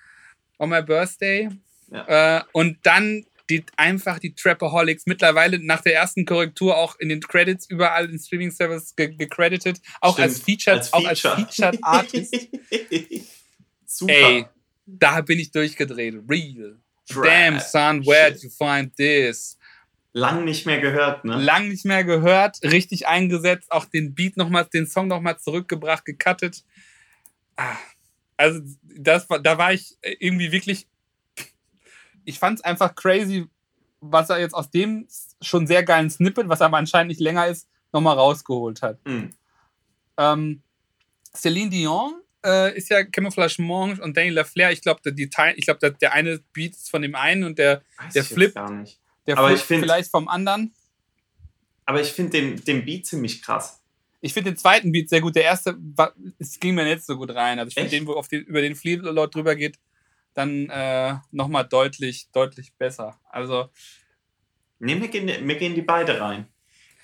on my birthday. Äh, und dann die, einfach die Trapaholics mittlerweile nach der ersten Korrektur auch in den Credits überall in Streaming-Service ge gecredited, auch Stimmt, als Featured, auch als Featured [LAUGHS] Artist. Super. Ey, da bin ich durchgedreht. Real. Trash. Damn, son, where'd you find this? Lang nicht mehr gehört, ne? Lang nicht mehr gehört, richtig eingesetzt, auch den Beat nochmal, den Song nochmal zurückgebracht, gecuttet. Ah, also, das war, da war ich irgendwie wirklich. Ich fand es einfach crazy, was er jetzt aus dem schon sehr geilen Snippet, was aber anscheinend nicht länger ist, nochmal rausgeholt hat. Hm. Ähm, Celine Dion äh, ist ja Camouflage Monge und Danny LaFleur. Ich glaube, Teil, ich glaube, der eine Beat ist von dem einen und der, Weiß Der Flip- der Aber Flip find- vielleicht vom anderen. Aber ich finde den, den Beat ziemlich krass. Ich finde den zweiten Beat sehr gut. Der erste, war, es ging mir nicht so gut rein. Also ich finde den, wo auf den, über den Fleetwood drüber geht, dann äh, nochmal deutlich, deutlich besser. Also Nee, mir gehen, mir gehen die beide rein.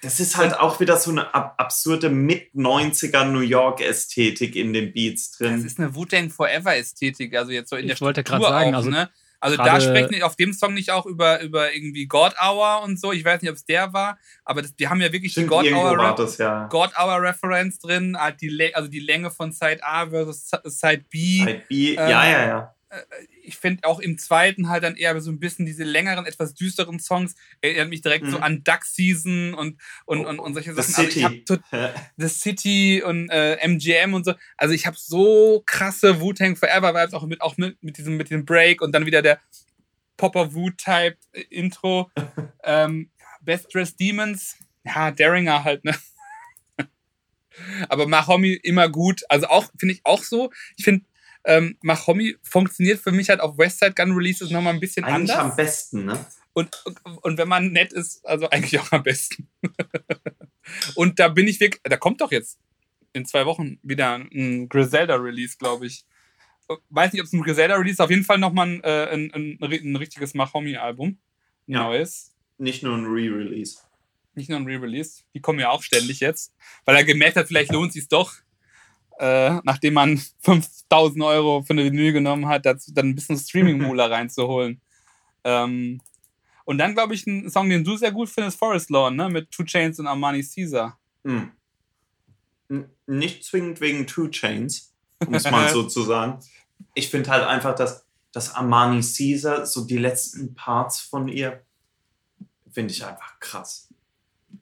Das ist halt auch wieder so eine ab absurde Mit-90er New York-Ästhetik in den Beats das drin. ist eine Wu-Tang Forever-Ästhetik. Also jetzt so in Ich der wollte Struktur grad sagen, auch, also ne? Also da gerade- sprechen die auf dem Song nicht auch über, über irgendwie God Hour und so. Ich weiß nicht, ob es der war, aber das, die haben ja wirklich Stimmt, die God Hour war Rap das ja. God Hour Reference drin, halt also die Länge von Side A versus Side B. Side B. Ähm, ja, ja, ja. Ich finde auch im zweiten halt dann eher so ein bisschen diese längeren, etwas düsteren Songs. Erinnert mich direkt so Mhm. an Duck Season und, und, Oh, und, und solche The Sachen. Also City. tot- [LAUGHS] The City und äh, MGM und so. Also ich habe so krasse Wu-Tang Forever Vibes auch mit, auch mit, mit, diesem, mit dem Break und dann wieder der Popper Wu-Type Intro. [LAUGHS] ähm, Best Dressed Demons. Ja, Daringer halt, ne? [LAUGHS] Aber Mahomi immer gut. Also auch, finde ich auch so. Ich finde, ähm, Mahomi funktioniert für mich halt auf Westside Gun Releases nochmal ein bisschen Eigentlich anders. am besten, ne? Und, und, wenn man nett ist, also eigentlich auch am besten. [LAUGHS] und da bin ich wirklich, da kommt doch jetzt in zwei Wochen wieder ein Griselda-Release, glaube ich. Weiß nicht, ob es ein Griselda-Release ist, auf jeden Fall nochmal ein, äh, ein, ein, ein richtiges Mahomi-Album. Ja. Neues. Nicht nur ein Re-Release. Nicht nur ein Re-Release. Die kommen ja auch ständig jetzt. Weil er gemerkt hat, vielleicht lohnt es doch, äh, nachdem man [LAUGHS] 5000 Euro für eine Vinyl genommen hat, dazu, dann ein bisschen Streaming-Moolah [LAUGHS] reinzuholen. Ähm, und dann, glaube ich, ein Song, den du sehr gut findest, Forest Lawn, ne? Mit Two Chains und Armani Caesar. Hm. Nicht zwingend wegen Two Chains, um es mal so [LAUGHS] zu sagen. Ich finde halt einfach, dass, dass Armani Caesar, so die letzten Parts von ihr, finde ich einfach krass.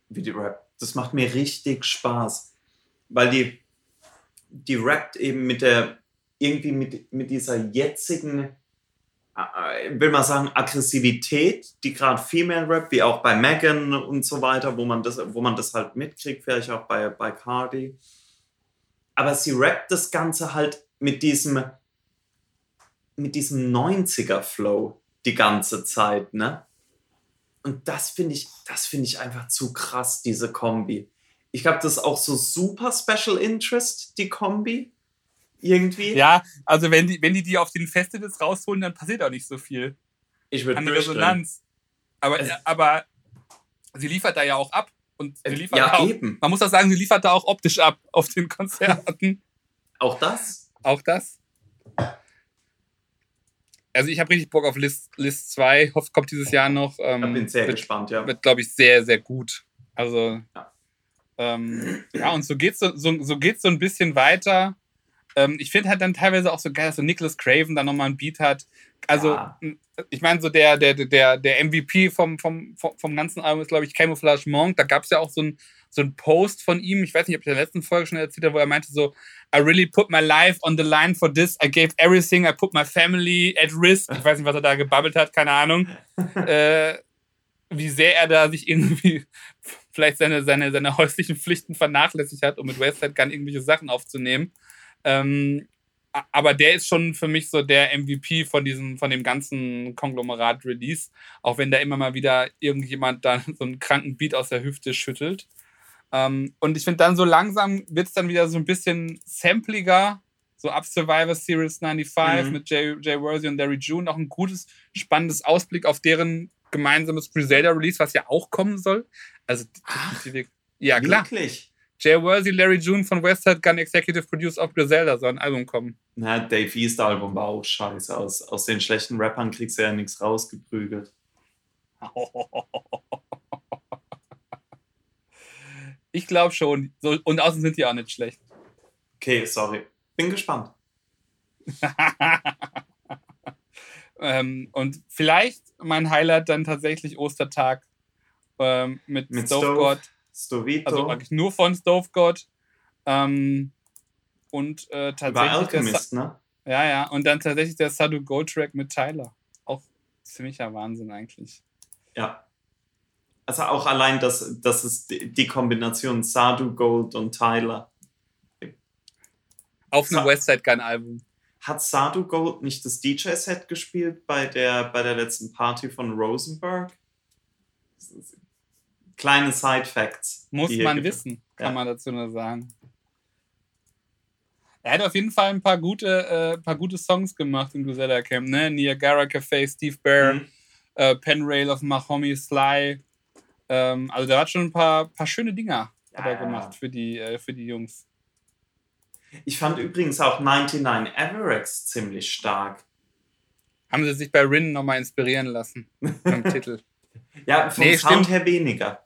Wie die rappt. Das macht mir richtig Spaß. Weil die, die rappt eben mit der, irgendwie mit, mit dieser jetzigen, äh, will man sagen, Aggressivität, die gerade Female Rap, wie auch bei Megan und so weiter, wo man das, wo man das halt mitkriegt, vielleicht auch bei, bei Cardi. Aber sie rappt das Ganze halt mit diesem, mit diesem 90er-Flow die ganze Zeit, ne? Und das finde ich, das finde ich einfach zu krass, diese Kombi. Ich glaube, das ist auch so super Special Interest, die Kombi. Irgendwie. Ja, also wenn die, wenn die die auf den Festivals rausholen, dann passiert auch nicht so viel ich würde an Resonanz. Aber, Es- aber sie liefert da ja auch ab. Und sie liefert Ja, auch, eben. man muss auch sagen, sie liefert da auch optisch ab auf den Konzerten. Auch das? Auch das. Also ich habe richtig Bock auf List, List 2. Hoffe, kommt dieses Jahr noch. Ähm, Ich bin sehr wird, gespannt, ja. wird glaube ich, sehr, sehr gut. Also, Ja. Ähm, ja, und so geht's so, so, so geht's so ein bisschen weiter. Ähm, ich finde halt dann teilweise auch so geil, dass so Nicholas Craven da nochmal einen Beat hat. Also, Ja. ich meine, so der, der, der, der MVP vom, vom, vom, vom ganzen Album ist, glaube ich, Camouflage Monk. Da gab es ja auch so ein, so ein Post von ihm, ich weiß nicht, ob ich in der letzten Folge schon erzählt habe, wo er meinte so, I really put my life on the line for this. I gave everything. I put my family at risk. Ich weiß nicht, was er da gebabbelt hat, keine Ahnung. [LAUGHS] äh, wie sehr er da sich irgendwie vielleicht seine, seine, seine [LAUGHS] häuslichen Pflichten vernachlässigt hat, um mit Westside Gun irgendwelche Sachen aufzunehmen. Ähm, aber der ist schon für mich so der MVP von diesem, von dem ganzen Konglomerat-Release, auch wenn da immer mal wieder irgendjemand da [LAUGHS] so einen kranken Beat aus der Hüfte schüttelt. Ähm, und ich finde dann so langsam wird es dann wieder so ein bisschen sampliger, so ab Survivor Series 95 Mhm. mit Jay, Jay Worthy und Larry June, auch ein gutes, spannendes Ausblick auf deren gemeinsames Griselda-Release, was ja auch kommen soll. Also, definitiv- ja klar. Wirklich? Jay Worthy, Larry June von Westside Gun Executive Produced auf Griselda soll ein Album kommen. Na, Dave East Album war auch scheiße. Aus, aus den schlechten Rappern kriegst du ja nichts rausgeprügelt. [LAUGHS] Ich glaube schon. So, und außen sind die auch nicht schlecht. Okay, sorry. Bin gespannt. [LAUGHS] ähm, und vielleicht mein Highlight dann tatsächlich Ostertag ähm, mit, Mit Stove Stove. God. Stovito. Also eigentlich nur von Stove God. Ähm, und äh, war tatsächlich. Der, Alchemist, ne? Ja, ja. Und dann tatsächlich der Sadu Gold Track mit Tyler. Auch ziemlicher Wahnsinn eigentlich. Ja. Also auch allein, dass das ist die Kombination Sadu, Gold und Tyler. Auf einem Westside Gun Album. Hat Sadu Gold nicht das DJ-Set gespielt bei der, bei der letzten Party von Rosenberg? Kleine Side-Facts. Muss man gibt. wissen, kann Ja. man dazu nur sagen. Er hat auf jeden Fall ein paar gute, äh, paar gute Songs gemacht im Griselda Camp, ne? Niagara Café, Steve Bear, Mhm. äh, Penrail of Mahomi, Sly. Ähm, also da hat schon ein paar, paar schöne Dinger hat er Ja. gemacht für die, äh, für die Jungs. Ich fand übrigens auch 99 Everex ziemlich stark. Haben sie sich bei Rin nochmal inspirieren lassen [LAUGHS] beim Titel. Ja, vom Nee, Sound stimmt. her weniger.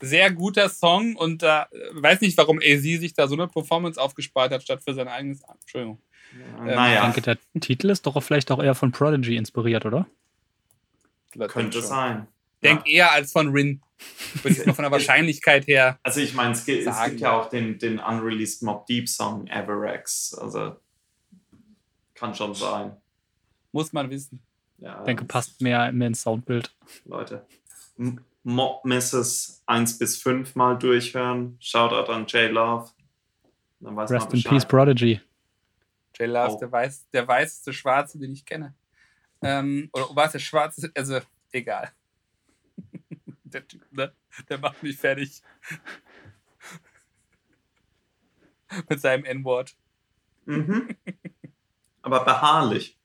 Sehr guter Song und da äh, weiß nicht, warum AZ sich da so eine Performance aufgespart hat, statt für sein eigenes. Entschuldigung. Ja, Ähm, Ich naja, denke, der Titel ist doch vielleicht auch eher von Prodigy inspiriert, oder? könnte schon. sein. Denk eher als von Rin. Würde ich mal von der [LAUGHS] Wahrscheinlichkeit her. Also ich meine, es, gibt ja auch den, den unreleased Mob Deep Song Everex. Also kann schon sein. Muss man wissen. Ja, Ich denke, passt mehr, mehr ins Soundbild. Leute. Mob Misses 1 bis 5 mal durchhören. Shoutout an J Love. Dann weiß Rest man in. Peace, Prodigy. J Love, Oh. der, weiß, der weißeste Schwarze, den ich kenne. Ähm, oder war es der Schwarze? Also, egal. [LAUGHS] der Typ, ne? Der macht mich fertig. [LAUGHS] Mit seinem N-Wort. Mhm. Aber beharrlich.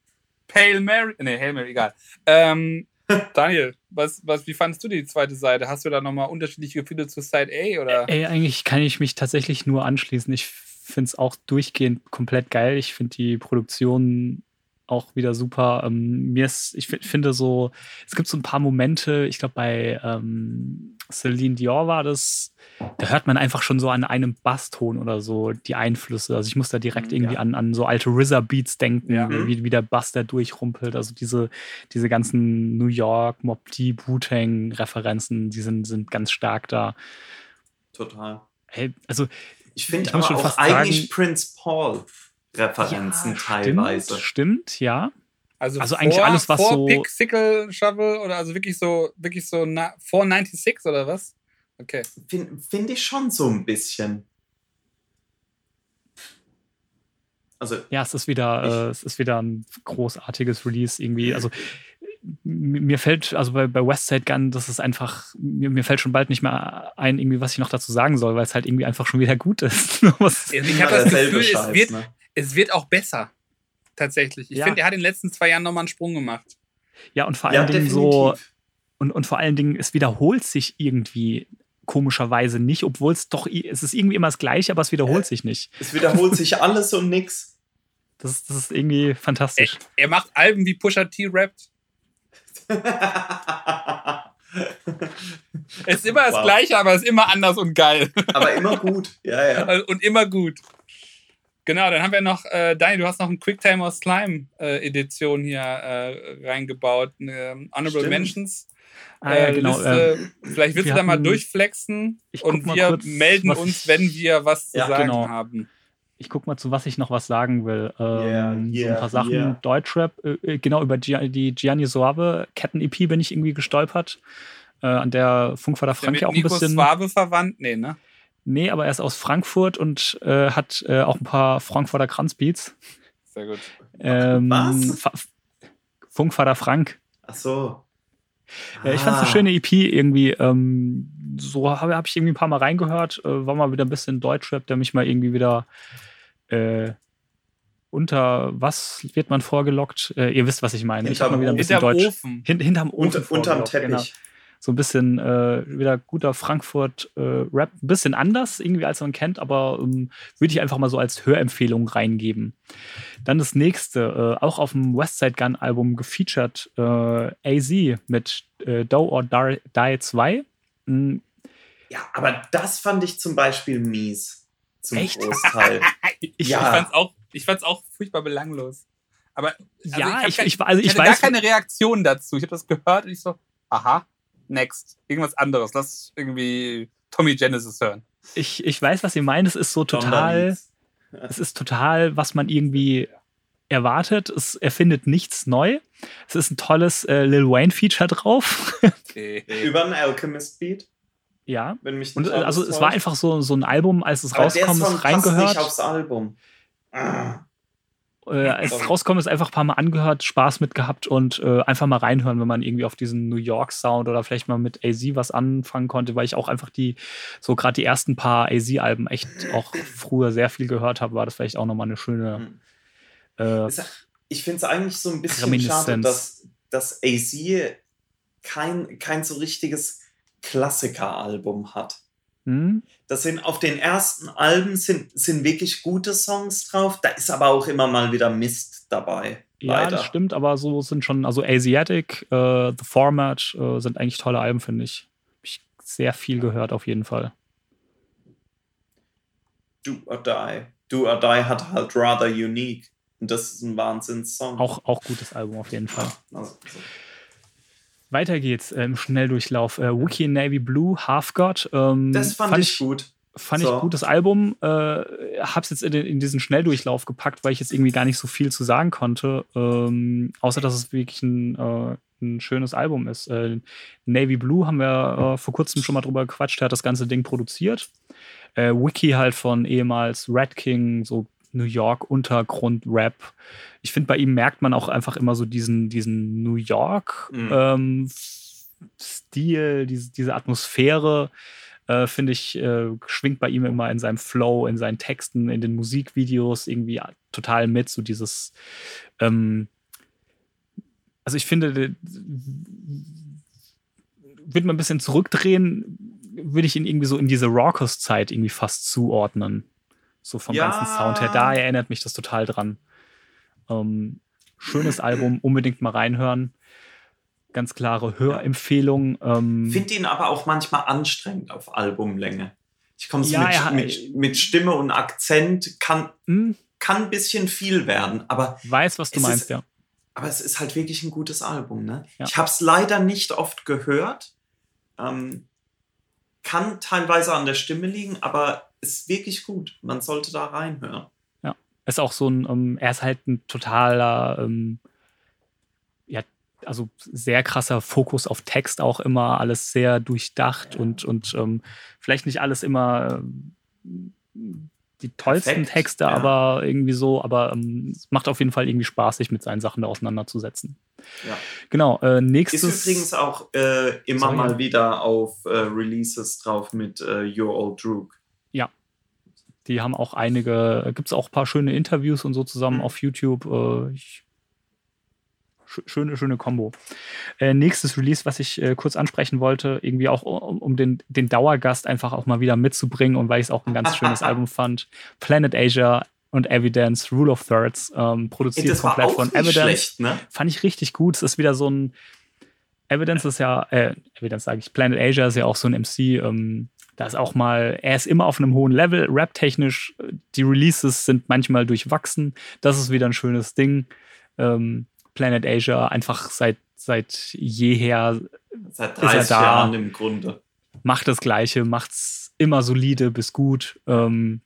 Pale Mary. Ne, Hail Mary, egal. Ähm, [LAUGHS] Daniel, was, was, wie fandest du die zweite Seite? Hast du da nochmal unterschiedliche Gefühle zu Side A? Oder? Ey, eigentlich kann ich mich tatsächlich nur anschließen. Ich finde es auch durchgehend komplett geil. Ich finde die Produktion auch wieder super. Ähm, mir ist, ich fi- finde so, es gibt so ein paar Momente, ich glaube bei ähm, Celine Dior war das, da hört man einfach schon so an einem Basston oder so die Einflüsse. Also ich muss da direkt Mhm, irgendwie ja. an, an so alte RZA-Beats denken, Ja. wie, wie der Bass da durchrumpelt. Also diese, diese ganzen New York, Mob Deep, Wu-Tang-Referenzen, die sind, sind ganz stark da. Total. Hey, also Ich finde aber schon auch fast eigentlich sagen- Prince Paul Referenzen teilweise. Stimmt, stimmt, ja. Also, Also eigentlich alles, was vor so- Pick, Sickle, Shovel oder also wirklich so, wirklich so na, vor 96 oder was? Okay. Finde find ich schon so ein bisschen. Also, Ja, es ist wieder, Ich- äh, es ist wieder ein großartiges Release irgendwie. Also mir fällt, also bei, bei Westside Gun, das ist einfach, mir, mir fällt schon bald nicht mehr ein, irgendwie, was ich noch dazu sagen soll, weil es halt irgendwie einfach schon wieder gut ist. [LAUGHS] Was- Ich habe das Gefühl, es Scheiß, wird, ne? es wird auch besser. Tatsächlich. Ich Ja. finde, er hat in den letzten zwei Jahren nochmal einen Sprung gemacht. ja, und vor Ja, allen Dingen definitiv. so, und, und vor allen Dingen, es wiederholt sich irgendwie komischerweise nicht, obwohl es doch, es ist irgendwie immer das Gleiche, aber es wiederholt Ja. sich nicht. Es wiederholt sich alles und nix. Das, ist- das ist irgendwie Er, fantastisch. er macht Alben wie Pusha T rappt. [LAUGHS] Es ist immer das Wow. Gleiche, aber es ist immer anders und geil. Aber immer gut. Ja, ja. [LAUGHS] und immer gut. Genau, dann haben wir noch, äh, Dani, du hast noch ein Quicktime Slime äh, Edition hier äh, reingebaut. Eine Honorable Stimmt. Mentions. Ah, ja, äh, genau. Liste. ähm, Vielleicht willst wir du da mal durchflexen und wir kurz, melden uns, wenn wir was zu Ja, sagen genau. haben. ich guck mal, zu was ich noch was sagen will. Ähm, Yeah, so ein paar Sachen. yeah. Deutschrap, äh, äh, genau über Gia die Gianni Soave Ketten-EP bin ich irgendwie gestolpert. Äh, an der Funkvater Frank mit ja auch ein Nico bisschen. Suave verwandt? Nee, ne? Nee, aber er ist aus Frankfurt und äh, hat äh, auch ein paar Frankfurter Kranzbeats. Sehr gut. Ähm, Was? Fa- Funkvater Frank. Ach so. Ja, ich fand es Ah. eine schöne EP irgendwie. Ähm, so habe hab ich irgendwie ein paar Mal reingehört. Äh, war mal wieder ein bisschen Deutschrap, der mich mal irgendwie wieder äh, unter was wird man vorgelockt? Äh, ihr wisst, was ich meine. ich habe mal wieder ein bisschen Hinterm Deutsch. Ofen. Hin, hinterm Ofen. Unter, unterm vorgelockt, genau. So ein bisschen äh, wieder guter Frankfurt-Rap. ein bisschen anders irgendwie, als man kennt, aber ähm, würde ich einfach mal so als Hörempfehlung reingeben. Dann das nächste, äh, auch auf dem Westside Gun Album gefeatured, äh, AZ mit äh, Do or Die, Die 2. Mm, Ja, aber das fand ich zum Beispiel mies. Zum Echt? Großteil. [LAUGHS] Ich, Ja. ich fand's auch, ich fand's auch furchtbar belanglos. Aber also ja, ich, kein- ich, also ich ich hatte gar weiß. keine Reaktion dazu. Ich habe das gehört und ich so, aha, next. Irgendwas anderes. Lass irgendwie Tommy Genesis hören. Ich, ich weiß, was ihr meint. Es ist so total. Es ist total, was man irgendwie erwartet. Es erfindet nichts neu. Es ist ein tolles äh, Lil Wayne-Feature drauf. [LAUGHS] Okay. Über einen Alchemist Beat, ja. wenn mich Und nicht äh, also es war einfach so, so ein Album, als es Aber der rauskommt, Song passt reingehört. nicht aufs Album. Ah. Äh, als es rauskommt, ist einfach ein paar Mal angehört, Spaß mit gehabt und äh, einfach mal reinhören, wenn man irgendwie auf diesen New York Sound oder vielleicht mal mit AZ was anfangen konnte, weil ich auch einfach die, so gerade die ersten paar AZ-Alben echt auch [LAUGHS] früher sehr viel gehört habe, war das vielleicht auch nochmal eine schöne. Hm. Äh, Ich finde es eigentlich so ein bisschen schade, dass, dass AZ kein, kein so richtiges Klassiker-Album hat. hm? Das sind auf den ersten Alben sind, sind wirklich gute Songs drauf. Da ist aber auch immer mal wieder Mist dabei. Ja, leider. das stimmt, aber so sind schon, also Asiatic, äh, The Format äh, sind eigentlich tolle Alben, finde ich. Hab ich sehr viel gehört auf jeden Fall. Do or Die. Do or Die hat halt Rather Unique. Und das ist ein Wahnsinnssong. Auch, auch gutes Album auf jeden Fall. Also, so. Weiter geht's äh, im Schnelldurchlauf. Äh, Wookiee Navy Blue, Half God. Ähm, Das fand, ich gut. Fand So. ich gutes Album. Äh, hab's jetzt in, den- in diesen Schnelldurchlauf gepackt, weil ich jetzt irgendwie gar nicht so viel zu sagen konnte. Ähm, außer, dass es wirklich ein, äh, ein schönes Album ist. Äh, Navy Blue haben wir äh, vor kurzem schon mal drüber gequatscht. Der hat das ganze Ding produziert. Äh, Wiki halt von ehemals Red King, so New York Untergrund-Rap. Ich finde, bei ihm merkt man auch einfach immer so diesen, diesen New York Mhm. ähm, Stil, diese, diese Atmosphäre, äh, finde ich, äh, schwingt bei ihm immer in seinem Flow, in seinen Texten, in den Musikvideos irgendwie total mit. So dieses, ähm, also ich finde, de- würde man ein bisschen zurückdrehen, würde ich ihn irgendwie so in diese Raucous-Zeit irgendwie fast zuordnen. So vom Ja. ganzen Sound her. Da erinnert mich das total dran. Ähm, schönes [CLEARS THROAT] Album, unbedingt mal reinhören. Ganz klare Hörempfehlung. Ähm, Finde ihn aber auch manchmal anstrengend auf Albumlänge. Ich komme so Ja, mit, hat- mit, mit Stimme und Akzent, kann, hm, kann ein bisschen viel werden, aber, weiß, was du meinst, ist- ja. aber es ist halt wirklich ein gutes Album. Ne? Ja. Ich habe es leider nicht oft gehört. Ähm, kann teilweise an der Stimme liegen, aber ist wirklich gut. Man sollte da reinhören. ist auch so ein, ähm, er ist halt ein totaler, ähm, ja, also sehr krasser Fokus auf Text auch immer, alles sehr durchdacht Ja. und, und ähm, vielleicht nicht alles immer ähm, die tollsten Perfekt, Texte, ja. aber irgendwie so, aber es macht auf jeden Fall irgendwie Spaß, sich mit seinen Sachen da auseinanderzusetzen. Ja. Genau, äh, Ist nächstes. übrigens auch äh, immer Sorry. mal wieder auf äh, Releases drauf mit äh, Your Old Droog. Die haben auch einige, gibt es auch ein paar schöne Interviews und so zusammen Mhm. auf YouTube. Äh, ich, sch- schöne, schöne Kombo. Äh, nächstes Release, was ich äh, kurz ansprechen wollte, irgendwie auch um, um den, den Dauergast einfach auch mal wieder mitzubringen und weil ich es auch ein ganz schönes [LAUGHS] Album fand. Planet Asia und Evidence, Rule of Thirds, ähm, Ey, produziert war komplett von nicht Evidence. schlecht, ne? Fand ich richtig gut. Es ist wieder so ein Evidence ist ja, äh, Evidence sage ich, Planet Asia ist ja auch so ein MC. Ähm, da ist auch mal, er ist immer auf einem hohen Level, rap-technisch. Die Releases sind manchmal durchwachsen. Das ist wieder ein schönes Ding. Ähm, Planet Asia einfach seit, seit jeher Seit er 30 da? Jahren im Grunde. macht das Gleiche, macht's immer solide bis gut. Ähm,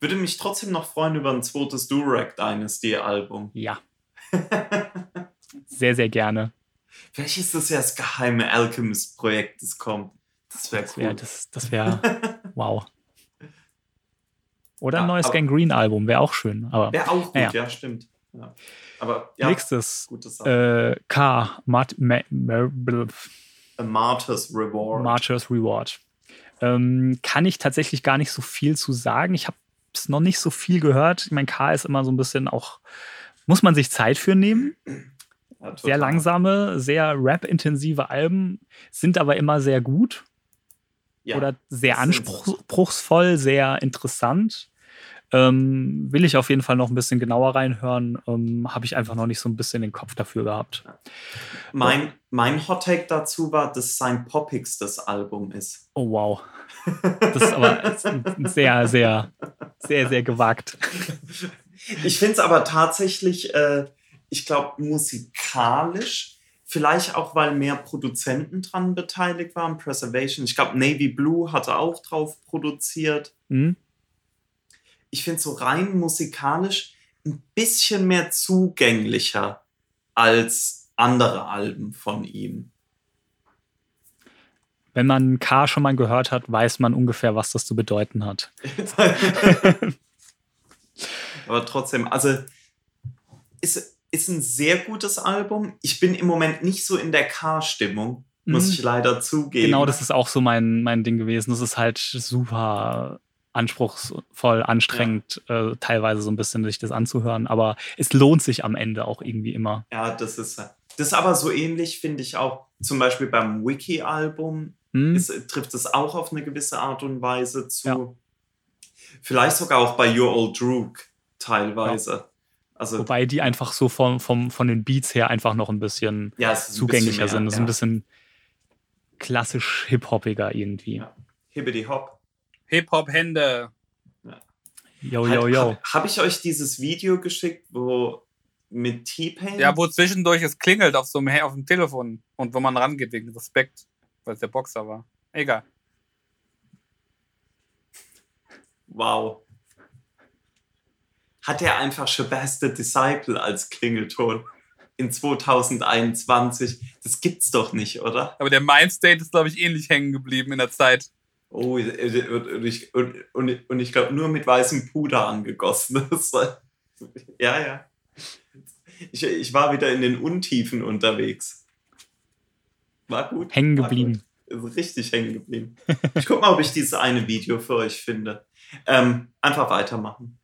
Würde mich trotzdem noch freuen über ein zweites Durag Dynasty-Album. [LAUGHS] ja. sehr, sehr gerne. Vielleicht ist das ja das geheime Alchemist-Projekt, das kommt. Das wäre cool. wäre, das, das wär, [LAUGHS] wow. Oder ein neues aber- Gangrene-Album, wäre auch schön. Wäre auch gut, Ja, ja, stimmt. Ja. Aber ja, nächstes, äh, K, Mart, Ma, A Martyr's Reward. Martyrs Reward. Ähm, kann ich tatsächlich gar nicht so viel zu sagen. Ich habe es noch nicht so viel gehört. Ich meine, K ist immer so ein bisschen auch, muss man sich Zeit für nehmen. Ja, Sehr langsame, sehr rap-intensive Alben, sind aber immer sehr gut Ja. oder sehr anspruchsvoll, sehr interessant. Ähm, will ich auf jeden Fall noch ein bisschen genauer reinhören. Ähm, Habe ich einfach noch nicht so ein bisschen den Kopf dafür gehabt. Mein, mein Hot Take dazu war, dass sein Popix das Album ist. Oh wow. Das ist aber [LAUGHS] sehr, sehr, sehr, sehr gewagt. Ich finde es aber tatsächlich, äh, ich glaube, musikalisch, vielleicht auch, weil mehr Produzenten dran beteiligt waren, Preservation. Ich glaube, Navy Blue hatte auch drauf produziert. Hm? Ich finde so rein musikalisch ein bisschen mehr zugänglicher als andere Alben von ihm. Wenn man K schon mal gehört hat, weiß man ungefähr, was das zu bedeuten hat. [LAUGHS] [LAUGHS] Aber trotzdem, also ist, ist ein sehr gutes Album. Ich bin im Moment nicht so in der K-Stimmung, muss Mhm. ich leider zugeben. Genau, das ist auch so mein, mein Ding gewesen. Das ist halt super anspruchsvoll, anstrengend, äh, teilweise so ein bisschen sich das anzuhören, aber es lohnt sich am Ende auch irgendwie immer. Ja, das ist das ist aber so ähnlich, finde ich auch. Zum Beispiel beim Wiki-Album Hm? trifft es auch auf eine gewisse Art und Weise zu. Ja. Vielleicht sogar auch bei Your Old Droog teilweise. Also, Wobei die einfach so vom, vom, von den Beats her einfach noch ein bisschen ja, ist ein zugänglicher bisschen sind. mehr, Das ist ja. ein bisschen klassisch hip-hoppiger irgendwie. Ja. Hibbidi Hop. Hip-Hop-Hände. Yo, yo, yo. Habe hab ich euch dieses Video geschickt, wo mit T-Pain? Ja, wo zwischendurch es klingelt auf so einem auf dem Telefon und wo man rangeht wegen Respekt, weil es der Boxer war. Egal. Wow. Hat er einfach Shabazz Disciple als Klingelton in 2021? Das gibt's doch nicht, oder? Aber der Mindstate ist, glaube ich, ähnlich hängen geblieben in der Zeit. Oh, und ich, und, und, und ich glaube, nur mit weißem Puder angegossen. [LAUGHS] Ja, ja. Ich, ich war wieder in den Untiefen unterwegs. War gut. Hängen geblieben. Richtig hängen geblieben. Ich guck mal, ob ich dieses eine Video für euch finde. Ähm, einfach weitermachen.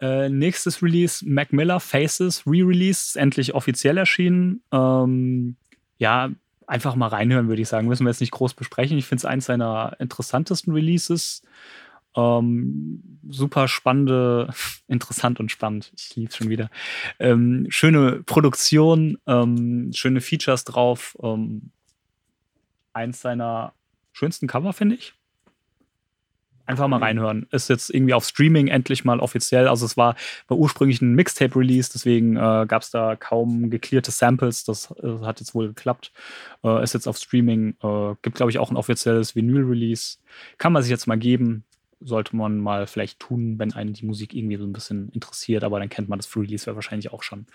Äh, nächstes Release, Mac Miller Faces Re-Release, endlich offiziell erschienen. Ähm, ja, einfach mal reinhören, würde ich sagen. Müssen wir jetzt nicht groß besprechen. Ich finde es eins seiner interessantesten Releases. Ähm, super spannende, [LAUGHS] interessant und spannend. Ich liebe es schon wieder. Ähm, schöne Produktion, ähm, schöne Features drauf. Ähm, eins seiner schönsten Cover, finde ich. Einfach mal mhm. reinhören. Ist jetzt irgendwie auf Streaming endlich mal offiziell. Also es war, war ursprünglich ein Mixtape-Release, deswegen äh, gab es da kaum geklärt Samples. Das äh, hat jetzt wohl geklappt. Äh, ist jetzt auf Streaming. Äh, gibt, glaube ich, auch ein offizielles Vinyl-Release. Kann man sich jetzt mal geben sollte man mal vielleicht tun, wenn einen die Musik irgendwie so ein bisschen interessiert, aber dann kennt man das Free Release wahrscheinlich auch schon.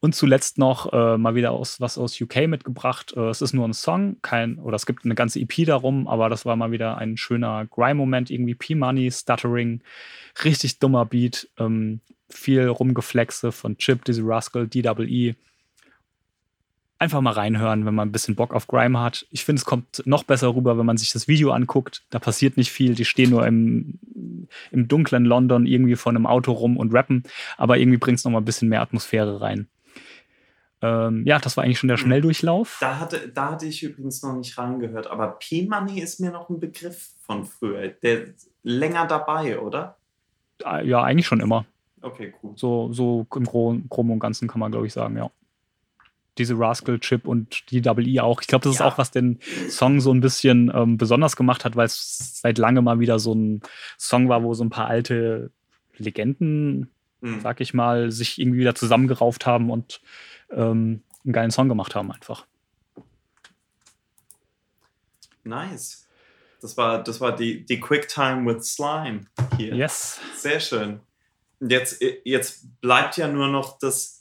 Und zuletzt noch äh, mal wieder aus, was aus UK mitgebracht. Äh, es ist nur ein Song, kein, oder es gibt eine ganze EP darum, aber das war mal wieder ein schöner Grime-Moment, irgendwie P-Money, Stuttering, richtig dummer Beat, ähm, viel Rumgeflexe von Chip, Dizzy Rascal, DWE einfach mal reinhören, wenn man ein bisschen Bock auf Grime hat. Ich finde, es kommt noch besser rüber, wenn man sich das Video anguckt. Da passiert nicht viel. Die stehen nur im, im dunklen London irgendwie vor einem Auto rum und rappen. Aber irgendwie bringt es noch mal ein bisschen mehr Atmosphäre rein. Ähm, ja, das war eigentlich schon der mhm. Schnelldurchlauf. Da hatte, da hatte ich übrigens noch nicht reingehört. Aber P-Money ist mir noch ein Begriff von früher. Der länger dabei, oder? Ah, ja, eigentlich schon immer. Okay, cool. So, so im Groben und Ganzen kann man, glaube ich, sagen, ja diese Rascal-Chip und die Double E auch. Ich glaube, das ist auch, was den Song so ein bisschen ähm, besonders gemacht hat, weil es seit langem mal wieder so ein Song war, wo so ein paar alte Legenden, mhm. sag ich mal, sich irgendwie wieder zusammengerauft haben und ähm, einen geilen Song gemacht haben einfach. Nice. Das war, das war die, die Quicktime with Slime hier. Yes. Sehr schön. Jetzt, jetzt bleibt ja nur noch das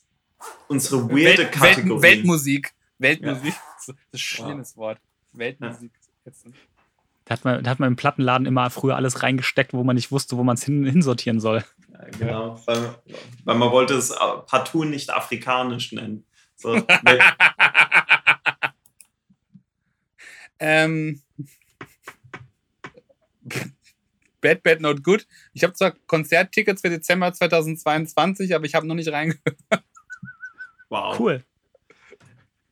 unsere weirde Welt, Kategorie. Welt, Weltmusik. Weltmusik. Ja. Das ist ein schlimmes wow. Wort. Weltmusik. Ja. Da hat, man, da hat man im Plattenladen immer früher alles reingesteckt, wo man nicht wusste, wo man es hin, hinsortieren soll. Ja, genau, weil, weil, man wollte es partout nicht afrikanisch nennen. So, [LAUGHS] ähm, [LAUGHS] Bad, Bad, Not Good. Ich habe zwar Konzerttickets für Dezember 2022, aber ich habe noch nicht reingehört. Wow. Cool.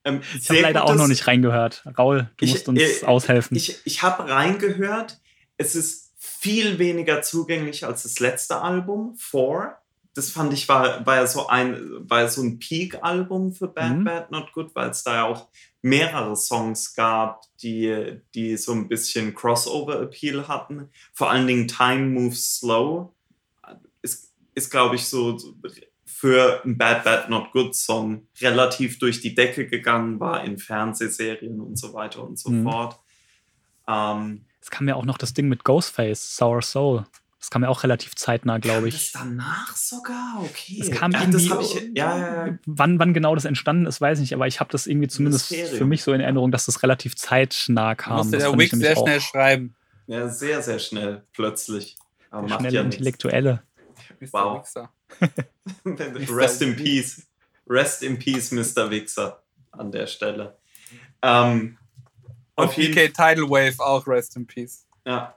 Ähm, ich habe leider auch noch nicht reingehört. Raul, du ich, musst uns äh, aushelfen. Ich, ich habe reingehört. Es ist viel weniger zugänglich als das letzte Album, Four. Das fand ich war, war ja so ein, war so ein Peak-Album für Bad, mhm. Bad, Not Good, weil es da ja auch mehrere Songs gab, die, die so ein bisschen Crossover-Appeal hatten. Vor allen Dingen Time Moves Slow ist, ist glaube ich, so, so für ein Bad Bad Not Good Song relativ durch die Decke gegangen war in Fernsehserien und so weiter und so mhm. fort. Ähm, es kam ja auch noch das Ding mit Ghostface, Sour Soul. Das kam ja auch relativ zeitnah, glaube ich. Das danach sogar? Okay. Das kam ja, irgendwie. Das ich, ja, ja, Wann, wann genau das entstanden ist, weiß ich nicht, aber ich habe das irgendwie zumindest Mysterium. für mich so in Erinnerung, dass das relativ zeitnah kam. Musste der Wix sehr schnell schreiben. Ja, sehr, sehr schnell, plötzlich. Aber der schnelle ja Intellektuelle. Wow. [LAUGHS] Rest in Peace. Rest in Peace, Mr. Wichser, an der Stelle. Ähm, Und PK Tidal Wave auch Rest in Peace. Ja.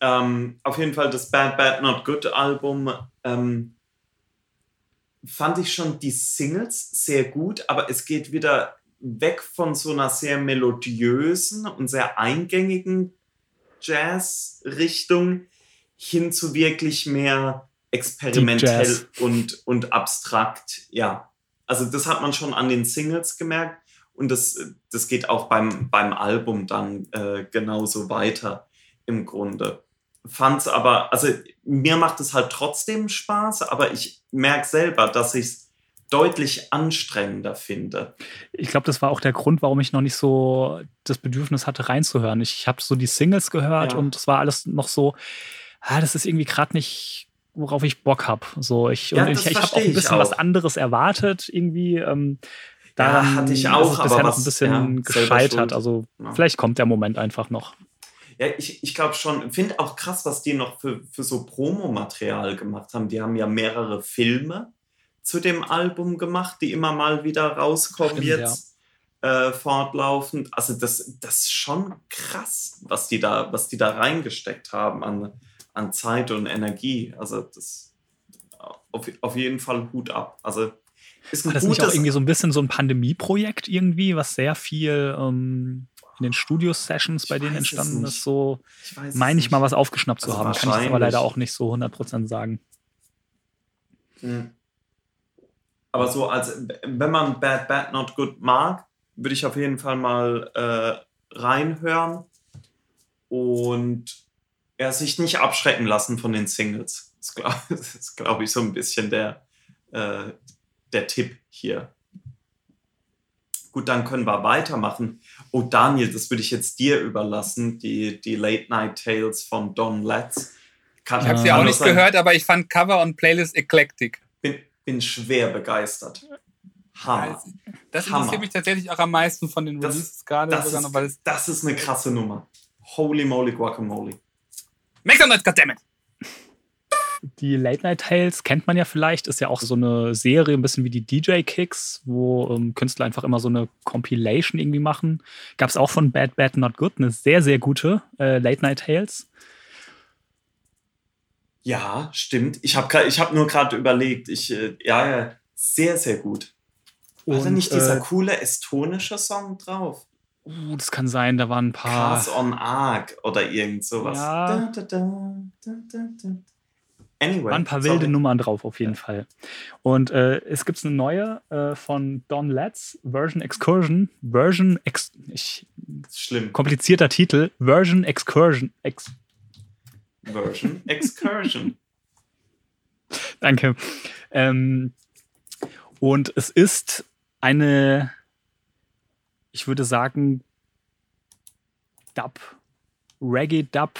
Ähm, auf jeden Fall das Bad Bad Not Good Album ähm, fand ich schon die Singles sehr gut, aber es geht wieder weg von so einer sehr melodiösen und sehr eingängigen Jazz-Richtung hin zu wirklich mehr experimentell und, und abstrakt. Ja, also das hat man schon an den Singles gemerkt und das, das geht auch beim, beim Album dann äh, genauso weiter im Grunde. Fand's aber, also mir macht es halt trotzdem Spaß, aber ich merke selber, dass ich es deutlich anstrengender finde. Ich glaube, das war auch der Grund, warum ich noch nicht so das Bedürfnis hatte, reinzuhören. Ich, ich habe so die Singles gehört ja. und es war alles noch so, ah, das ist irgendwie gerade nicht, worauf ich Bock habe. So, ich, ja, ich, ich habe auch ein bisschen auch. was anderes erwartet, irgendwie. Ähm, daran ja, hatte ich auch, ist bisher noch ein bisschen ja, gescheitert. Also vielleicht kommt der Moment einfach noch. Ja, ich, ich glaube schon, finde auch krass, was die noch für, für so Promomaterial gemacht haben. Die haben ja mehrere Filme zu dem Album gemacht, die immer mal wieder rauskommen Stimmt, jetzt äh, fortlaufend. Also das, das ist schon krass, was die da, was die da reingesteckt haben an, an Zeit und Energie. Also das auf, auf jeden Fall Hut ab. Also ist ein War das nicht auch gutes irgendwie so ein bisschen so ein Pandemieprojekt irgendwie, was sehr viel ähm, in den Studio-Sessions bei denen entstanden ist, so ich meine ich mal was aufgeschnappt zu Also haben. Kann ich aber leider auch nicht so 100% sagen. Mhm. Aber so als wenn man Bad Bad Not Good mag, würde ich auf jeden Fall mal äh, reinhören und er sich nicht abschrecken lassen von den Singles. Das glaube [LAUGHS] glaub ich so ein bisschen der, äh, der Tipp hier. Gut, dann können wir weitermachen. Oh, Daniel, das würde ich jetzt dir überlassen, die, die Late Night Tales von Don Letts. Kann, Ich habe sie Ja, auch nicht sagen, gehört, aber ich fand Cover und Playlist eclectic. Bin, bin schwer begeistert. Hammer. Das Hammer. interessiert mich tatsächlich auch am meisten von den Das- Releases gerade. Das sogar noch, ist, das ist eine krasse Nummer. Holy moly guacamole. McDonald's, goddammit! Die Late Night Tales kennt man ja vielleicht, ist ja auch so eine Serie, ein bisschen wie die DJ Kicks, wo ähm, Künstler einfach immer so eine Compilation irgendwie machen. Gab es auch von Bad Bad Not Good, eine sehr, sehr gute äh, Late Night Tales. Ja, stimmt. Ich habe ich hab nur gerade überlegt. Ich, äh, ja, ja, sehr, sehr gut. War da Und, nicht dieser äh, coole estonische Song drauf? Uh, das kann sein, da waren ein paar. Cars on Arc oder irgend sowas. Ja. Da, da, da, da, da. Anyway. waren ein paar sorry. wilde Nummern drauf, auf jeden Fall. Und äh, es gibt eine neue äh, von Don Letts, Version Excursion. Version Ex. Ich, Schlimm. komplizierter Titel. Version Excursion. Ex Version [LAUGHS] Excursion. Danke. Ähm, und es ist eine, ich würde sagen, Dub, Reggae-Dub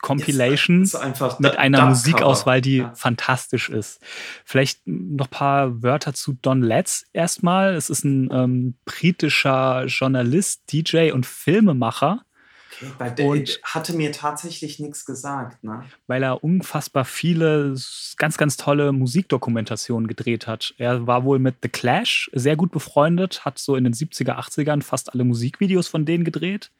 Compilation Ist einfach mit Da- einer. Musikauswahl, die Ja. fantastisch ist. Vielleicht noch ein paar Wörter zu Don Letts erstmal. Es ist ein ähm, britischer Journalist, DJ und Filmemacher. Der, Und- hatte mir tatsächlich nichts gesagt. Ne? weil er unfassbar viele ganz, ganz tolle Musikdokumentationen gedreht hat. Er war wohl mit The Clash sehr gut befreundet, hat so in den 70er, 80ern fast alle Musikvideos von denen gedreht,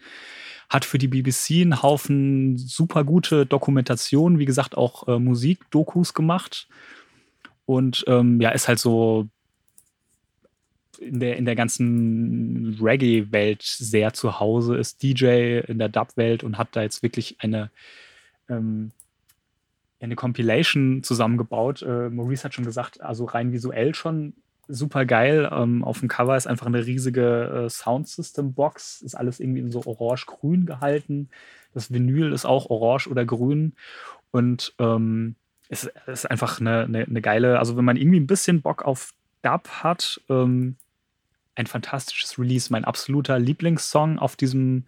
hat für die BBC einen Haufen super gute Dokumentationen, wie gesagt, auch äh, Musikdokus gemacht. Und ähm, ja, ist halt so in der, in der ganzen Reggae-Welt sehr zu Hause, ist DJ in der Dub-Welt und hat da jetzt wirklich eine, ähm, eine Compilation zusammengebaut. Äh, Maurice hat schon gesagt, also rein visuell schon super geil. Ähm, auf dem Cover ist einfach eine riesige äh, Soundsystem-Box, ist alles irgendwie in so orange-grün gehalten. Das Vinyl ist auch orange oder grün und ähm, es ist einfach eine, eine, eine geile, also wenn man irgendwie ein bisschen Bock auf Dub hat, ähm, ein fantastisches Release. Mein absoluter Lieblingssong auf diesem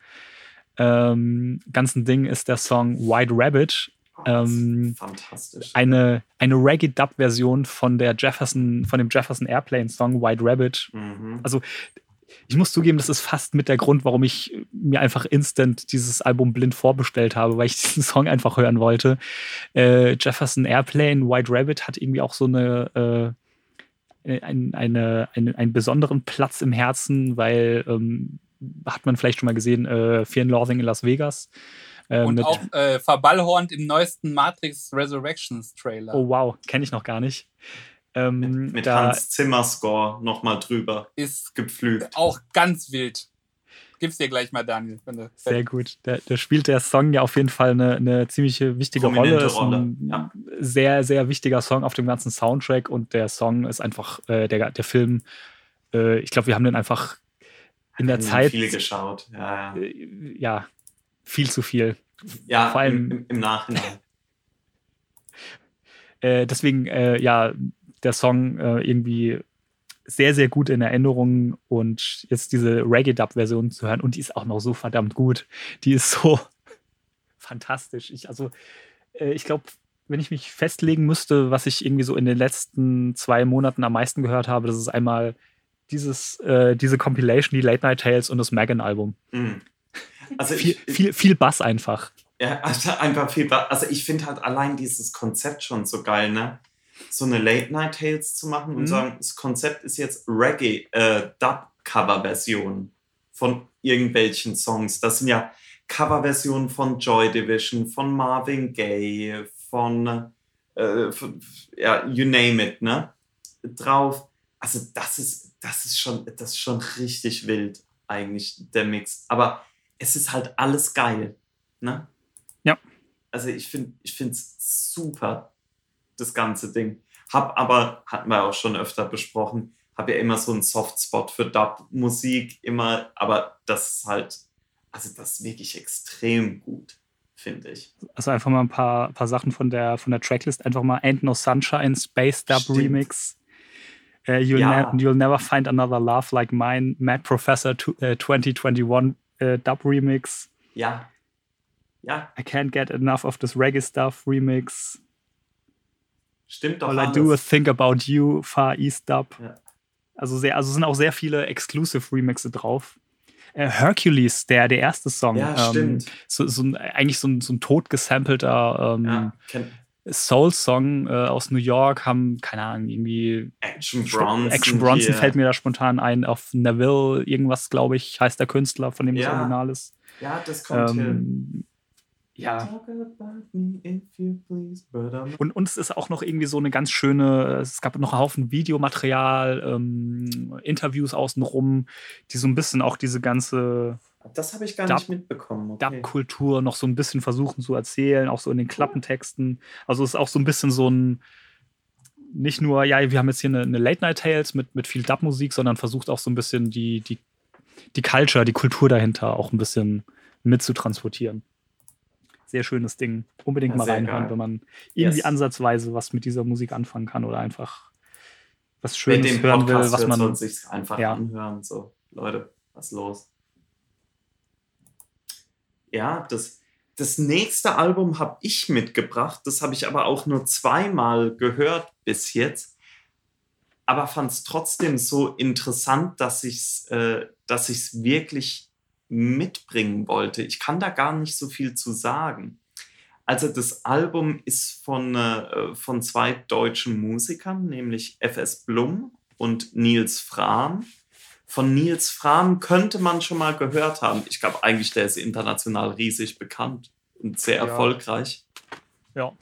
ähm, ganzen Ding ist der Song White Rabbit. Oh, Ähm, fantastisch. Eine, eine Reggae-Dub-Version von der Jefferson, von dem Jefferson Airplane-Song White Rabbit. Mhm. Also ich muss zugeben, das ist fast mit der Grund, warum ich mir einfach instant dieses Album blind vorbestellt habe, weil ich [LAUGHS] diesen Song einfach hören wollte. Äh, Jefferson Airplane, White Rabbit hat irgendwie auch so eine, äh, ein, eine, eine, einen besonderen Platz im Herzen, weil ähm, hat man vielleicht schon mal gesehen, äh, Fear and Loathing in Las Vegas. Äh, Und mit, auch äh, verballhornt im neuesten Matrix Resurrections Trailer. oh wow, kenne ich noch gar nicht. Ähm, mit mit da, Hans Zimmer Score nochmal drüber Ist gepflügt. auch ganz wild. Gib's dir gleich mal, Daniel. Wenn du Sehr gut. Da, da spielt der Song ja auf jeden Fall eine, eine ziemliche wichtige Prominente Rolle. Ist Rolle, ein ja. sehr, sehr wichtiger Song auf dem ganzen Soundtrack und der Song ist einfach, äh, der, der Film, äh, ich glaube, wir haben den einfach in der Zeit, Viel geschaut. Ja, ja. äh, ja, viel zu viel. ja vor allem- im, im, im Nachhinein. [LAUGHS] Äh, deswegen, äh, ja, der Song äh, irgendwie sehr, sehr gut in Erinnerung und jetzt diese Reggae-Dub-Version zu hören und die ist auch noch so verdammt gut. Die ist so [LAUGHS] fantastisch. Ich, also, äh, ich glaube, wenn ich mich festlegen müsste, was ich irgendwie so in den letzten zwei Monaten am meisten gehört habe, das ist einmal dieses, äh, diese Compilation, die Late Night Tales und das Megan-Album. Mhm. Also viel, ich, viel, viel Bass einfach. Ja, also [LAUGHS] einfach viel. Also ich finde halt allein dieses Konzept schon so geil, ne? So eine Late Night Tales zu machen und Mhm. sagen, das Konzept ist jetzt Reggae, äh, Dub-Cover-Version von irgendwelchen Songs. Das sind ja Coverversionen von Joy Division, von Marvin Gaye, von, äh, von ja, you name it, ne? Drauf. Also das ist, das ist schon, das ist schon richtig wild, eigentlich, der Mix. Aber es ist halt alles geil, ne? Ja. Also ich finde ich es super, das ganze Ding. Hab aber, hatten wir auch schon öfter besprochen, habe ja immer so einen Softspot für Dub-Musik, immer, aber das ist halt, also das ist wirklich extrem gut, finde ich. Also einfach mal ein paar, paar Sachen von der, von der Tracklist. Einfach mal Ain't No Sunshine, Space Dub Stimmt. Remix. Äh, you'll, Ja. ne you'll Never Find Another Love Like Mine, Mad Professor to, äh, 2021 äh, Dub Remix. Ja. Ja, I Can't Get Enough of This Reggae Stuff Remix. Stimmt doch All I alles. Do Is Think About You, Far East Dub. Ja. Also, sehr, also sind auch sehr viele Exclusive Remixe drauf. Äh, Hercules, der, der erste Song. Ja, ähm, stimmt. so, so ein, eigentlich so ein, so ein tot gesampelter ähm, ja, Soul-Song äh, aus New York, haben, keine Ahnung, irgendwie Action Bronson. Action Bronson hier. fällt mir da spontan ein, auf Neville, irgendwas, glaube ich, heißt der Künstler, von dem das Ja, Original ist. Ja, das kommt hin. Ja. Talk about me if you please, but I'm Und uns ist auch noch irgendwie so eine ganz schöne, es gab noch einen Haufen Videomaterial, ähm, Interviews außenrum, die so ein bisschen auch diese ganze Das habe ich gar Dub- nicht mitbekommen. Okay. Dub-Kultur noch so ein bisschen versuchen zu erzählen, auch so in den Klappentexten. Also es ist auch so ein bisschen so ein, nicht nur, ja, wir haben jetzt hier eine, eine Late-Night-Tales mit, mit viel Dub-Musik, sondern versucht auch so ein bisschen die, die, die Culture, die Kultur dahinter auch ein bisschen mitzutransportieren. Sehr schönes Ding. Unbedingt Ja, mal reinhören, geil. wenn man irgendwie Yes. ansatzweise was mit dieser Musik anfangen kann oder einfach was Schönes hören will, Podcast was hört, man. soll sich einfach Ja. anhören. So, Leute, was los? Ja, das, das nächste Album habe ich mitgebracht. Das habe ich aber auch nur zweimal gehört bis jetzt. Aber fand es trotzdem so interessant, dass ich es äh, dass ich's wirklich mitbringen wollte. Ich kann da gar nicht so viel zu sagen. Also das Album ist von, äh, von zwei deutschen Musikern, nämlich FS Blum und Nils Frahm. Von Nils Frahm könnte man schon mal gehört haben. Ich glaube eigentlich, der ist international riesig bekannt und sehr Ja. erfolgreich. Ja.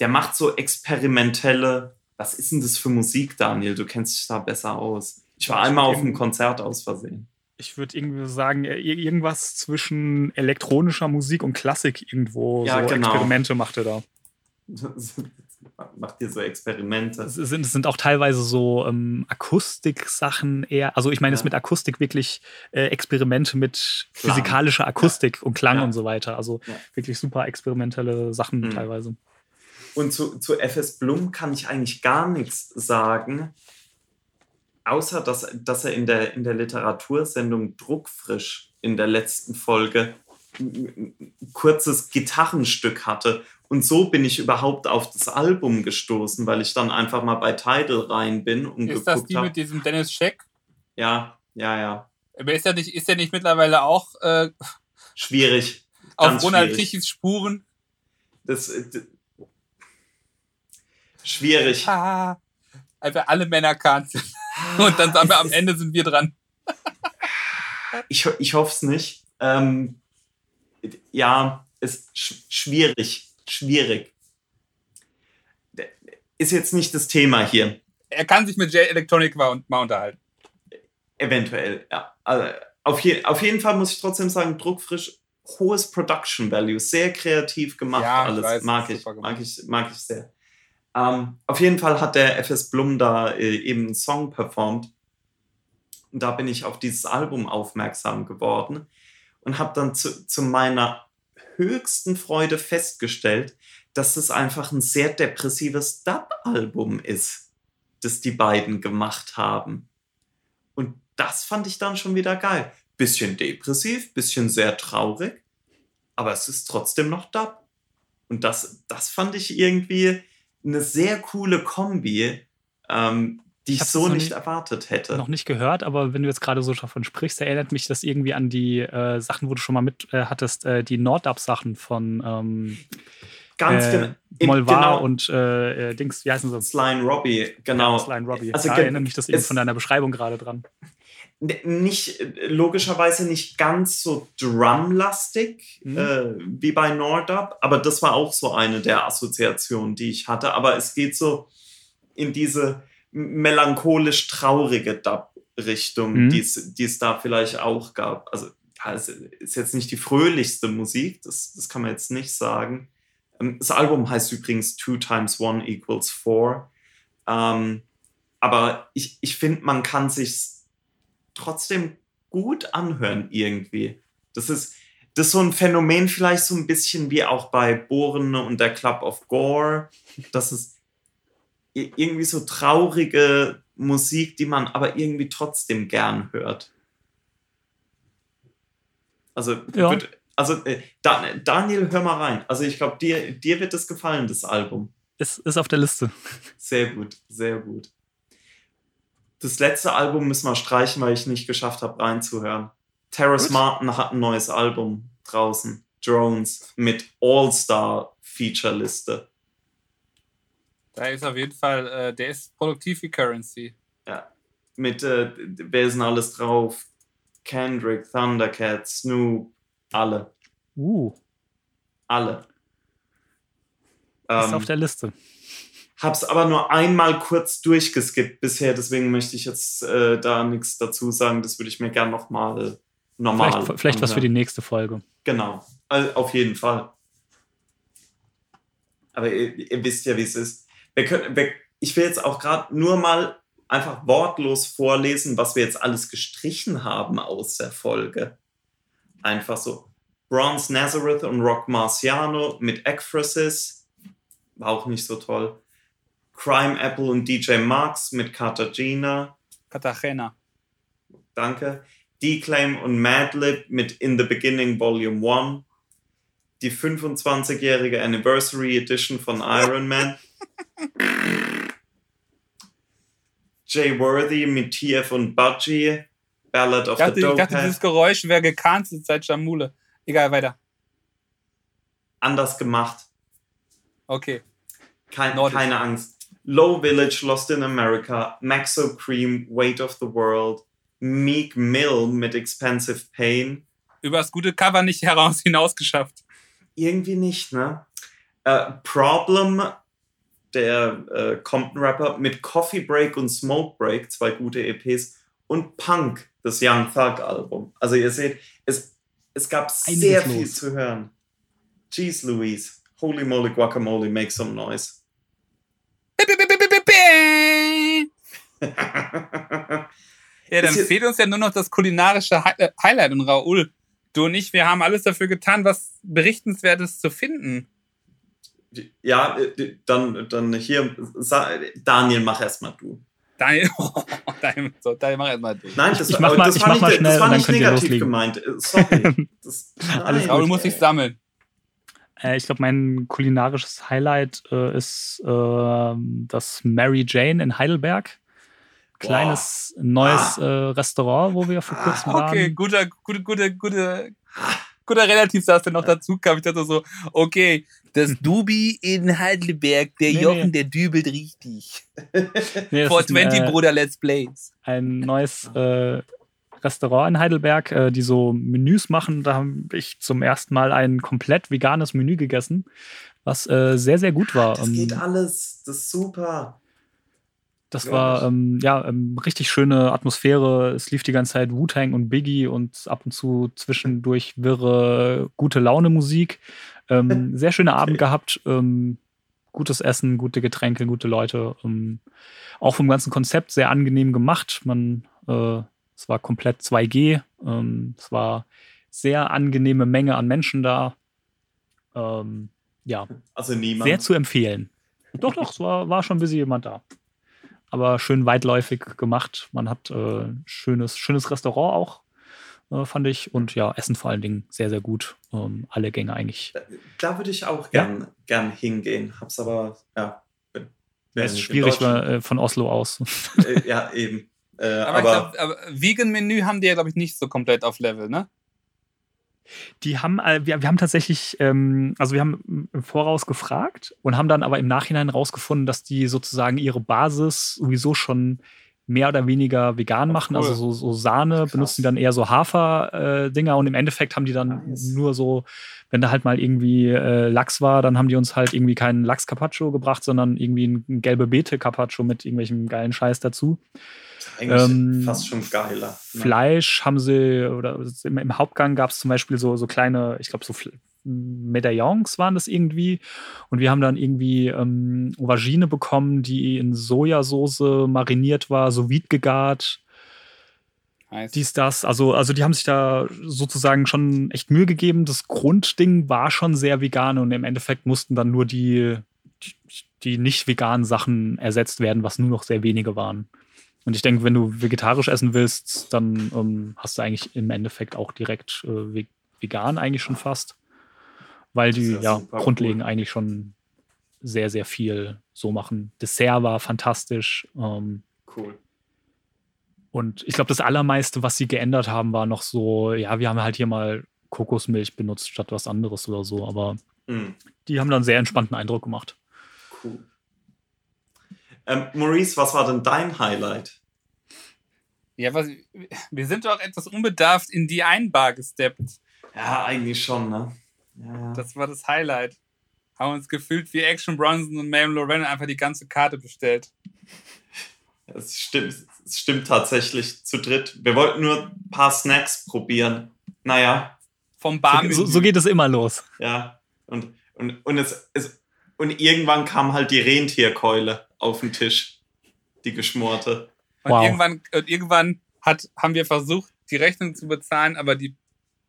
Der macht so experimentelle, was ist denn das für Musik, Daniel? Du kennst dich da besser aus. Ich war einmal auf einem Konzert aus Versehen. Ich würde irgendwie sagen, äh, ir- irgendwas zwischen elektronischer Musik und Klassik irgendwo. Ja, so genau. Experimente macht er da. [LAUGHS] Macht ihr so Experimente? Es sind, es sind auch teilweise so ähm, Akustik-Sachen eher. Also ich meine, es Ja. mit Akustik wirklich äh, Experimente mit Klang. physikalischer Akustik und Klang Ja. und so weiter. Also Ja. wirklich super experimentelle Sachen Mhm. teilweise. Und zu, zu FS Blum kann ich eigentlich gar nichts sagen, außer dass, dass er in der, in der Literatursendung Druckfrisch in der letzten Folge ein kurzes Gitarrenstück hatte. Und so bin ich überhaupt auf das Album gestoßen, weil ich dann einfach mal bei Tidal rein bin und Ist das die mit diesem Dennis Scheck? Ja, ja, ja. Aber ist der nicht, ist der nicht mittlerweile auch äh, Schwierig. [LAUGHS] auf Ronald. Tichys Spuren? Das, äh, d- schwierig. Ah, [LAUGHS] einfach alle Männer canceln. Und dann sagen wir, am Ende sind wir dran. Ich, ich hoffe es nicht. Ähm, ja, ist sch schwierig. Schwierig. Ist jetzt nicht das Thema hier. Er kann sich mit J Electronic mal, mal unterhalten. Eventuell, ja. Also, auf, je auf jeden Fall muss ich trotzdem sagen, druckfrisch, hohes Production Value, sehr kreativ gemacht Ja, alles. weiß, mag, ich, mag ich, mag ich sehr. Ähm, auf jeden Fall hat der FS Blum da äh, eben einen Song performt. Und da bin ich auf dieses Album aufmerksam geworden und habe dann zu, zu meiner höchsten Freude festgestellt, dass es einfach ein sehr depressives Dub-Album ist, das die beiden gemacht haben. Und das fand ich dann schon wieder geil. Bisschen depressiv, bisschen sehr traurig, aber es ist trotzdem noch Dub. Und das, das fand ich irgendwie eine sehr coole Kombi, ähm, die ich, hab's so nicht erwartet hätte. Noch nicht gehört, aber wenn du jetzt gerade so davon sprichst, erinnert mich das irgendwie an die äh, Sachen, wo du schon mal mit äh, hattest, äh, die Nordab-Sachen von ähm, Ganz äh, genau. Molvar genau, und äh, äh, Dings, wie heißen sie? Und Robbie, genau. Sly and Robbie. Also da erinnert mich das eben von deiner Beschreibung gerade dran. Nicht logischerweise nicht ganz so drumlastig Mhm. äh, wie bei Nordab, aber das war auch so eine der Assoziationen, die ich hatte. Aber es geht so in diese melancholisch traurige Dub-Richtung, Mhm. die es die es da vielleicht auch gab. Also ja, es ist jetzt nicht die fröhlichste Musik, das, das kann man jetzt nicht sagen. Ähm, Das Album heißt übrigens Two times One equals Four. Ähm, aber ich, ich finde, man kann sich trotzdem gut anhören irgendwie. Das ist, das ist so ein Phänomen vielleicht so ein bisschen wie auch bei Bohren und der Club of Gore. Das ist irgendwie so traurige Musik, die man aber irgendwie trotzdem gern hört. Also, Ja. wird, also äh, Dan- Daniel, hör mal rein. Also ich glaube, dir, dir wird es gefallen, das Album. Ist, ist auf der Liste. Sehr gut, sehr gut. Das letzte Album müssen wir streichen, weil ich nicht geschafft habe, reinzuhören. Terrace Gut. Martin hat ein neues Album draußen. Drones mit All-Star-Feature-Liste. Da ist auf jeden Fall, äh, der ist produktiv wie Currency. Mit, äh, wer ist denn alles drauf? Kendrick, Thundercat, Snoop, alle. Uh, Alle. ist Ähm, auf der Liste. Hab's aber nur einmal kurz durchgeskippt bisher, deswegen möchte ich jetzt äh, da nichts dazu sagen. Das würde ich mir gern nochmal normal. Vielleicht, vielleicht was für die nächste Folge. Genau, also auf jeden Fall. Aber ihr, ihr wisst ja, wie es ist. Wir können, wir, ich will jetzt auch gerade nur mal einfach wortlos vorlesen, was wir jetzt alles gestrichen haben aus der Folge. Einfach so. Bronze Nazareth und Rock Marciano mit Ekphrasis. War auch nicht so toll. Crime Apple und DJ Marx mit Cartagena. Cartagena. Danke. Declaim und Madlib mit In the Beginning Volume 1. Die 25-jährige Anniversary Edition von Iron Man. [LAUGHS] Jay Worthy mit TF und Budgie. Ballad of dachte, the ich dachte dieses Geräusch wäre gecancelt seit Jamule. Egal, weiter. Anders gemacht. Okay. Kein, keine Angst. Low Village, Lost in America, Maxo Cream, Weight of the World, Meek Mill mit Expensive Pain. Über das gute Cover nicht heraus [LAUGHS] hinausgeschafft. Irgendwie nicht, ne? Äh, Problem, der äh, Compton-Rapper, mit Coffee Break und Smoke Break, zwei gute EPs, und Punk, das Young Thug-Album. Also ihr seht, es, es gab Einiges sehr los. viel zu hören. Jeez Louise, holy moly guacamole, make some noise. Ja, dann fehlt uns ja nur noch das kulinarische äh, Highlight. Und Raoul, du und ich, wir haben alles dafür getan, was Berichtenswertes zu finden. ja, äh, dann, dann hier, Daniel, mach erstmal du. Daniel, [LAUGHS] Daniel, so, Daniel mach erstmal durch. Nein, das, ich mach aber mal- das ich war mach nicht, mal das schnell war und dann nicht negativ gemeint. Äh, Sorry. [LAUGHS] Das, Alles Raoul, nein. du musst dich sammeln. Äh, ich glaube, mein kulinarisches Highlight äh, ist ähm, das Mary Jane in Heidelberg. Kleines neues äh, Restaurant, wo wir vor kurzem waren. Okay, guter, gute, gute, gute, guter Relativsatz, der noch dazu kam. Ich dachte so, okay, das [LAUGHS] Dubi in Heidelberg, der Nee, Jochen, nee. der dübelt richtig. Nee, das For ist ein, 20, äh, Bruder, Let's Plays. ein neues äh, Restaurant in Heidelberg, äh, die so Menüs machen. Da habe ich zum ersten Mal ein komplett veganes Menü gegessen, was äh, sehr, sehr gut war. Das Ähm, geht alles. Das ist super. Das war ähm, ja ähm, richtig schöne Atmosphäre. Es lief die ganze Zeit Wu-Tang und Biggie und ab und zu zwischendurch wirre gute Laune Musik. Ähm, [LAUGHS] sehr schöner Abend gehabt. Ähm, gutes Essen, gute Getränke, gute Leute. Ähm, auch vom ganzen Konzept sehr angenehm gemacht. Man, äh, es war komplett 2G. Ähm, es war sehr angenehme Menge an Menschen da. Ähm, ja, Also niemand. sehr zu empfehlen. Doch, doch, es war, war schon ein bisschen jemand da. Aber schön weitläufig gemacht. Man hat äh, schönes, schönes Restaurant auch, äh, fand ich. Und ja, Essen vor allen Dingen sehr, sehr gut. Ähm, alle Gänge eigentlich. da würde ich auch Ja. gern, gern hingehen. Hab's aber, ja, bin ist schwierig äh, von Oslo aus. Äh, ja, eben. [LAUGHS] Äh, aber, aber, glaub, Vegan-Menü haben die ja, glaube ich, nicht so komplett auf Level, ne? Die haben, äh, wir, wir haben tatsächlich, ähm, also wir haben im Voraus gefragt und haben dann aber im Nachhinein rausgefunden, dass die sozusagen ihre Basis sowieso schon mehr oder weniger vegan machen. Also cool. Also so, so Sahne Krass. benutzen die dann eher so Hafer-Dinger äh, und im Endeffekt haben die dann nice. nur so, wenn da halt mal irgendwie äh, Lachs war, dann haben die uns halt irgendwie keinen Lachs-Carpaccio gebracht, sondern irgendwie ein, ein gelbe Beete-Carpaccio mit irgendwelchem geilen Scheiß dazu. Eigentlich ähm, fast schon geiler. Ne? Fleisch haben sie, oder im, im Hauptgang gab es zum Beispiel so, so kleine, ich glaube, so Medaillons waren das irgendwie. Und wir haben dann irgendwie ähm, Aubergine bekommen, die in Sojasauce mariniert war, so vide gegart. Nice. Dies, das. Also, also die haben sich da sozusagen schon echt Mühe gegeben. Das Grundding war schon sehr vegan und im Endeffekt mussten dann nur die, die, die nicht veganen Sachen ersetzt werden, was nur noch sehr wenige waren. Und ich denke, wenn du vegetarisch essen willst, dann ähm, hast du eigentlich im Endeffekt auch direkt äh, vegan eigentlich schon fast weil die ja, ja grundlegend cool. eigentlich schon sehr, sehr viel so machen. Dessert war fantastisch. Ähm, cool. Und ich glaube, das Allermeiste, was sie geändert haben, war noch so, ja, wir haben halt hier mal Kokosmilch benutzt statt was anderes oder so, aber mm. die haben dann sehr entspannten Eindruck gemacht. Cool. Ähm, Maurice, was war denn dein Highlight? Ja, was, wir sind doch etwas unbedarft in die Einbar gesteppt. Ja, eigentlich schon, ne? Ja, Das war das Highlight. Haben uns gefühlt wie Action Bronson und Ma'am Lorraine einfach die ganze Karte bestellt. Es stimmt, es stimmt tatsächlich zu dritt. Wir wollten nur ein paar Snacks probieren. Naja. Vom Bar. So, so, geht es immer los. Ja. Und, und, und, es, es, und irgendwann kam halt die Rentierkeule auf den Tisch. Die geschmorte. Und wow. irgendwann, und irgendwann hat, haben wir versucht, die Rechnung zu bezahlen, aber die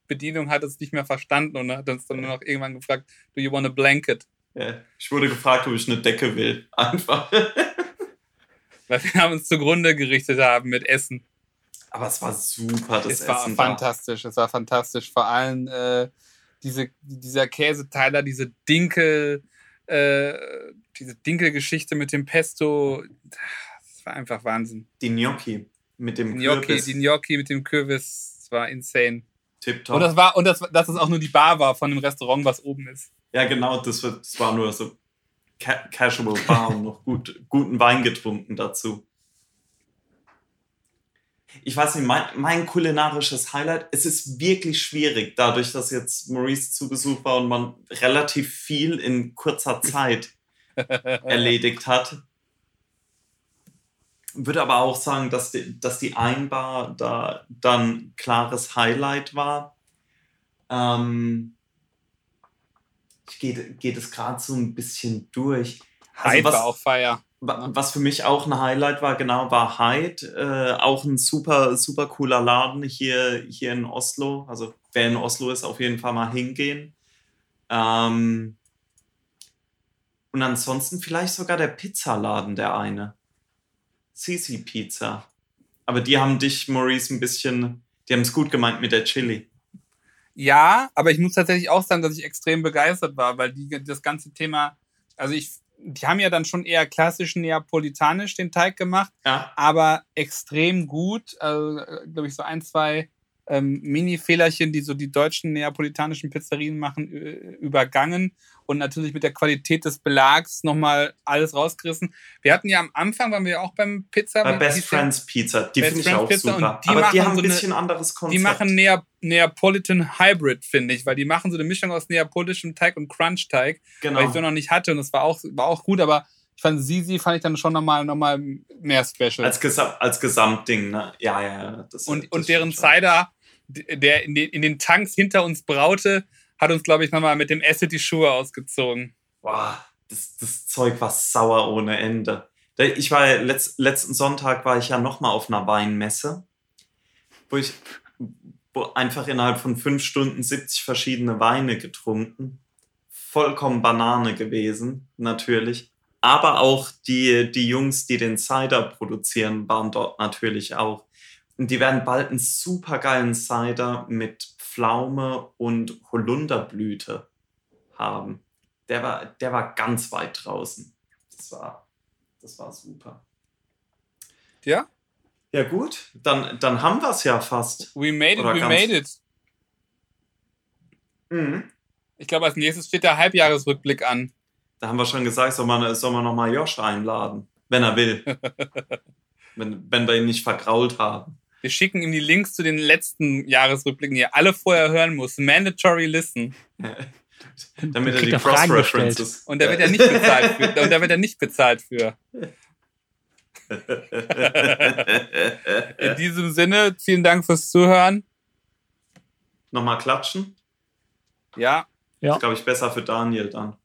Bedienung hat es nicht mehr verstanden und hat uns dann nur noch irgendwann gefragt, do you want a blanket? Ja, ich wurde gefragt, ob ich eine Decke will. [LAUGHS] Einfach. Weil wir haben uns zugrunde gerichtet haben mit Essen. Aber es war super, das es Essen. Es war fantastisch, da. es war fantastisch. Vor allem äh, diese, dieser Käseteiler, diese Dinkel, äh, diese Dinkelgeschichte mit dem Pesto, das war einfach Wahnsinn. Die Gnocchi mit dem Gnocchi, Kürbis. Die Gnocchi mit dem Kürbis, das war insane. Tipptopp. Und das war, und das, dass es auch nur die Bar war von dem Restaurant, was oben ist. Ja, genau, das, das war nur so ca casual Bar und noch gut, guten Wein getrunken dazu. Ich weiß nicht, mein, mein kulinarisches Highlight, es ist wirklich schwierig, dadurch, dass jetzt Maurice zu Besuch war und man relativ viel in kurzer [LAUGHS] Zeit [LAUGHS] erledigt hat würde aber auch sagen, dass die, dass die Einbar da dann klares Highlight war. Ähm, ich gehe geht es gerade so ein bisschen durch. Also Hyde was, war auch Feier. Was für mich auch ein Highlight war, genau, war Hyde. Äh, auch ein super, super cooler Laden hier, hier in Oslo. Also wer in Oslo ist, auf jeden Fall mal hingehen. Ähm, und ansonsten vielleicht sogar der Pizzaladen, der eine. Sisi Pizza. Aber die haben dich, Maurice, ein bisschen, die haben es gut gemeint mit der Chili. Ja, aber ich muss tatsächlich auch sagen, dass ich extrem begeistert war, weil die, das ganze Thema, also ich, die haben ja dann schon eher klassisch neapolitanisch den Teig gemacht, ja. aber extrem gut, also, glaube ich, so ein, zwei ähm, Mini-Fehlerchen, die so die deutschen neapolitanischen Pizzerien machen, übergangen und natürlich mit der Qualität des Belags nochmal alles rausgerissen. Wir hatten ja am Anfang, waren wir auch beim Pizza. Bei Best Friends Pizza, die finde ich auch Pizza super. Die Aber die haben so ein bisschen eine, anderes Konzept. Die machen Nea Neapolitan Hybrid, finde ich, weil die machen so eine Mischung aus neapolitischem Teig und Crunch-Teig, genau. weil ich so noch nicht hatte und das war auch, war auch gut, aber ich fand Sisi fand ich dann schon nochmal noch mal mehr special. Als, Gesam als Gesamtding, ne? Ja, ja, ja. Das, und, das und deren Cider der in den, in den Tanks hinter uns braute, hat uns, glaube ich, nochmal mit dem Acid die Schuhe ausgezogen. Boah, das, das Zeug war sauer ohne Ende. Ich war letzt, letzten Sonntag war ich ja nochmal auf einer Weinmesse, wo ich wo einfach innerhalb von fünf Stunden 70 verschiedene Weine getrunken. Vollkommen Banane gewesen, natürlich. Aber auch die, die Jungs, die den Cider produzieren, waren dort natürlich auch. Und die werden bald einen super geilen Cider mit Pflaume und Holunderblüte haben. Der war, der war ganz weit draußen. Das war, Das war super. Ja? Ja, gut. Dann, dann haben wir es ja fast. We made it, Oder we made it. Mhm. Ich glaube, als nächstes steht der Halbjahresrückblick an. Da haben wir schon gesagt, soll man, soll man nochmal Josh einladen, wenn er will. [LAUGHS] wenn, wenn wir ihn nicht vergrault haben. Wir schicken ihm die Links zu den letzten Jahresrückblicken, die er alle vorher hören muss. Mandatory Listen. Damit er die er Fragen Cross-References. Und da wird er nicht bezahlt für. Und da wird er nicht bezahlt für. In [LAUGHS] diesem Sinne, vielen Dank fürs Zuhören. Nochmal klatschen. Ja, Ja. Ist, glaube ich, besser für Daniel dann.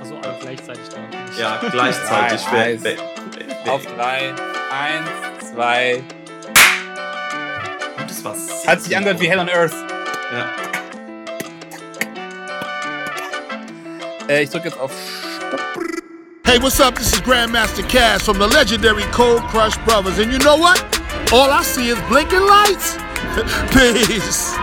Also alle gleichzeitig da. Ja, gleichzeitig. Nein, nice. auf drei. Eins, zwei. das war's. Hat sich angehört wie Hell on Earth. Ja. Äh, ich drücke jetzt auf Hey, what's up? This is Grandmaster Cass from the legendary Cold Crush Brothers. And you know what? All I see is blinking lights. [LAUGHS] Peace.